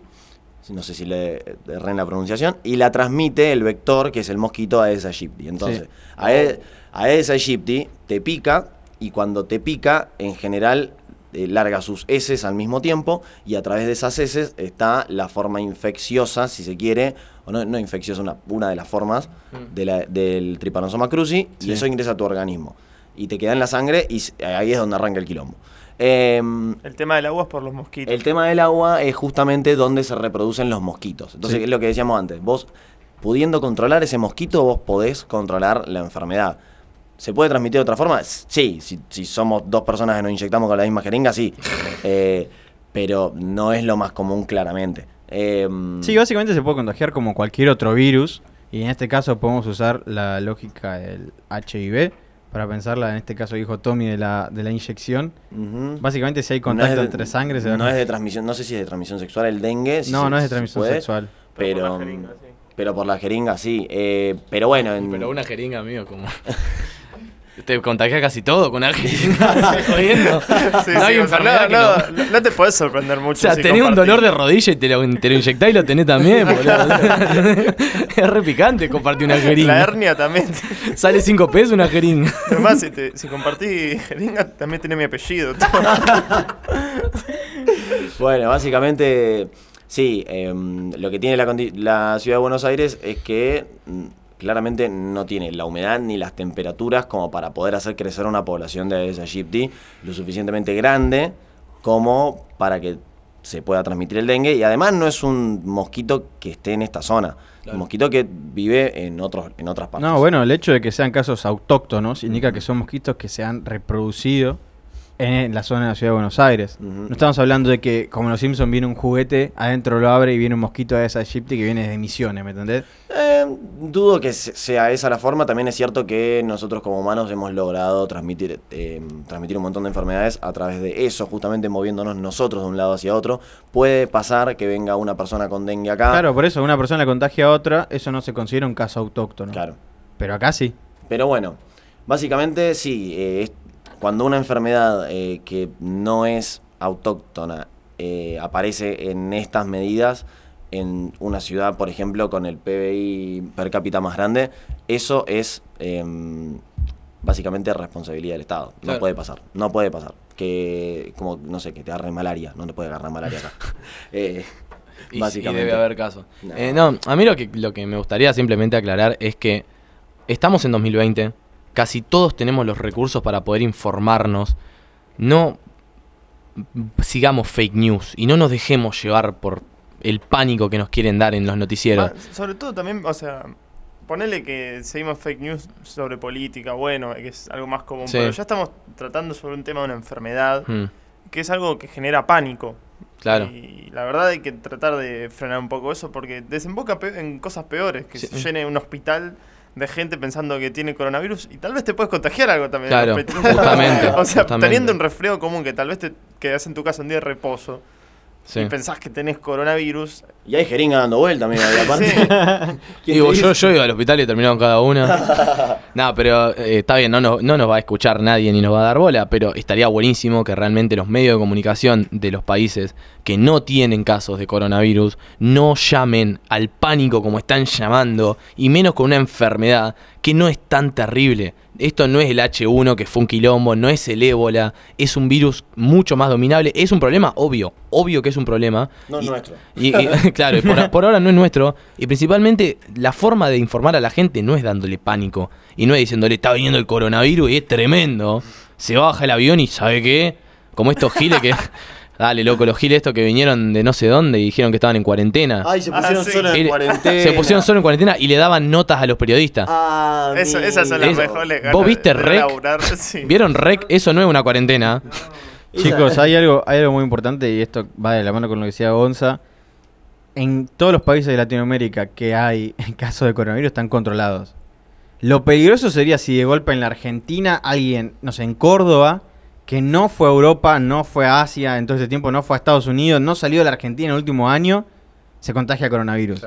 No sé si le erré en la pronunciación. Y la transmite el vector, que es el mosquito Aedes aegypti. Entonces, Sí. Aedes, Aedes aegypti te pica y cuando te pica, en general eh, larga sus heces al mismo tiempo y a través de esas heces está la forma infecciosa, si se quiere, o no, no infecciosa, una, una de las formas de la- del Trypanosoma cruzi Sí. y eso ingresa a tu organismo. Y te queda en la sangre y ahí es donde arranca el quilombo. Em, El tema del agua es por los mosquitos. el tema del agua es justamente donde se reproducen los mosquitos. Entonces, Sí. es lo que decíamos antes. Vos, pudiendo controlar ese mosquito, vos podés controlar la enfermedad. ¿Se puede transmitir de otra forma? Sí, si, si somos dos personas que nos inyectamos con la misma jeringa, sí. Eh, pero no es lo más común, claramente. Em, Sí, básicamente se puede contagiar como cualquier otro virus. Y en este caso podemos usar la lógica del HIV para pensarla. En este caso dijo Tommy de la, de la inyección. Básicamente si hay No contacto de- entre sangre se No es de transmisión, no sé si es de transmisión sexual el dengue. si No, se- no es de se transmisión puede, sexual. Pero, pero por la jeringa, sí. Eh, pero bueno, en- Pero una jeringa, amigo, como. Te contagia casi todo con una jeringa. ¿Estás jodiendo? Sí, no hay sí, o sea, enfermedad que no, no- no, no te puedes sorprender mucho. O sea, si tenés un dolor de rodilla y te lo, te lo inyectás y lo tenés también, boludo. es re picante compartir una jeringa. La hernia también. Sale 5 pesos una jeringa. Además, si, te- si compartí jeringa, también tiene mi apellido. Bueno, básicamente, sí, em, lo que tiene la, la ciudad de Buenos Aires es que mm, claramente no tiene la humedad ni las temperaturas como para poder hacer crecer una población de Aedes aegypti lo suficientemente grande como para que se pueda transmitir el dengue y además no es un mosquito que esté en esta zona, un mosquito que vive en otros en otras partes. No, bueno, el hecho de que sean casos autóctonos indica que son mosquitos que se han reproducido en la zona de la ciudad de Buenos Aires. No estamos hablando de que, como en los Simpsons, viene un juguete, adentro lo abre y viene un mosquito de esa Egypti que viene de Misiones, ¿me entendés? Eh, dudo que se- sea esa la forma. También es cierto que nosotros como humanos hemos logrado transmitir, eh, transmitir un montón de enfermedades a través de eso, justamente moviéndonos nosotros de un lado hacia otro. Puede pasar que venga una persona con dengue acá. Claro, por eso, una persona contagia a otra, eso no se considera un caso autóctono. Claro. Pero acá sí. Pero bueno, básicamente sí, eh, cuando una enfermedad eh, que no es autóctona eh, aparece en estas medidas en una ciudad, por ejemplo, con el PBI per cápita más grande, eso es em, básicamente responsabilidad del Estado. No Claro. puede pasar, no puede pasar. Que, como, no sé, que te agarre malaria, no te puede agarrar malaria acá. Eh, Y, y básicamente. debe haber casos. No. Eh, No, a mí lo que, lo que me gustaría simplemente aclarar es que estamos en 2020, casi todos tenemos los recursos para poder informarnos. No sigamos fake news y no nos dejemos llevar por el pánico que nos quieren dar en los noticieros. Ah, sobre todo también, o sea, ponele que seguimos fake news sobre política, bueno, que es algo más común, Sí. pero ya estamos tratando sobre un tema de una enfermedad, Hmm, que es algo que genera pánico. claro. Y la verdad hay que tratar de frenar un poco eso porque desemboca en cosas peores, que Sí. se llene un hospital de gente pensando que tiene coronavirus y tal vez te puedes contagiar algo también. Claro, justamente, o sea, justamente. teniendo un resfriado común que tal vez te quedas en tu casa un día de reposo Sí. y pensás que tenés coronavirus. Y hay jeringa dando vuelta, amigo, y aparte. ¿Quién Digo, yo, yo iba al hospital y terminaron cada una. no, pero eh, está bien, no, nos- no nos va a escuchar nadie ni nos va a dar bola, pero estaría buenísimo que realmente los medios de comunicación de los países que no tienen casos de coronavirus no llamen al pánico como están llamando, y menos con una enfermedad que no es tan terrible. Esto no es el H1 que fue un quilombo, no es el ébola, es un virus mucho más dominable. Es un problema obvio, obvio que es un problema. No es nuestro. y, y- claro, por, por ahora no es nuestro. Y principalmente la forma de informar a la gente no es dándole pánico. Y no es diciéndole, está viniendo el coronavirus y es tremendo. Se baja el avión y ¿sabe qué? Como estos giles que Dale, loco, los giles estos que vinieron de no sé dónde y dijeron que estaban en cuarentena. Ay, se pusieron Ah, sí. solo en cuarentena. Se pusieron solo en cuarentena y le daban notas a los periodistas. Ah, Eso- esas son las Es- mejores ganas ¿Vos viste de Rec? laburar, sí. ¿Vieron Rec? Eso no es una cuarentena. Chicos, hay algo, hay algo muy importante y esto va de la mano con lo que decía Gonza. En todos los países de Latinoamérica que hay casos de coronavirus están controlados. Lo peligroso sería si de golpe en la Argentina alguien, no sé, en Córdoba, que no fue a Europa, no fue a Asia en todo este tiempo, no fue a Estados Unidos, no salió de la Argentina en el último año, se contagia coronavirus.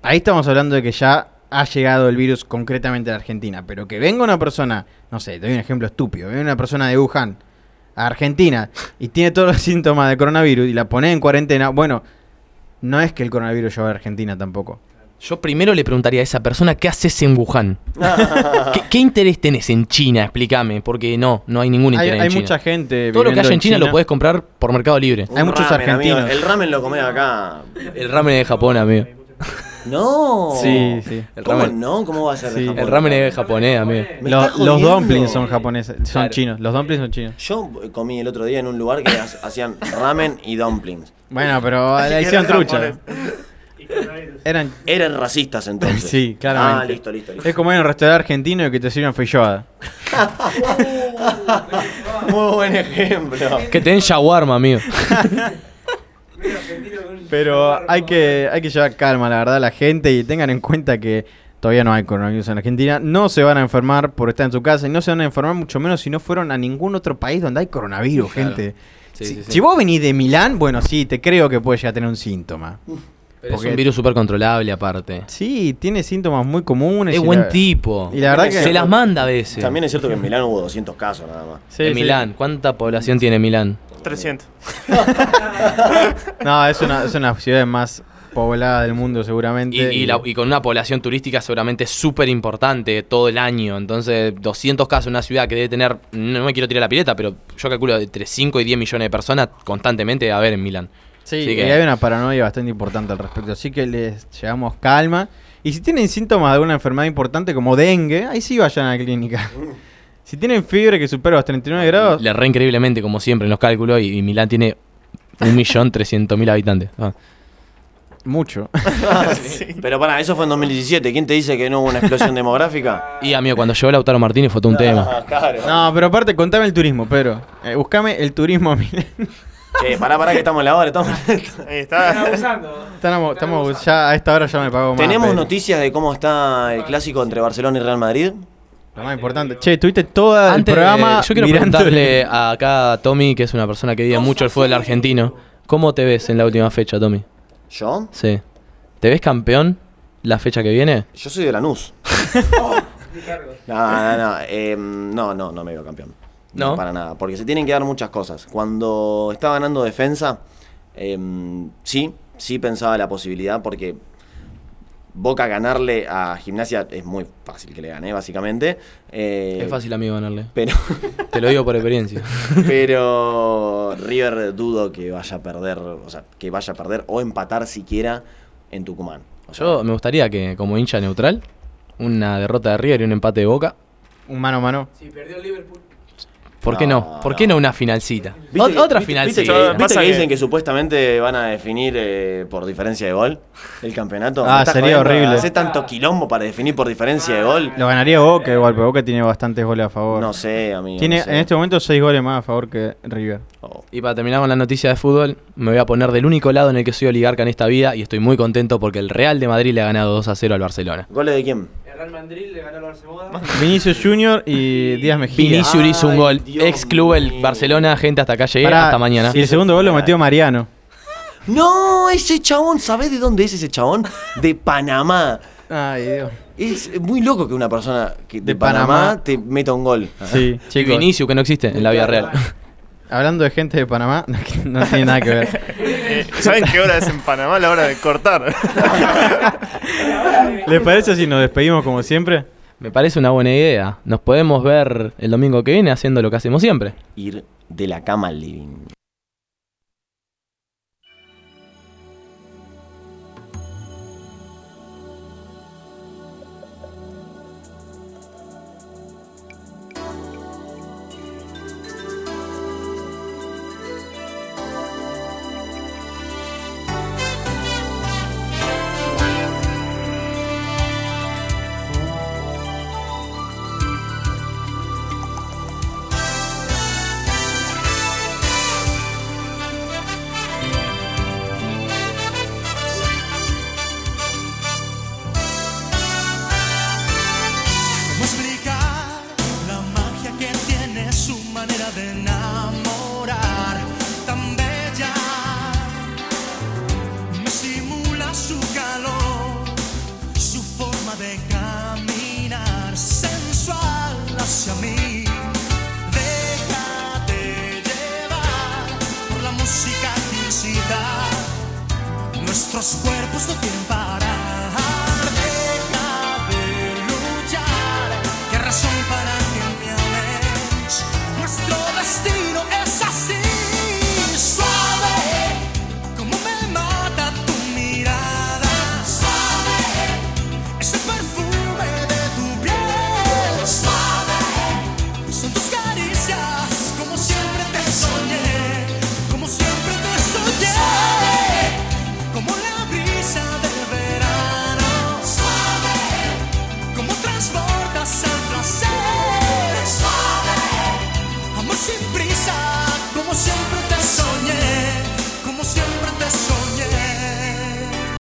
Ahí estamos hablando de que ya ha llegado el virus concretamente a la Argentina. Pero que venga una persona, no sé, te doy un ejemplo estúpido, venga una persona de Wuhan a Argentina y tiene todos los síntomas de coronavirus y la pone en cuarentena, bueno, no es que el coronavirus llegue a Argentina tampoco. Yo primero le preguntaría a esa persona, ¿qué haces en Wuhan? ¿Qué, qué interés tenés en China? Explícame, porque no, no hay ningún Hay, interés hay en China. mucha gente. Todo lo que haya en China, lo puedes comprar por Mercado Libre. Un ramen, amigo. El ramen lo comés acá. El ramen es de Japón, amigo. No. Sí, sí. El ¿Cómo ramen. no? ¿Cómo va a ser de Japón? el ramen es japonés, amigo. Los jodiendo. dumplings son japoneses, son Claro. chinos. Los dumplings son chinos. Yo comí el otro día en un lugar que ha- hacían ramen y dumplings. Bueno, pero la hicieron trucha. Eran, Eran racistas entonces. Sí, claramente. Ah, listo, listo, listo. Es como en un restaurante argentino y que te sirven feijoada. Muy buen ejemplo. Que te den shawarma, amigo. Pero hay que, hay que llevar calma, la verdad, a la gente y tengan en cuenta que todavía no hay coronavirus en Argentina. No se van a enfermar por estar en su casa y no se van a enfermar mucho menos si no fueron a ningún otro país donde hay coronavirus, Claro. gente. Sí, si, sí, sí. si vos venís de Milán, bueno, sí, te creo que puede llegar a tener un síntoma. Pero Porque- es un virus súper controlable, aparte. Sí, tiene síntomas muy comunes. Es y buen la- tipo. Y la verdad que... Se las manda a veces. También es cierto que en Milán hubo 200 casos nada más. Sí, en sí. Milán, ¿cuánta población tiene Milán? 300. No, es una, es una ciudad más poblada del mundo seguramente. Y, y la- y con una población turística seguramente súper importante todo el año. Entonces, 200 casos en una ciudad que debe tener, no me quiero tirar la pileta, pero yo calculo entre 5 y 10 millones de personas constantemente a ver en Milán. Sí, Así y que- hay una paranoia bastante importante al respecto. Así que les llevamos calma. Y si tienen síntomas de alguna enfermedad importante como dengue, ahí sí vayan a la clínica. Si tienen fiebre que supera los 39 grados, Le re increíblemente, como siempre, en los cálculos. Y, y Milán tiene 1.300.000 habitantes. Ah. mucho. Pero para, eso fue en 2017. ¿Quién te dice que no hubo una explosión demográfica? Y amigo, cuando llegó Lautaro Martínez fue todo un tema. Ah, claro. No, pero aparte, contame el turismo, Pedro. Eh, buscame el turismo a Milán. Che, pará, pará, que estamos en la hora. Estamos... Ahí está. Estamos, estamos ya a esta hora ya me pago más. ¿Tenemos noticias de cómo está el clásico entre Barcelona y Real Madrid? Lo más importante. Che, tuviste todo el Antes, programa. eh, yo quiero mirando- preguntarle a acá a Tommy, que es una persona que vive mucho el fútbol argentino. ¿Cómo te ves en la última fecha, Tommy? ¿Yo? Sí. ¿Te ves campeón la fecha que viene? Yo soy de Lanús. No, no, no. eh, no, no, no me veo campeón. No. ¿No? para nada. Porque se tienen que dar muchas cosas. Cuando estaba ganando defensa, eh, sí, sí pensaba la posibilidad porque Boca ganarle a Gimnasia es muy fácil que le gane, básicamente. Eh, es fácil, amigo, ganarle. Pero, Te lo digo por experiencia. pero River dudo que vaya a perder, o sea, que vaya a perder o empatar siquiera en Tucumán. O sea, Yo me gustaría que, como hincha neutral, una derrota de River y un empate de Boca. Un mano a mano. ¿Por qué No, no? ¿Por qué no una finalcita? ¿Viste Ot- que- otra viste- finalcita. ¿Viste, viste Pasa que que- dicen que supuestamente van a definir eh, por diferencia de gol el campeonato? Ah, sería jodiendo, horrible. Hace tanto quilombo para definir por diferencia de gol. Lo ganaría Boca igual, pero Boca tiene bastantes goles a favor. No sé, amigo. Tiene no sé. en este momento 6 goles más a favor que River. Oh. Y para terminar con la noticia de fútbol, me voy a poner del único lado en el que soy oligarca en esta vida y estoy muy contento porque el Real de Madrid le ha ganado 2 a 0 al Barcelona. ¿Goles de quién? El Real Madrid le ganó al Barcelona. Vinicius Junior y Díaz Mejía. Vinicius hizo un gol. Dios Ex club el mío. Barcelona, gente, hasta acá llegué, Pará, hasta mañana. Y el segundo gol lo metió Mariano. No, ese chabón, ¿sabés de dónde es ese chabón? De Panamá. Ay, Dios. Es muy loco que una persona que de, De Panamá, Panamá. te meta un gol. Sí, Y chicos. Vinicius, que no existe en la vida real. Hablando de gente de Panamá, no tiene nada que ver. Eh, ¿Saben qué hora es en Panamá? La hora de cortar. ¿Les parece si nos despedimos como siempre? Me parece una buena idea. Nos podemos ver el domingo que viene haciendo lo que hacemos siempre. Ir de la cama al living.